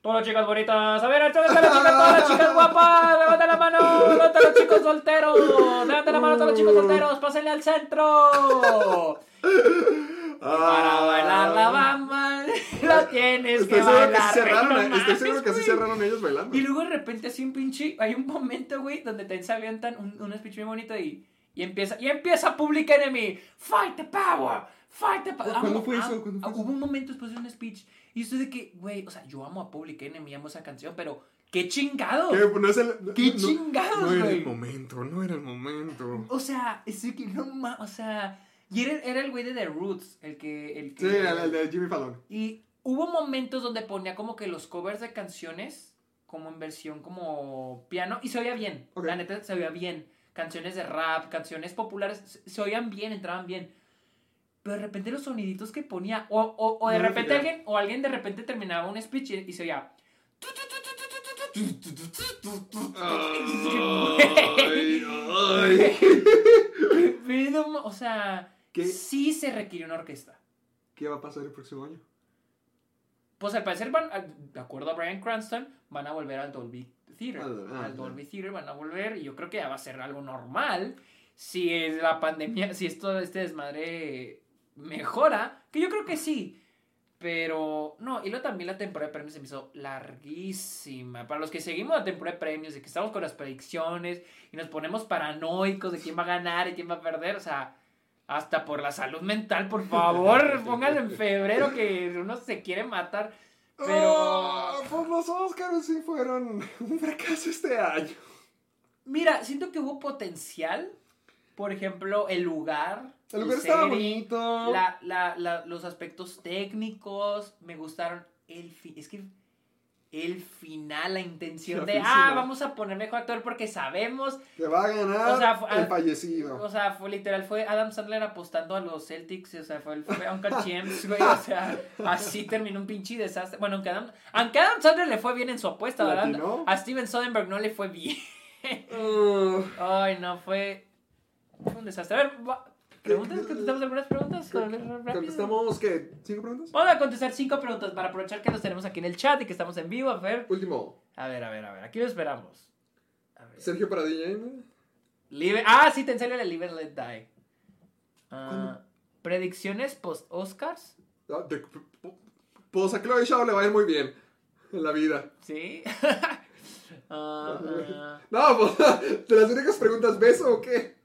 Todas las chicas bonitas. A ver, todas las chicas, todas las chicas guapas. Levanten la mano. Levanten los chicos solteros. Levanten la mano a todos los chicos solteros. Pásenle al centro. Para bailar la bamba, lo tienes Estoy que que bailar. así cerraron, no estoy seguro que así cerraron ellos bailando. Y luego de repente así un pinche, hay un momento, güey, donde te se avientan un, un speech muy bonito y, y empieza, y empieza Public Enemy, fight the power, fight the power. ¿Cuándo Amo- fue eso? amo- ¿Cuándo fue Hubo eso? un momento después de un speech y yo de que, güey, o sea, yo amo a Public Enemy, amo esa canción, pero qué chingado. ¿Qué? No es el, ¿Qué no- chingados, No era el momento, no era el momento. O sea, es que no ma- o sea, y era, era el güey de The Roots, el que, el que Sí, el, el de Jimmy Fallon. y hubo momentos donde ponía como que los covers de canciones, como en versión como piano, y se oía bien. La neta se oía bien. Canciones de rap, canciones populares, se, oían bien, entraban bien. Pero de repente los soniditos que ponía, o, o, o de No repente alguien, o alguien de repente terminaba un speech y, y se oía. Ay, ay. Pero, o sea, ¿Qué? sí se requiere una orquesta. ¿Qué va a pasar el próximo año? Pues al parecer van, de acuerdo a Brian Cranston, van a volver al Dolby Theater. Al- ah, al. Dolby Theater van a volver y yo creo que ya va a ser algo normal si es la pandemia, si esto, este desmadre mejora, que yo creo que sí. Pero, no, y luego también la temporada de premios se me hizo larguísima. Para los que seguimos la temporada de premios, de que estamos con las predicciones y nos ponemos paranoicos de quién va a ganar y quién va a perder, o sea, hasta por la salud mental, por favor, pónganlo en febrero que uno se quiere matar. Pero, Ah, pues los Oscars sí fueron un fracaso este año. mira, siento que hubo potencial. Por ejemplo, el lugar. El lugar estaba setting, bonito. La, la, la- los aspectos técnicos me gustaron. El es que el final, la intención La de, oficina. ah, vamos a poner mejor actor porque sabemos. Que va a ganar O sea, fue- el fallecido. O sea, fue literal, fue Adam Sandler apostando a los Celtics, o sea, fue, el, fue a un James, güey, o sea, así terminó un pinche desastre. Bueno, aunque Adam, aunque Adam Sandler le fue bien en su apuesta, ¿verdad? A Steven Soderbergh no le fue bien. Ay, no, fue, fue un desastre. A ver, va- ¿preguntas? ¿Contestamos algunas preguntas? ¿Contestamos qué? ¿Cinco preguntas? Vamos a contestar cinco preguntas para aprovechar que los tenemos aquí en el chat y que estamos en vivo. A ver, Último. a ver, a ver, a ver, aquí lo esperamos. A ver. Sergio para DJ. ¿no? Live- ah, sí, te enseño el Live and Let Die. ¿Cuándo? Predicciones post-Oscars. Ah, de- Pues a Chloe Shaw le va a ir muy bien en la vida. Sí. Ah, ah. No, pues de las únicas preguntas, ¿beso o qué?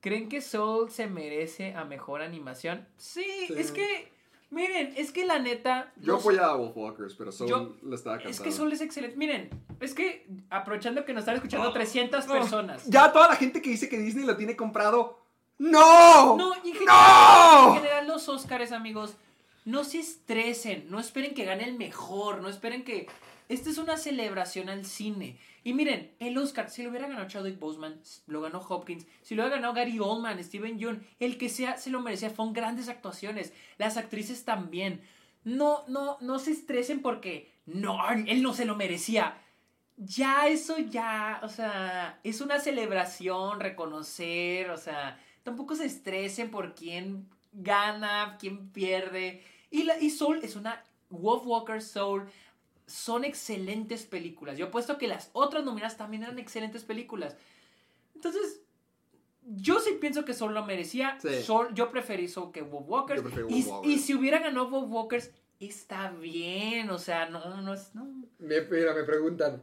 ¿Creen que Soul se merece a mejor animación? Sí, Sí. es que, miren, es que la neta. Yo no- apoyaba a Wolfwalkers, pero Soul Yo- la estaba cantando. Es que Soul es excelente. Miren, es que aprovechando que nos están escuchando 300 personas. Ya toda la gente que dice que Disney lo tiene comprado. ¡No! No, y en general, ¡No! en general los Oscars, amigos, no se estresen, no esperen que gane el mejor, no esperen que... Esta es una celebración al cine. Y miren, el Oscar, si lo hubiera ganado Chadwick Boseman, lo ganó Hopkins, si lo hubiera ganado Gary Oldman, Steven Yeun, el que sea, se lo merecía. Fueron grandes actuaciones. Las actrices también. No, no, no se estresen porque no, él no se lo merecía. Ya eso ya, o sea, es una celebración, reconocer, o sea, tampoco se estresen por quién gana, quién pierde. Y, la, y Soul es una Wolf Walker Soul. Son excelentes películas. Yo apuesto que las otras nominadas también eran excelentes películas. Entonces, yo sí pienso que Soul lo merecía. Sí. Soul, yo preferí Soul que Wolf Walkers. Yo y, y si hubiera ganado Wolf Walkers, está bien, o sea, no, no es, no. Me, mira, me preguntan.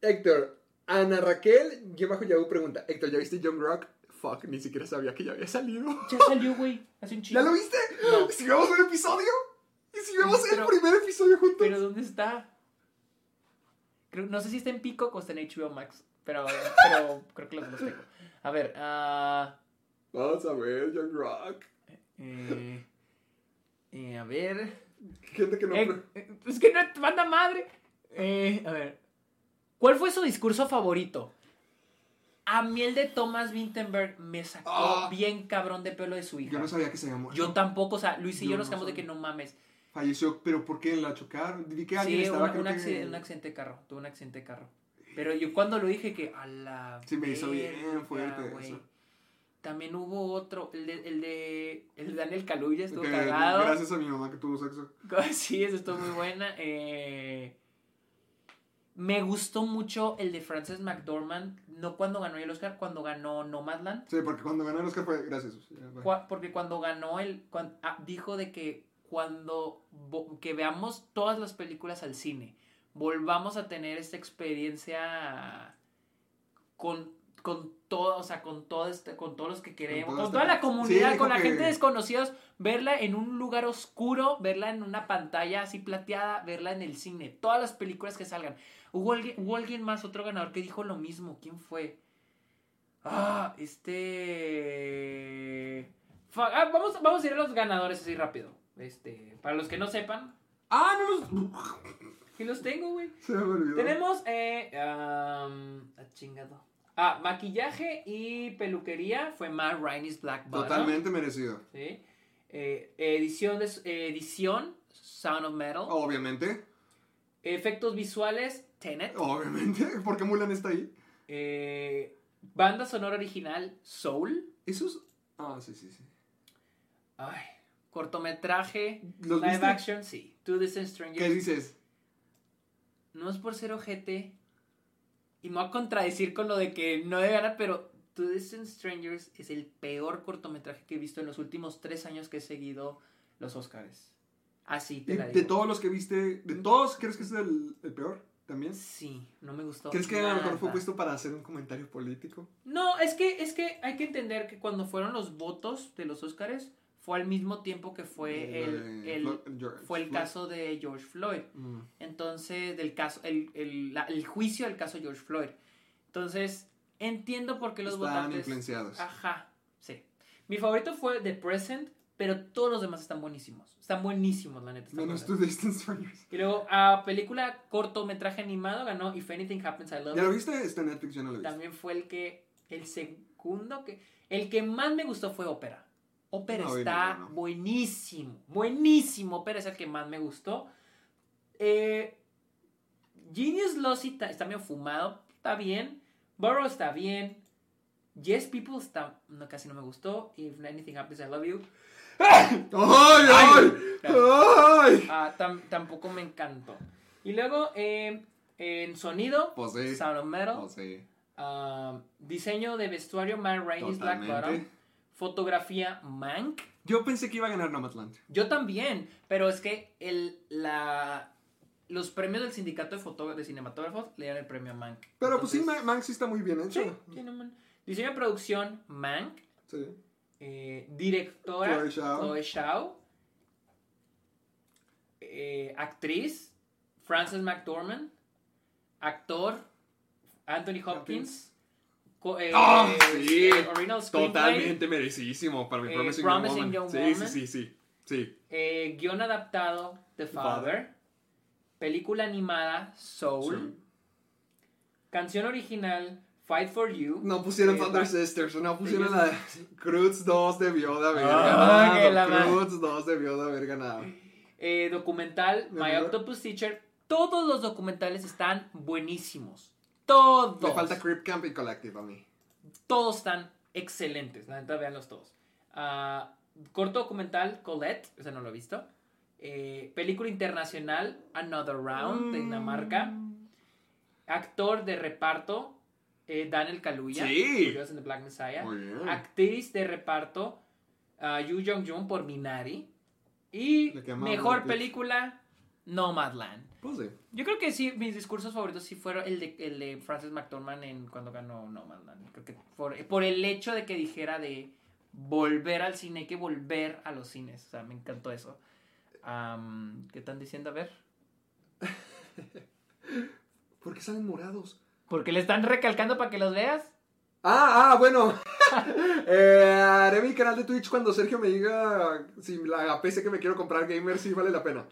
Héctor, Ana Raquel, y bajo Yahoo pregunta, Héctor, ¿ya viste Young Rock? Fuck, ni siquiera sabía que ya había salido. Ya salió, güey, hace un chingo. ¿Ya lo viste? No. ¿Si vemos un episodio? ¿Y si vemos Pero- el primer episodio juntos? Pero ¿dónde está? Creo- no sé si está en Peacock o está en HBO Max, pero, pero creo que los dos tengo. A ver, ah, Vamos a ver, Young Rock. eh, eh, a ver... Gente que no... Eh, eh, es que no manda madre. Eh, a ver. ¿Cuál fue su discurso favorito? A mí el de Thomas Vinterberg me sacó Ah. bien cabrón de pelo de su hija. Yo no sabía que se había muerto. Yo tampoco, o sea, Luis y yo, Yo nos no quedamos de que sabía. no mames. Falleció, pero ¿por qué? ¿La chocaron? Vi que alguien Sí, estaba... un, que- accidente, un accidente de carro. Tuvo un accidente de carro. Pero yo cuando lo dije que a la. Sí, me hizo bien fuerte eso. También hubo otro, el de, el de, el de Daniel Kaluuya estuvo Que cagado. Gracias a mi mamá que tuvo sexo. Sí, eso estuvo muy buena. Eh, me gustó mucho el de Frances McDormand, no cuando ganó el Oscar, cuando ganó Nomadland. Sí, porque cuando ganó el Oscar fue... Gracias. Porque cuando ganó el... ah, dijo de que cuando que veamos todas las películas al cine, volvamos a tener esta experiencia con, con todo, o sea, con todo este, con todos los que queremos, con, toda la comunidad, Sí, con la que- gente desconocida, verla en un lugar oscuro, verla en una pantalla así plateada, verla en el cine, todas las películas que salgan. Hubo alguien, hubo alguien más, otro ganador que dijo lo mismo. ¿Quién fue? Ah, este. Ah, vamos, vamos a ir a los ganadores así rápido. Este, para los que no sepan, Ah, no los... aquí los tengo, güey. Se me olvidó. Tenemos, eh, ah, chingado. Ah, maquillaje y peluquería fue Matt Rainey's Black Bottom. Totalmente merecido. ¿sí? Eh, edición, de, edición, Sound of Metal. Obviamente. Efectos visuales, Tenet. Obviamente. ¿Por qué Mulan está ahí? Eh, banda sonora original, Soul. Esos... Ah, sí, sí, sí. Ay, cortometraje, ¿Los live viste? action, sí. Two Distant ¿Qué Strangers. dices? No es por ser ojete. Y me voy a contradecir con lo de que no debe ganar, pero Two Distant Strangers es el peor cortometraje que he visto en los últimos tres años que he seguido los Oscars. Así te De, la de digo. todos los que viste, ¿de todos crees que es el, el peor? ¿También? Sí, no me gustó. ¿Crees que a lo mejor fue nada. puesto para hacer un comentario político? No, es que, es que hay que entender que cuando fueron los votos de los Oscars fue al mismo tiempo que fue Eh, el, el- fue el Floyd. caso de George Floyd. Mm. Entonces, del caso, el, el, la- el juicio del caso George Floyd. Entonces, entiendo por qué los Estaban votantes. influenciados. Ajá, sí. Mi favorito fue The Present, pero todos los demás están buenísimos. Están buenísimos, la neta. están Menos buenos. tu Distant Strangers. Y luego, a película cortometraje animado ganó If Anything Happens, I Love ¿Ya lo viste? Está en Netflix, yo no lo vi. También fue el que, el segundo que, el que más me gustó fue Ópera. Ópera No, está no, no. buenísimo, buenísimo. Ópera es el que más me gustó. Eh, Genius Lossy ta- está medio fumado, está bien. Burrow está bien. Yes People está, no, casi no me gustó. If Anything Happens, I Love You. ¡Ay, ay! ¡Ay! Ah, tam- tampoco me encantó. Y luego, eh, en sonido, Pues sí. Sound of Metal. Sí. Ah, diseño de vestuario, Man Rainey's Black. Bottom. Fotografía, Mank. Yo pensé que iba a ganar Nomadland. Yo también, pero es que el, la, los premios del sindicato de, fotógrafos de cinematógrafos le dan el premio a Mank. Pero pues sí, Mank sí está muy bien hecho. sí, no, man. Diseño de producción, Mank. Sí. Eh, directora, Chloe Zhao. Chloe Zhao. Eh, actriz, Frances McDormand. Actor, Anthony Hopkins. Eh, ¡Ah, eh, sí! original screenplay. Totalmente merecidísimo para mi Eh, Promising, Promising Young Young Woman. Sí, Woman. sí, sí, sí. Sí. Eh, guion adaptado, The Father. Película animada, Soul. Soul. Canción original, Fight for You. No pusieron Eh, Thunder Sisters, no pusieron la de Cruz 2 debió de haber Ah, ganado. Cruz 2 debió de haber ganado. Eh, documental, My. Octopus Teacher. Todos los documentales están buenísimos. Todos. Le falta Crip Camp y Collective a mí. Todos están excelentes. La neta, véanlos todos. Ah, corto documental, Colette. Ese no lo he visto. Eh, película internacional, Another Round, de Mm. Dinamarca. Actor de reparto, eh, Daniel Kaluuya. Sí. And the Black Messiah. Muy bien. Actriz de reparto, ah, Yu Jong Jun por Minari. Y mejor película, Nomadland. Pues sí. Yo creo que sí, mis discursos favoritos sí fueron el de, el de Francis McDormand en cuando ganó Nomadland. Creo que por, por el hecho de que dijera de volver al cine, hay que volver a los cines. O sea, me encantó eso. Am, ¿Qué están diciendo? A ver. ¿Por qué salen morados? Porque le están recalcando para que los veas. Ah, ah, bueno. Eh, haré mi canal de Twitch cuando Sergio me diga si la PC que me quiero comprar gamer sí vale la pena.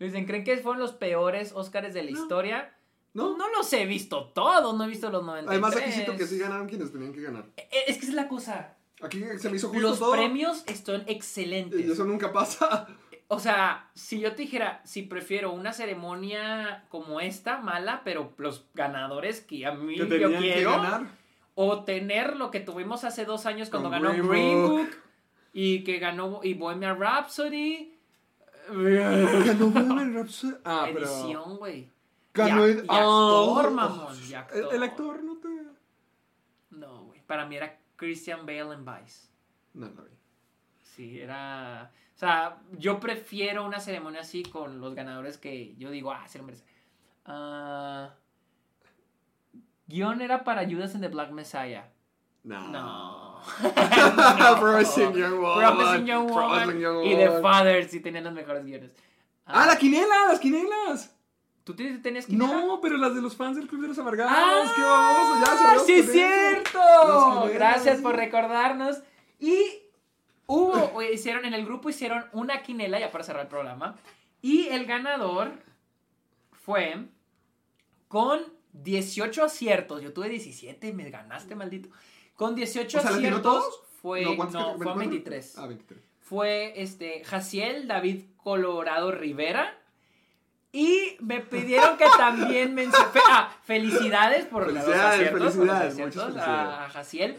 Dicen, ¿creen que fueron los peores Oscars de la historia? ¿No? No los he visto todos, no he visto los 93. Además aquí siento que sí ganaron quienes tenían que ganar. Eh, Es que es la cosa. Aquí se me hizo justo Los todo. premios están excelentes. Y eso nunca pasa. O sea, si yo te dijera, si prefiero una ceremonia como esta, mala, pero los ganadores que a mí yo tenían que quiero, ganar. o tener lo que tuvimos hace dos años cuando Con ganó Green Green Book. Book y que ganó y Bohemian Rhapsody. Ganó Bohemian Rhapsody. Ah, pero. Edición, güey. Ganó Y el- ac- y actor, Ah, mamón, y El, actor. el actor no te. No, güey. Para mí era Christian Bale en Vice. No lo vi. Sí, era. O sea, yo prefiero una ceremonia así con los ganadores que yo digo, ah, se lo merece. Ah, guion era para Judas and the Black Messiah. No. No. Promising Young Woman. Promising Young Woman Promising Young y The. Father sí tenían los mejores guiones. Ah, la quinela, las quinelas. ¿Tú tienes, tenías que No, pero las de los fans del Club de los Amargados. ¡Ah! ¡Qué baboso! Ya ¡Sí, es cierto! Gracias por recordarnos. Y hubo, o hicieron, en el grupo hicieron una quinela, ya para cerrar el programa. Y el ganador fue con 18 aciertos. Yo tuve 17, me ganaste, maldito. Con 18 O sea, ¿le tiró aciertos todos? fue. No, No, ¿cuántos que- fue cuántos? 23. Ah, 23. Fue este Jaciel David Colorado Rivera. Y me pidieron que también mencionara. Ah, felicidades por los Felicidades, aciertos, por los aciertos felicidades. a, a Jaciel.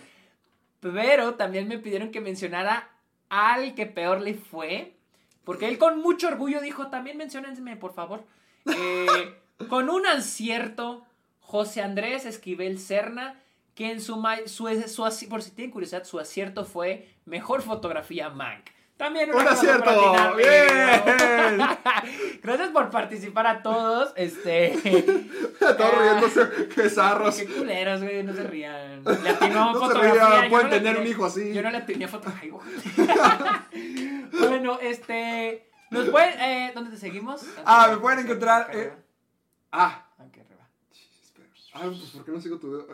Pero también me pidieron que mencionara al que peor le fue. Porque él con mucho orgullo dijo, también menciónenme, por favor. Eh, con un acierto, José Andrés Esquivel Serna, que en su, su, su por si tienen curiosidad, su acierto fue mejor fotografía Mank. También ¡Un acierto! ¡Bien! Gracias por participar a todos. Este. Todos riéndose, qué zarros. Qué culeros, güey, no se rían. Le atinó No se fotografía. rían, pueden no tener atiné- un hijo así. Yo no le tenía fotografía. bueno, este. ¿Nos pueden, eh, ¿Dónde te seguimos? Ah, me pueden encontrar, eh. Ah. Ah, pues ¿por qué no sigo tu dedo?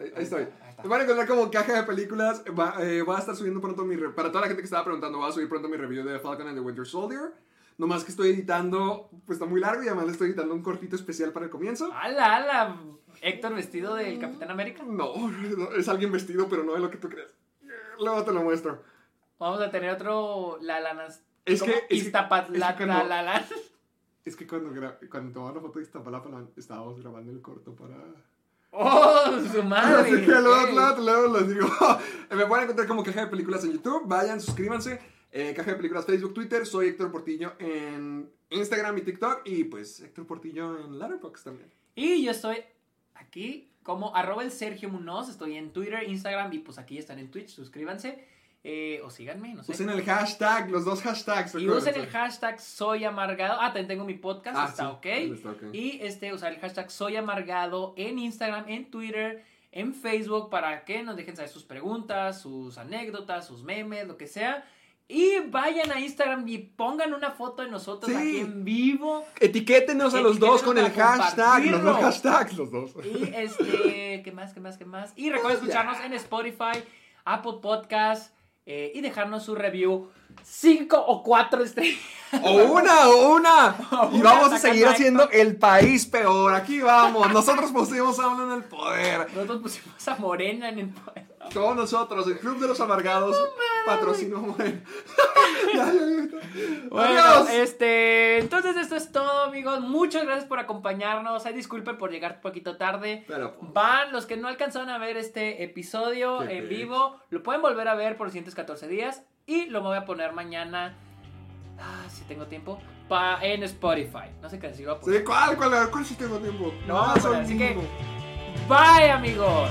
Ahí, ahí estoy. Me van a encontrar como caja de películas. Va, eh, voy a estar subiendo pronto mi... re- Para toda la gente que estaba preguntando, voy a subir pronto mi review de Falcon and the Winter Soldier. Nomás que estoy editando, pues está muy largo y además le estoy editando un cortito especial para el comienzo. ¡Hala, hala! Héctor vestido del Capitán América. No, no, es alguien vestido, pero no de lo que tú crees. Luego te lo muestro. Vamos a tener otro La Lanas. Es que- es que- es que la- cuando- la- la- Es que cuando, cuando tomaba la foto de Iztapalapa, la- estábamos grabando el corto para... ¡Oh, su madre! Así que luego, luego, luego les digo. Me pueden encontrar como Caja de Películas en YouTube. Vayan, suscríbanse. Eh, Caja de Películas Facebook, Twitter. Soy Héctor Portillo en Instagram y TikTok. Y pues Héctor Portillo en Letterboxd también. Y yo estoy aquí como arroba el Sergio Munoz. Estoy en Twitter, Instagram y pues aquí están en Twitch. Suscríbanse eh, o síganme, no sé. Usen el hashtag, los dos hashtags. y usen el hashtag Soy Amargado. Ah, también tengo mi podcast, Ah, está sí, ok. está ok. Y este, usar el hashtag Soy Amargado en Instagram, en Twitter, en Facebook para que nos dejen saber sus preguntas, sus anécdotas, sus memes, lo que sea. Y vayan a Instagram y pongan una foto de nosotros Sí. aquí en vivo. Etiquétenos a los dos con el hashtag. Los dos hashtags, los dos. Y este, ¿qué más, qué más, qué más? Y recuerden escucharnos en Spotify, Apple Podcast eh, y dejarnos su review. Cinco o cuatro estrellas. O una, o una. Y Una vamos a seguir haciendo el país peor. Aquí vamos. Nosotros pusimos a uno en el poder. Nosotros pusimos a Morena en el poder. Todos nosotros, el Club de los Amargados, ya. Bueno, Adiós. este, entonces esto es todo, amigos. Muchas gracias por acompañarnos. Ay, disculpen por llegar un poquito tarde. Pero, Van, los que no alcanzaron a ver este episodio en vivo, lo pueden volver a ver por los siguientes 14 días. Y lo voy a poner mañana, ah, si tengo tiempo, pa, en Spotify. No sé qué poner. Sí, ¿cuál, cuál, cuál sí tengo tiempo? No, Ah, bueno, soy así que-. Bye, amigos.